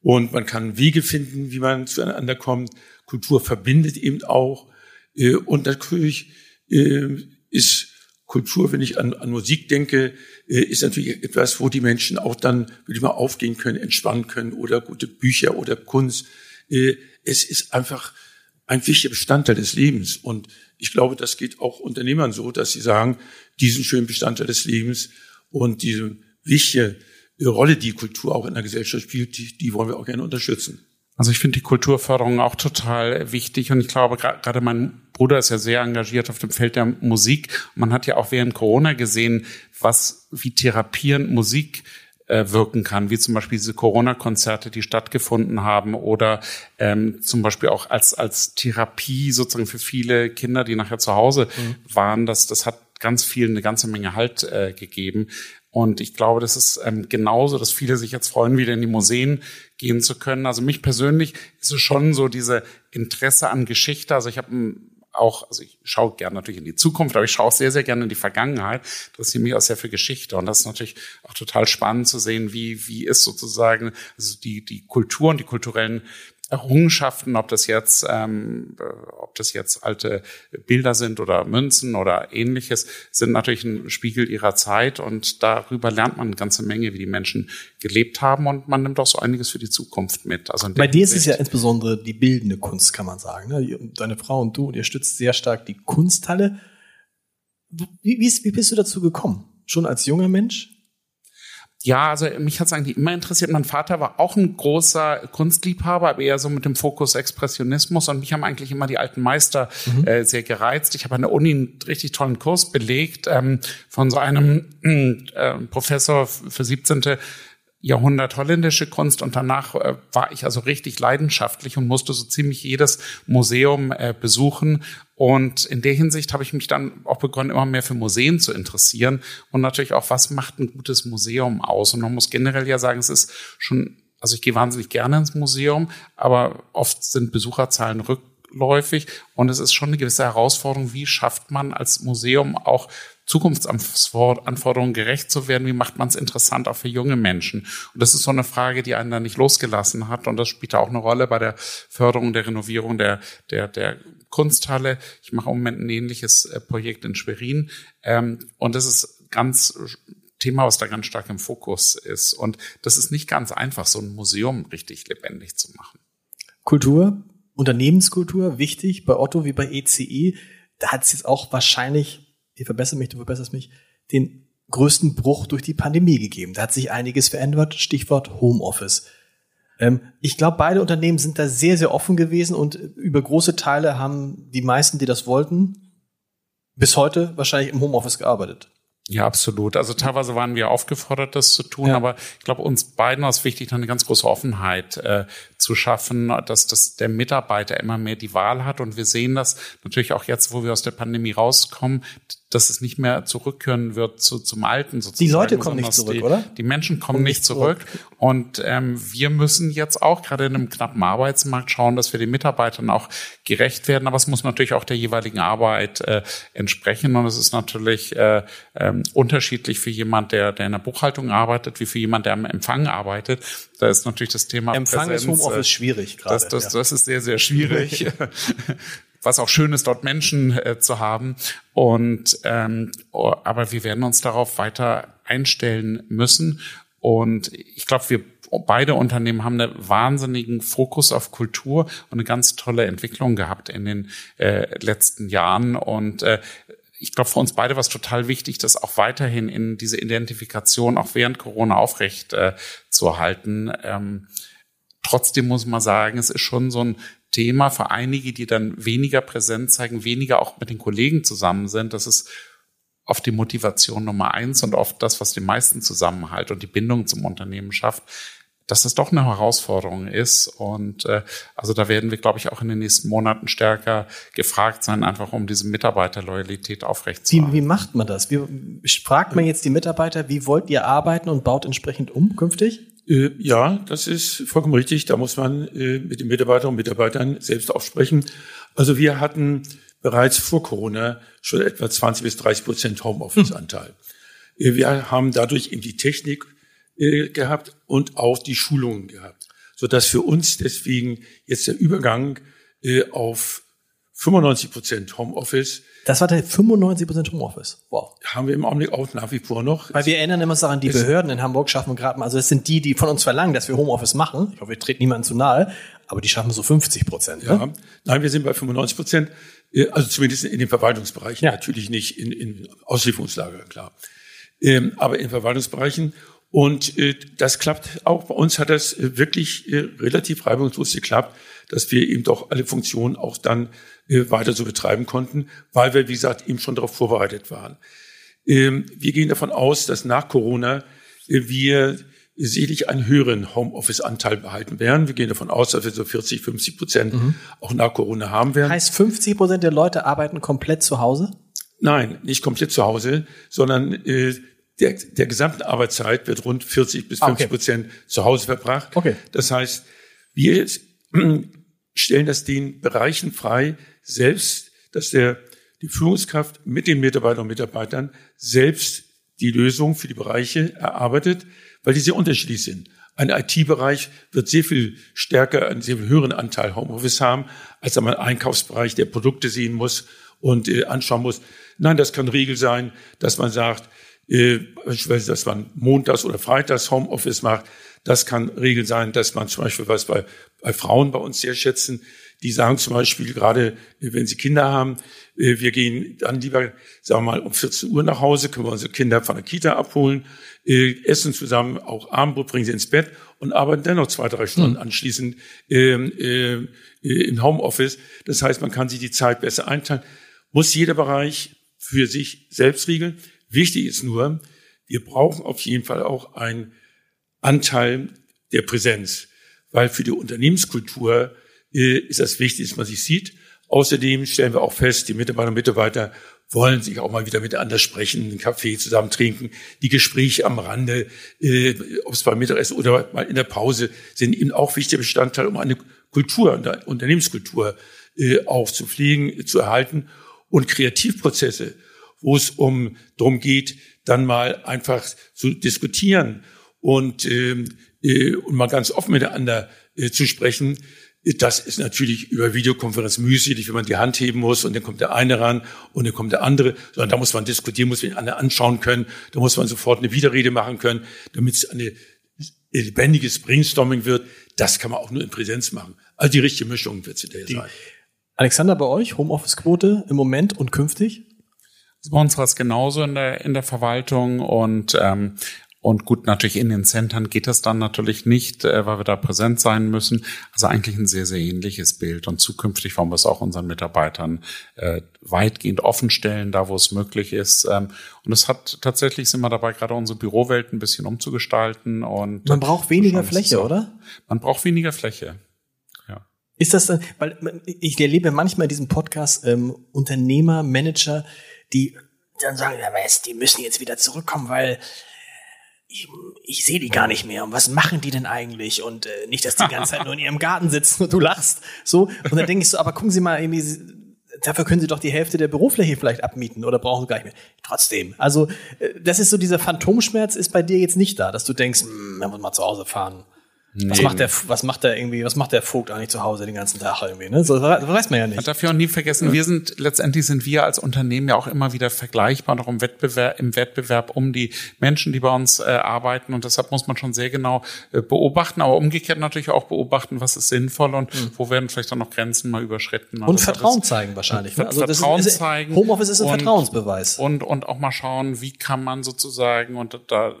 und man kann Wege finden, wie man zueinander kommt. Kultur verbindet eben auch. Äh, und natürlich äh, ist Kultur, wenn ich an, an Musik denke, äh, ist natürlich etwas, wo die Menschen auch dann, würde ich mal, aufgehen können, entspannen können oder gute Bücher oder Kunst. Es ist einfach ein wichtiger Bestandteil des Lebens. Und ich glaube, das geht auch Unternehmern so, dass sie sagen, diesen schönen Bestandteil des Lebens und diese wichtige Rolle, die Kultur auch in der Gesellschaft spielt, die, die wollen wir auch gerne unterstützen.
Also ich finde die Kulturförderung auch total wichtig und ich glaube, gerade mein Bruder ist ja sehr engagiert auf dem Feld der Musik. Man hat ja auch während Corona gesehen, was wie therapierend Musik äh, wirken kann, wie zum Beispiel diese Corona-Konzerte, die stattgefunden haben oder ähm, zum Beispiel auch als als Therapie sozusagen für viele Kinder, die nachher zu Hause mhm. waren. Das das hat ganz viel eine ganze Menge Halt äh, gegeben. Und ich glaube, das ist ähm, genauso, dass viele sich jetzt freuen, wieder in die Museen gehen zu können. Also mich persönlich ist es schon so diese Interesse an Geschichte. Also ich habe auch, also ich schaue gerne natürlich in die Zukunft, aber ich schaue auch sehr, sehr gerne in die Vergangenheit. Interessiere mich auch sehr für Geschichte. Und das ist natürlich auch total spannend zu sehen, wie, wie ist sozusagen, also die, die Kultur und die kulturellen Errungenschaften, ob das jetzt, ähm, äh, ob das jetzt alte Bilder sind oder Münzen oder ähnliches, sind natürlich ein Spiegel ihrer Zeit und darüber lernt man eine ganze Menge, wie die Menschen gelebt haben und man nimmt auch so einiges für die Zukunft mit.
Also Bei dir ist es ja insbesondere die bildende Kunst, kann man sagen. Ne? Deine Frau und du, und ihr stützt sehr stark die Kunsthalle. Wie, wie, wie bist du dazu gekommen? Schon als junger Mensch?
Ja, also mich hat es eigentlich immer interessiert. Mein Vater war auch ein großer Kunstliebhaber, aber eher so mit dem Fokus Expressionismus. Und mich haben eigentlich immer die alten Meister mhm. äh, sehr gereizt. Ich habe an der Uni einen richtig tollen Kurs belegt ähm, von so einem äh, Professor für 17. Jahrhundert holländische Kunst und danach äh, war ich also richtig leidenschaftlich und musste so ziemlich jedes Museum äh, besuchen. Und in der Hinsicht habe ich mich dann auch begonnen, immer mehr für Museen zu interessieren und natürlich auch, was macht ein gutes Museum aus? Und man muss generell ja sagen, es ist schon, also ich gehe wahnsinnig gerne ins Museum, aber oft sind Besucherzahlen rückläufig und es ist schon eine gewisse Herausforderung, wie schafft man als Museum auch Zukunftsanforderungen gerecht zu werden? Wie macht man es interessant auch für junge Menschen? Und das ist so eine Frage, die einen da nicht losgelassen hat. Und das spielt auch eine Rolle bei der Förderung der Renovierung der, der, der Kunsthalle. Ich mache im Moment ein ähnliches äh, Projekt in Schwerin. Ähm, und das ist ganz Thema, was da ganz stark im Fokus ist. Und das ist nicht ganz einfach, so ein Museum richtig lebendig zu machen.
Kultur, Unternehmenskultur, wichtig bei Otto wie bei ECE. E. Da hat es jetzt auch wahrscheinlich ihr verbessert mich, du verbesserst mich, den größten Bruch durch die Pandemie gegeben. Da hat sich einiges verändert, Stichwort Homeoffice. Ähm, ich glaube, beide Unternehmen sind da sehr, sehr offen gewesen und über große Teile haben die meisten, die das wollten, bis heute wahrscheinlich im Homeoffice gearbeitet.
Ja, absolut. Also teilweise waren wir aufgefordert, das zu tun, ja. aber ich glaube, uns beiden war es wichtig, eine ganz große Offenheit äh, zu schaffen, dass, dass der Mitarbeiter immer mehr die Wahl hat. Und wir sehen das natürlich auch jetzt, wo wir aus der Pandemie rauskommen, dass es nicht mehr zurückkehren wird zu, zum Alten
sozusagen. Die Leute kommen nicht zurück,
die,
oder?
Die Menschen kommen nicht zurück. zurück. Und ähm, wir müssen jetzt auch gerade in einem knappen Arbeitsmarkt schauen, dass wir den Mitarbeitern auch gerecht werden. Aber es muss natürlich auch der jeweiligen Arbeit äh, entsprechen. Und es ist natürlich äh, äh, unterschiedlich für jemand, der, der in der Buchhaltung arbeitet, wie für jemand, der am Empfang arbeitet. Da ist natürlich das Thema
Empfang Präsenz, ist Homeoffice schwierig gerade.
Das, das, ja. das ist sehr, sehr schwierig. was auch schön ist, dort Menschen äh, zu haben. Und ähm, oh, aber wir werden uns darauf weiter einstellen müssen. Und ich glaube, wir beide Unternehmen haben einen wahnsinnigen Fokus auf Kultur und eine ganz tolle Entwicklung gehabt in den äh, letzten Jahren. Und äh, ich glaube, für uns beide war es total wichtig, das auch weiterhin in diese Identifikation auch während Corona aufrecht äh, zu erhalten. Ähm, trotzdem muss man sagen, es ist schon so ein Thema für einige, die dann weniger präsent zeigen, weniger auch mit den Kollegen zusammen sind. Das ist oft die Motivation Nummer eins und oft das, was den meisten Zusammenhalt und die Bindung zum Unternehmen schafft, dass das doch eine Herausforderung ist. Und äh, also da werden wir, glaube ich, auch in den nächsten Monaten stärker gefragt sein, einfach um diese Mitarbeiterloyalität aufrechtzuerhalten.
Wie, wie macht man das? Wie fragt man jetzt die Mitarbeiter, wie wollt ihr arbeiten und baut entsprechend um künftig?
Äh, ja, das ist vollkommen richtig. Da muss man äh, mit den Mitarbeiterinnen und Mitarbeitern selbst auch sprechen. Also wir hatten bereits vor Corona schon etwa 20 bis 30 Prozent Homeoffice-Anteil. Hm. Wir haben dadurch eben die Technik äh, gehabt und auch die Schulungen gehabt, so dass für uns deswegen jetzt der Übergang äh, auf 95 Prozent Homeoffice.
Das war der 95 Prozent Homeoffice.
Wow. Haben wir im Augenblick auch nach wie vor noch.
Weil wir erinnern immer daran, die Behörden in Hamburg schaffen gerade mal, also es sind die, die von uns verlangen, dass wir Homeoffice machen. Ich hoffe, wir treten niemandem zu nahe, aber die schaffen so 50 Prozent.
Ne? Ja. Nein, wir sind bei 95 Prozent, äh, also zumindest in den Verwaltungsbereichen, ja. natürlich nicht in, in Auslieferungslager, klar. Ähm, aber in Verwaltungsbereichen. Und äh, das klappt auch. Bei uns hat das äh, wirklich äh, relativ reibungslos geklappt, dass wir eben doch alle Funktionen auch dann äh, weiter so betreiben konnten, weil wir, wie gesagt, eben schon darauf vorbereitet waren. Ähm, wir gehen davon aus, dass nach Corona äh, wir sicherlich einen höheren Homeoffice-Anteil behalten werden. Wir gehen davon aus, dass wir so 40, 50 Prozent mhm. auch nach Corona haben werden.
Heißt 50 Prozent der Leute arbeiten komplett zu Hause?
Nein, nicht komplett zu Hause, sondern äh, der, der gesamten Arbeitszeit wird rund 40 bis 50 ah, okay. Prozent zu Hause verbracht. Okay. Das heißt, wir stellen das den Bereichen frei, selbst, dass der, die Führungskraft mit den Mitarbeitern und Mitarbeitern selbst die Lösung für die Bereiche erarbeitet, weil die sehr unterschiedlich sind. Ein IT-Bereich wird sehr viel stärker, einen sehr viel höheren Anteil Homeoffice haben, als ein Einkaufsbereich, der Produkte sehen muss und äh, anschauen muss. Nein, das kann Regel sein, dass man sagt, äh, beispielsweise, dass man montags oder freitags Homeoffice macht. Das kann Regel sein, dass man zum Beispiel, was bei, bei Frauen bei uns sehr schätzen, die sagen zum Beispiel gerade, wenn sie Kinder haben, äh, wir gehen dann lieber, sagen wir mal, um 14 Uhr nach Hause, können wir unsere Kinder von der Kita abholen, äh, essen zusammen auch Abendbrot, bringen sie ins Bett und arbeiten dann noch zwei, drei Stunden mhm. anschließend ähm, äh, im Homeoffice. Das heißt, man kann sich die Zeit besser einteilen. Muss jeder Bereich für sich selbst regeln. Wichtig ist nur, wir brauchen auf jeden Fall auch einen Anteil der Präsenz, weil für die Unternehmenskultur äh, ist das wichtig, dass man sich sieht. Außerdem stellen wir auch fest, die Mitarbeiterinnen und Mitarbeiter wollen sich auch mal wieder miteinander sprechen, einen Kaffee zusammen trinken. Die Gespräche am Rande, äh, ob es beim Mittagessen oder mal in der Pause, sind eben auch wichtige Bestandteil, um eine Kultur, eine Unternehmenskultur äh, aufzupflegen, zu erhalten. Und Kreativprozesse, wo es um darum geht, dann mal einfach zu diskutieren und, ähm, äh, und mal ganz offen miteinander äh, zu sprechen, das ist natürlich über Videokonferenz mühselig, wenn man die Hand heben muss und dann kommt der eine ran und dann kommt der andere, sondern da muss man diskutieren, muss man den anderen anschauen können, da muss man sofort eine Widerrede machen können, damit es eine lebendiges Brainstorming wird. Das kann man auch nur in Präsenz machen. Also die richtige Mischung wird es hinterher sein.
Alexander, bei euch Homeoffice-Quote im Moment und künftig?
Also bei uns war es genauso in der, in der Verwaltung und ähm, und gut, natürlich in den Centern geht das dann natürlich nicht, äh, weil wir da präsent sein müssen. Also eigentlich ein sehr, sehr ähnliches Bild. Und zukünftig wollen wir es auch unseren Mitarbeitern äh, weitgehend offen stellen, da wo es möglich ist. Ähm, und es hat tatsächlich, sind wir dabei, gerade unsere Bürowelt ein bisschen umzugestalten. Und
Man braucht weniger Fläche, oder?
Man braucht weniger Fläche. Ja.
Ist das dann, weil ich erlebe manchmal in diesem Podcast ähm, Unternehmer, Manager, die dann sagen, ja, was, die müssen jetzt wieder zurückkommen, weil ich, ich sehe die gar nicht mehr. Und was machen die denn eigentlich? Und äh, nicht, dass die ganze Zeit nur in ihrem Garten sitzen und du lachst. So. Und dann denke ich so, aber gucken Sie mal, irgendwie, dafür können Sie doch die Hälfte der Bürofläche vielleicht abmieten oder brauchen Sie gar nicht mehr. Trotzdem. Also, äh, das ist so, dieser Phantomschmerz ist bei dir jetzt nicht da, dass du denkst, hm, man muss mal zu Hause fahren. Nee. Was macht der, was macht der irgendwie, was macht der Vogt eigentlich zu Hause den ganzen Tag irgendwie, ne? So, das weiß man ja nicht. Man
darf ja auch nie vergessen, wir sind, letztendlich sind wir als Unternehmen ja auch immer wieder vergleichbar noch im Wettbewerb, im Wettbewerb um die Menschen, die bei uns äh, arbeiten und deshalb muss man schon sehr genau äh, beobachten, aber umgekehrt natürlich auch beobachten, was ist sinnvoll und mhm. wo werden vielleicht dann noch Grenzen mal überschritten.
Und Vertrauen zeigen wahrscheinlich.
Ne? Also Vertrauen ist, zeigen.
Homeoffice ist ein und, Vertrauensbeweis.
Und, und auch mal schauen, wie kann man sozusagen und da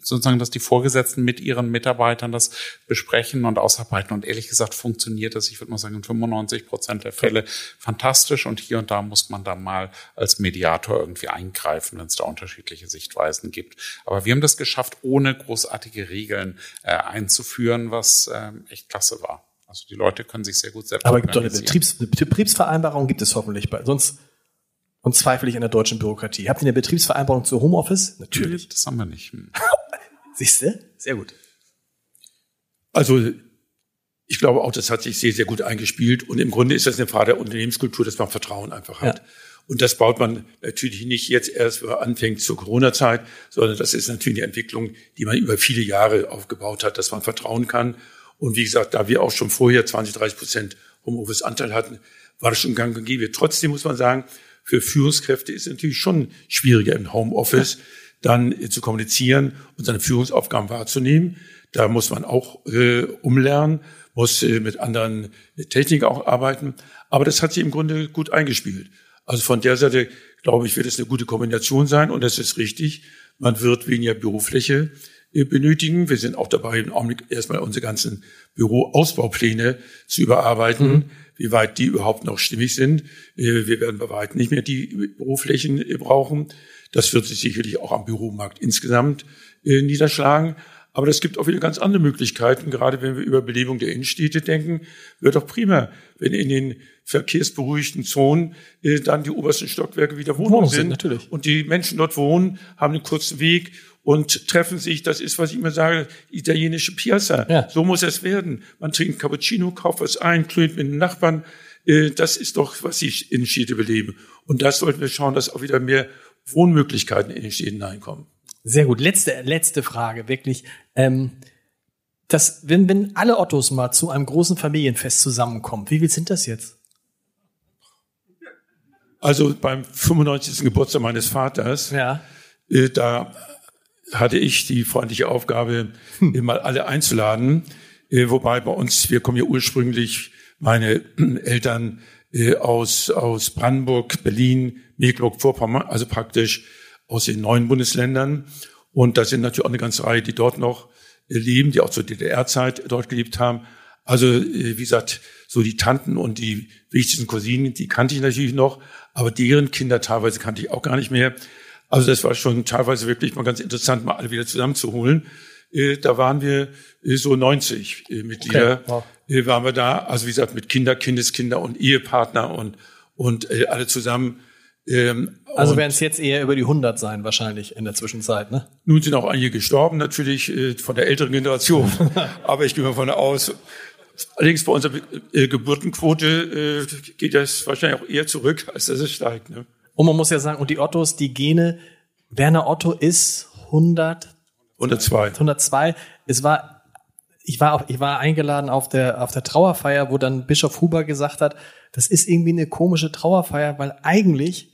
sozusagen, dass die Vorgesetzten mit ihren Mitarbeitern das besprechen und ausarbeiten. Und ehrlich gesagt funktioniert das, ich würde mal sagen, in 95 Prozent der Fälle fantastisch. Und hier und da muss man dann mal als Mediator irgendwie eingreifen, wenn es da unterschiedliche Sichtweisen gibt. Aber wir haben das geschafft, ohne großartige Regeln äh, einzuführen, was äh, echt klasse war. Also die Leute können sich sehr gut selbst
Aber gibt doch eine, Betriebs eine Betriebsvereinbarung gibt es hoffentlich bei. Sonst und zweifle ich an der deutschen Bürokratie. Habt ihr eine Betriebsvereinbarung zu Homeoffice?
Natürlich. Das haben wir nicht. Hm.
Siehst du? Sehr gut.
Also ich glaube auch, das hat sich sehr, sehr gut eingespielt. Und im Grunde ist das eine Frage der Unternehmenskultur, dass man Vertrauen einfach hat. Ja. Und das baut man natürlich nicht jetzt erst, wenn man anfängt zur Corona-Zeit, sondern das ist natürlich eine Entwicklung, die man über viele Jahre aufgebaut hat, dass man vertrauen kann. Und wie gesagt, da wir auch schon vorher 20, 30 Prozent Homeoffice-Anteil hatten, war das schon gang und gäbe. Trotzdem muss man sagen, für Führungskräfte ist es natürlich schon schwieriger im Homeoffice dann äh, zu kommunizieren und seine Führungsaufgaben wahrzunehmen. Da muss man auch äh, umlernen muss äh, mit anderen Techniken auch arbeiten. Aber das hat sich im Grunde gut eingespielt. Also von der Seite, glaube ich, wird es eine gute Kombination sein und das ist richtig. Man wird weniger Bürofläche benötigen. Wir sind auch dabei, im Augenblick erstmal unsere ganzen Büroausbaupläne zu überarbeiten, mhm. wie weit die überhaupt noch stimmig sind. Äh, wir werden bei weitem nicht mehr die Büroflächen brauchen. Das wird sich sicherlich auch am Büromarkt insgesamt niederschlagen. Aber es gibt auch wieder ganz andere Möglichkeiten, gerade wenn wir über Belebung der Innenstädte denken, wird doch prima, wenn in den verkehrsberuhigten Zonen äh, dann die obersten Stockwerke wieder Wohnungen Wohnung sind. sind natürlich. Und die Menschen dort wohnen, haben einen kurzen Weg und treffen sich, das ist, was ich immer sage, italienische Piazza. Ja. So muss es werden. Man trinkt Cappuccino, kauft was ein, klönt mit den Nachbarn. Äh, das ist doch, was die Innenstädte beleben. Und das sollten wir schauen, dass auch wieder mehr Wohnmöglichkeiten in den Städten hineinkommen.
Sehr gut. Letzte, letzte Frage, wirklich. Ähm, das, wenn, wenn alle Ottos mal zu einem großen Familienfest zusammenkommen, wie viel sind das jetzt?
Also beim 95. Geburtstag meines Vaters, ja. äh, da hatte ich die freundliche Aufgabe, hm. mal alle einzuladen. Äh, wobei bei uns, wir kommen ja ursprünglich, meine Eltern äh, aus, aus Brandenburg, Berlin, Mecklenburg-Vorpommern, also praktisch aus den neuen Bundesländern. Und da sind natürlich auch eine ganze Reihe, die dort noch äh, leben, die auch zur DDR-Zeit dort gelebt haben. Also, wie gesagt, so die Tanten und die wichtigsten Cousinen, die kannte ich natürlich noch, aber deren Kinder teilweise kannte ich auch gar nicht mehr. Also das war schon teilweise wirklich mal ganz interessant, mal alle wieder zusammenzuholen. Äh, da waren wir so 90 Mitglieder, okay. wow. waren wir da. Also wie gesagt, mit Kinder, Kindeskinder und Ehepartner und, und alle zusammen
ähm, also werden es jetzt eher über die 100 sein, wahrscheinlich in der Zwischenzeit, ne?
Nun sind auch einige gestorben, natürlich äh, von der älteren Generation. Aber ich gehe mal davon aus, allerdings bei unserer äh, Geburtenquote äh, geht das wahrscheinlich auch eher zurück, als dass es steigt. Ne?
Und man muss ja sagen, und die Ottos, die Gene, Werner Otto ist 100,
102.
102. Es war, ich war, auch, ich war eingeladen auf der, auf der Trauerfeier, wo dann Bischof Huber gesagt hat, das ist irgendwie eine komische Trauerfeier, weil eigentlich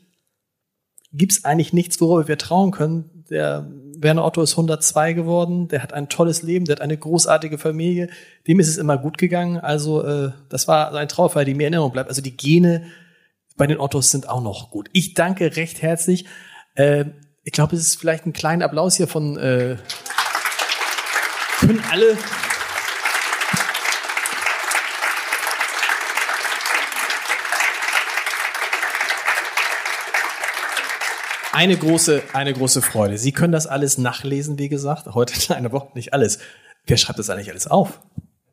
gibt es eigentlich nichts, worüber wir trauen können. Der Werner Otto ist 102 geworden, der hat ein tolles Leben, der hat eine großartige Familie, dem ist es immer gut gegangen. Also äh, das war ein Trauerfeier, die mir in Erinnerung bleibt. Also die Gene bei den Ottos sind auch noch gut. Ich danke recht herzlich. Äh, ich glaube, es ist vielleicht ein kleiner Applaus hier von äh, können alle eine große, eine große Freude. Sie können das alles nachlesen, wie gesagt. Heute in einer Woche nicht alles. Wer schreibt das eigentlich alles auf?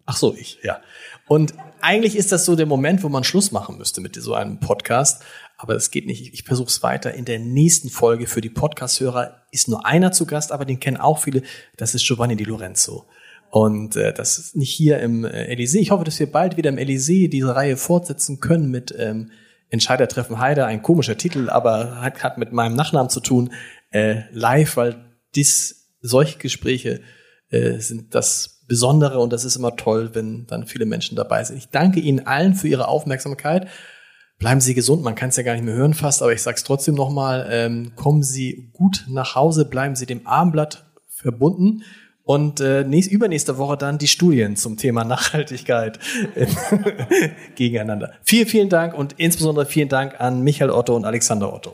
Ach so, ich, ja. Und eigentlich ist das so der Moment, wo man Schluss machen müsste mit so einem Podcast. Aber es geht nicht. Ich versuche es weiter. In der nächsten Folge für die Podcast-Hörer ist nur einer zu Gast, aber den kennen auch viele. Das ist Giovanni Di Lorenzo. Und äh, das ist nicht hier im äh, Elysée. Ich hoffe, dass wir bald wieder im Elysée diese Reihe fortsetzen können mit ähm, Entscheidertreffen Heide, ein komischer Titel, aber hat, hat mit meinem Nachnamen zu tun, äh, live, weil dies, solche Gespräche äh, sind das Besondere und das ist immer toll, wenn dann viele Menschen dabei sind. Ich danke Ihnen allen für Ihre Aufmerksamkeit. Bleiben Sie gesund, man kann es ja gar nicht mehr hören fast, aber ich sage es trotzdem nochmal, ähm, kommen Sie gut nach Hause, bleiben Sie dem Armblatt verbunden. Und äh, nächst, übernächste Woche dann die Studien zum Thema Nachhaltigkeit gegeneinander. Vielen, vielen Dank und insbesondere vielen Dank an Michael Otto und Alexander Otto.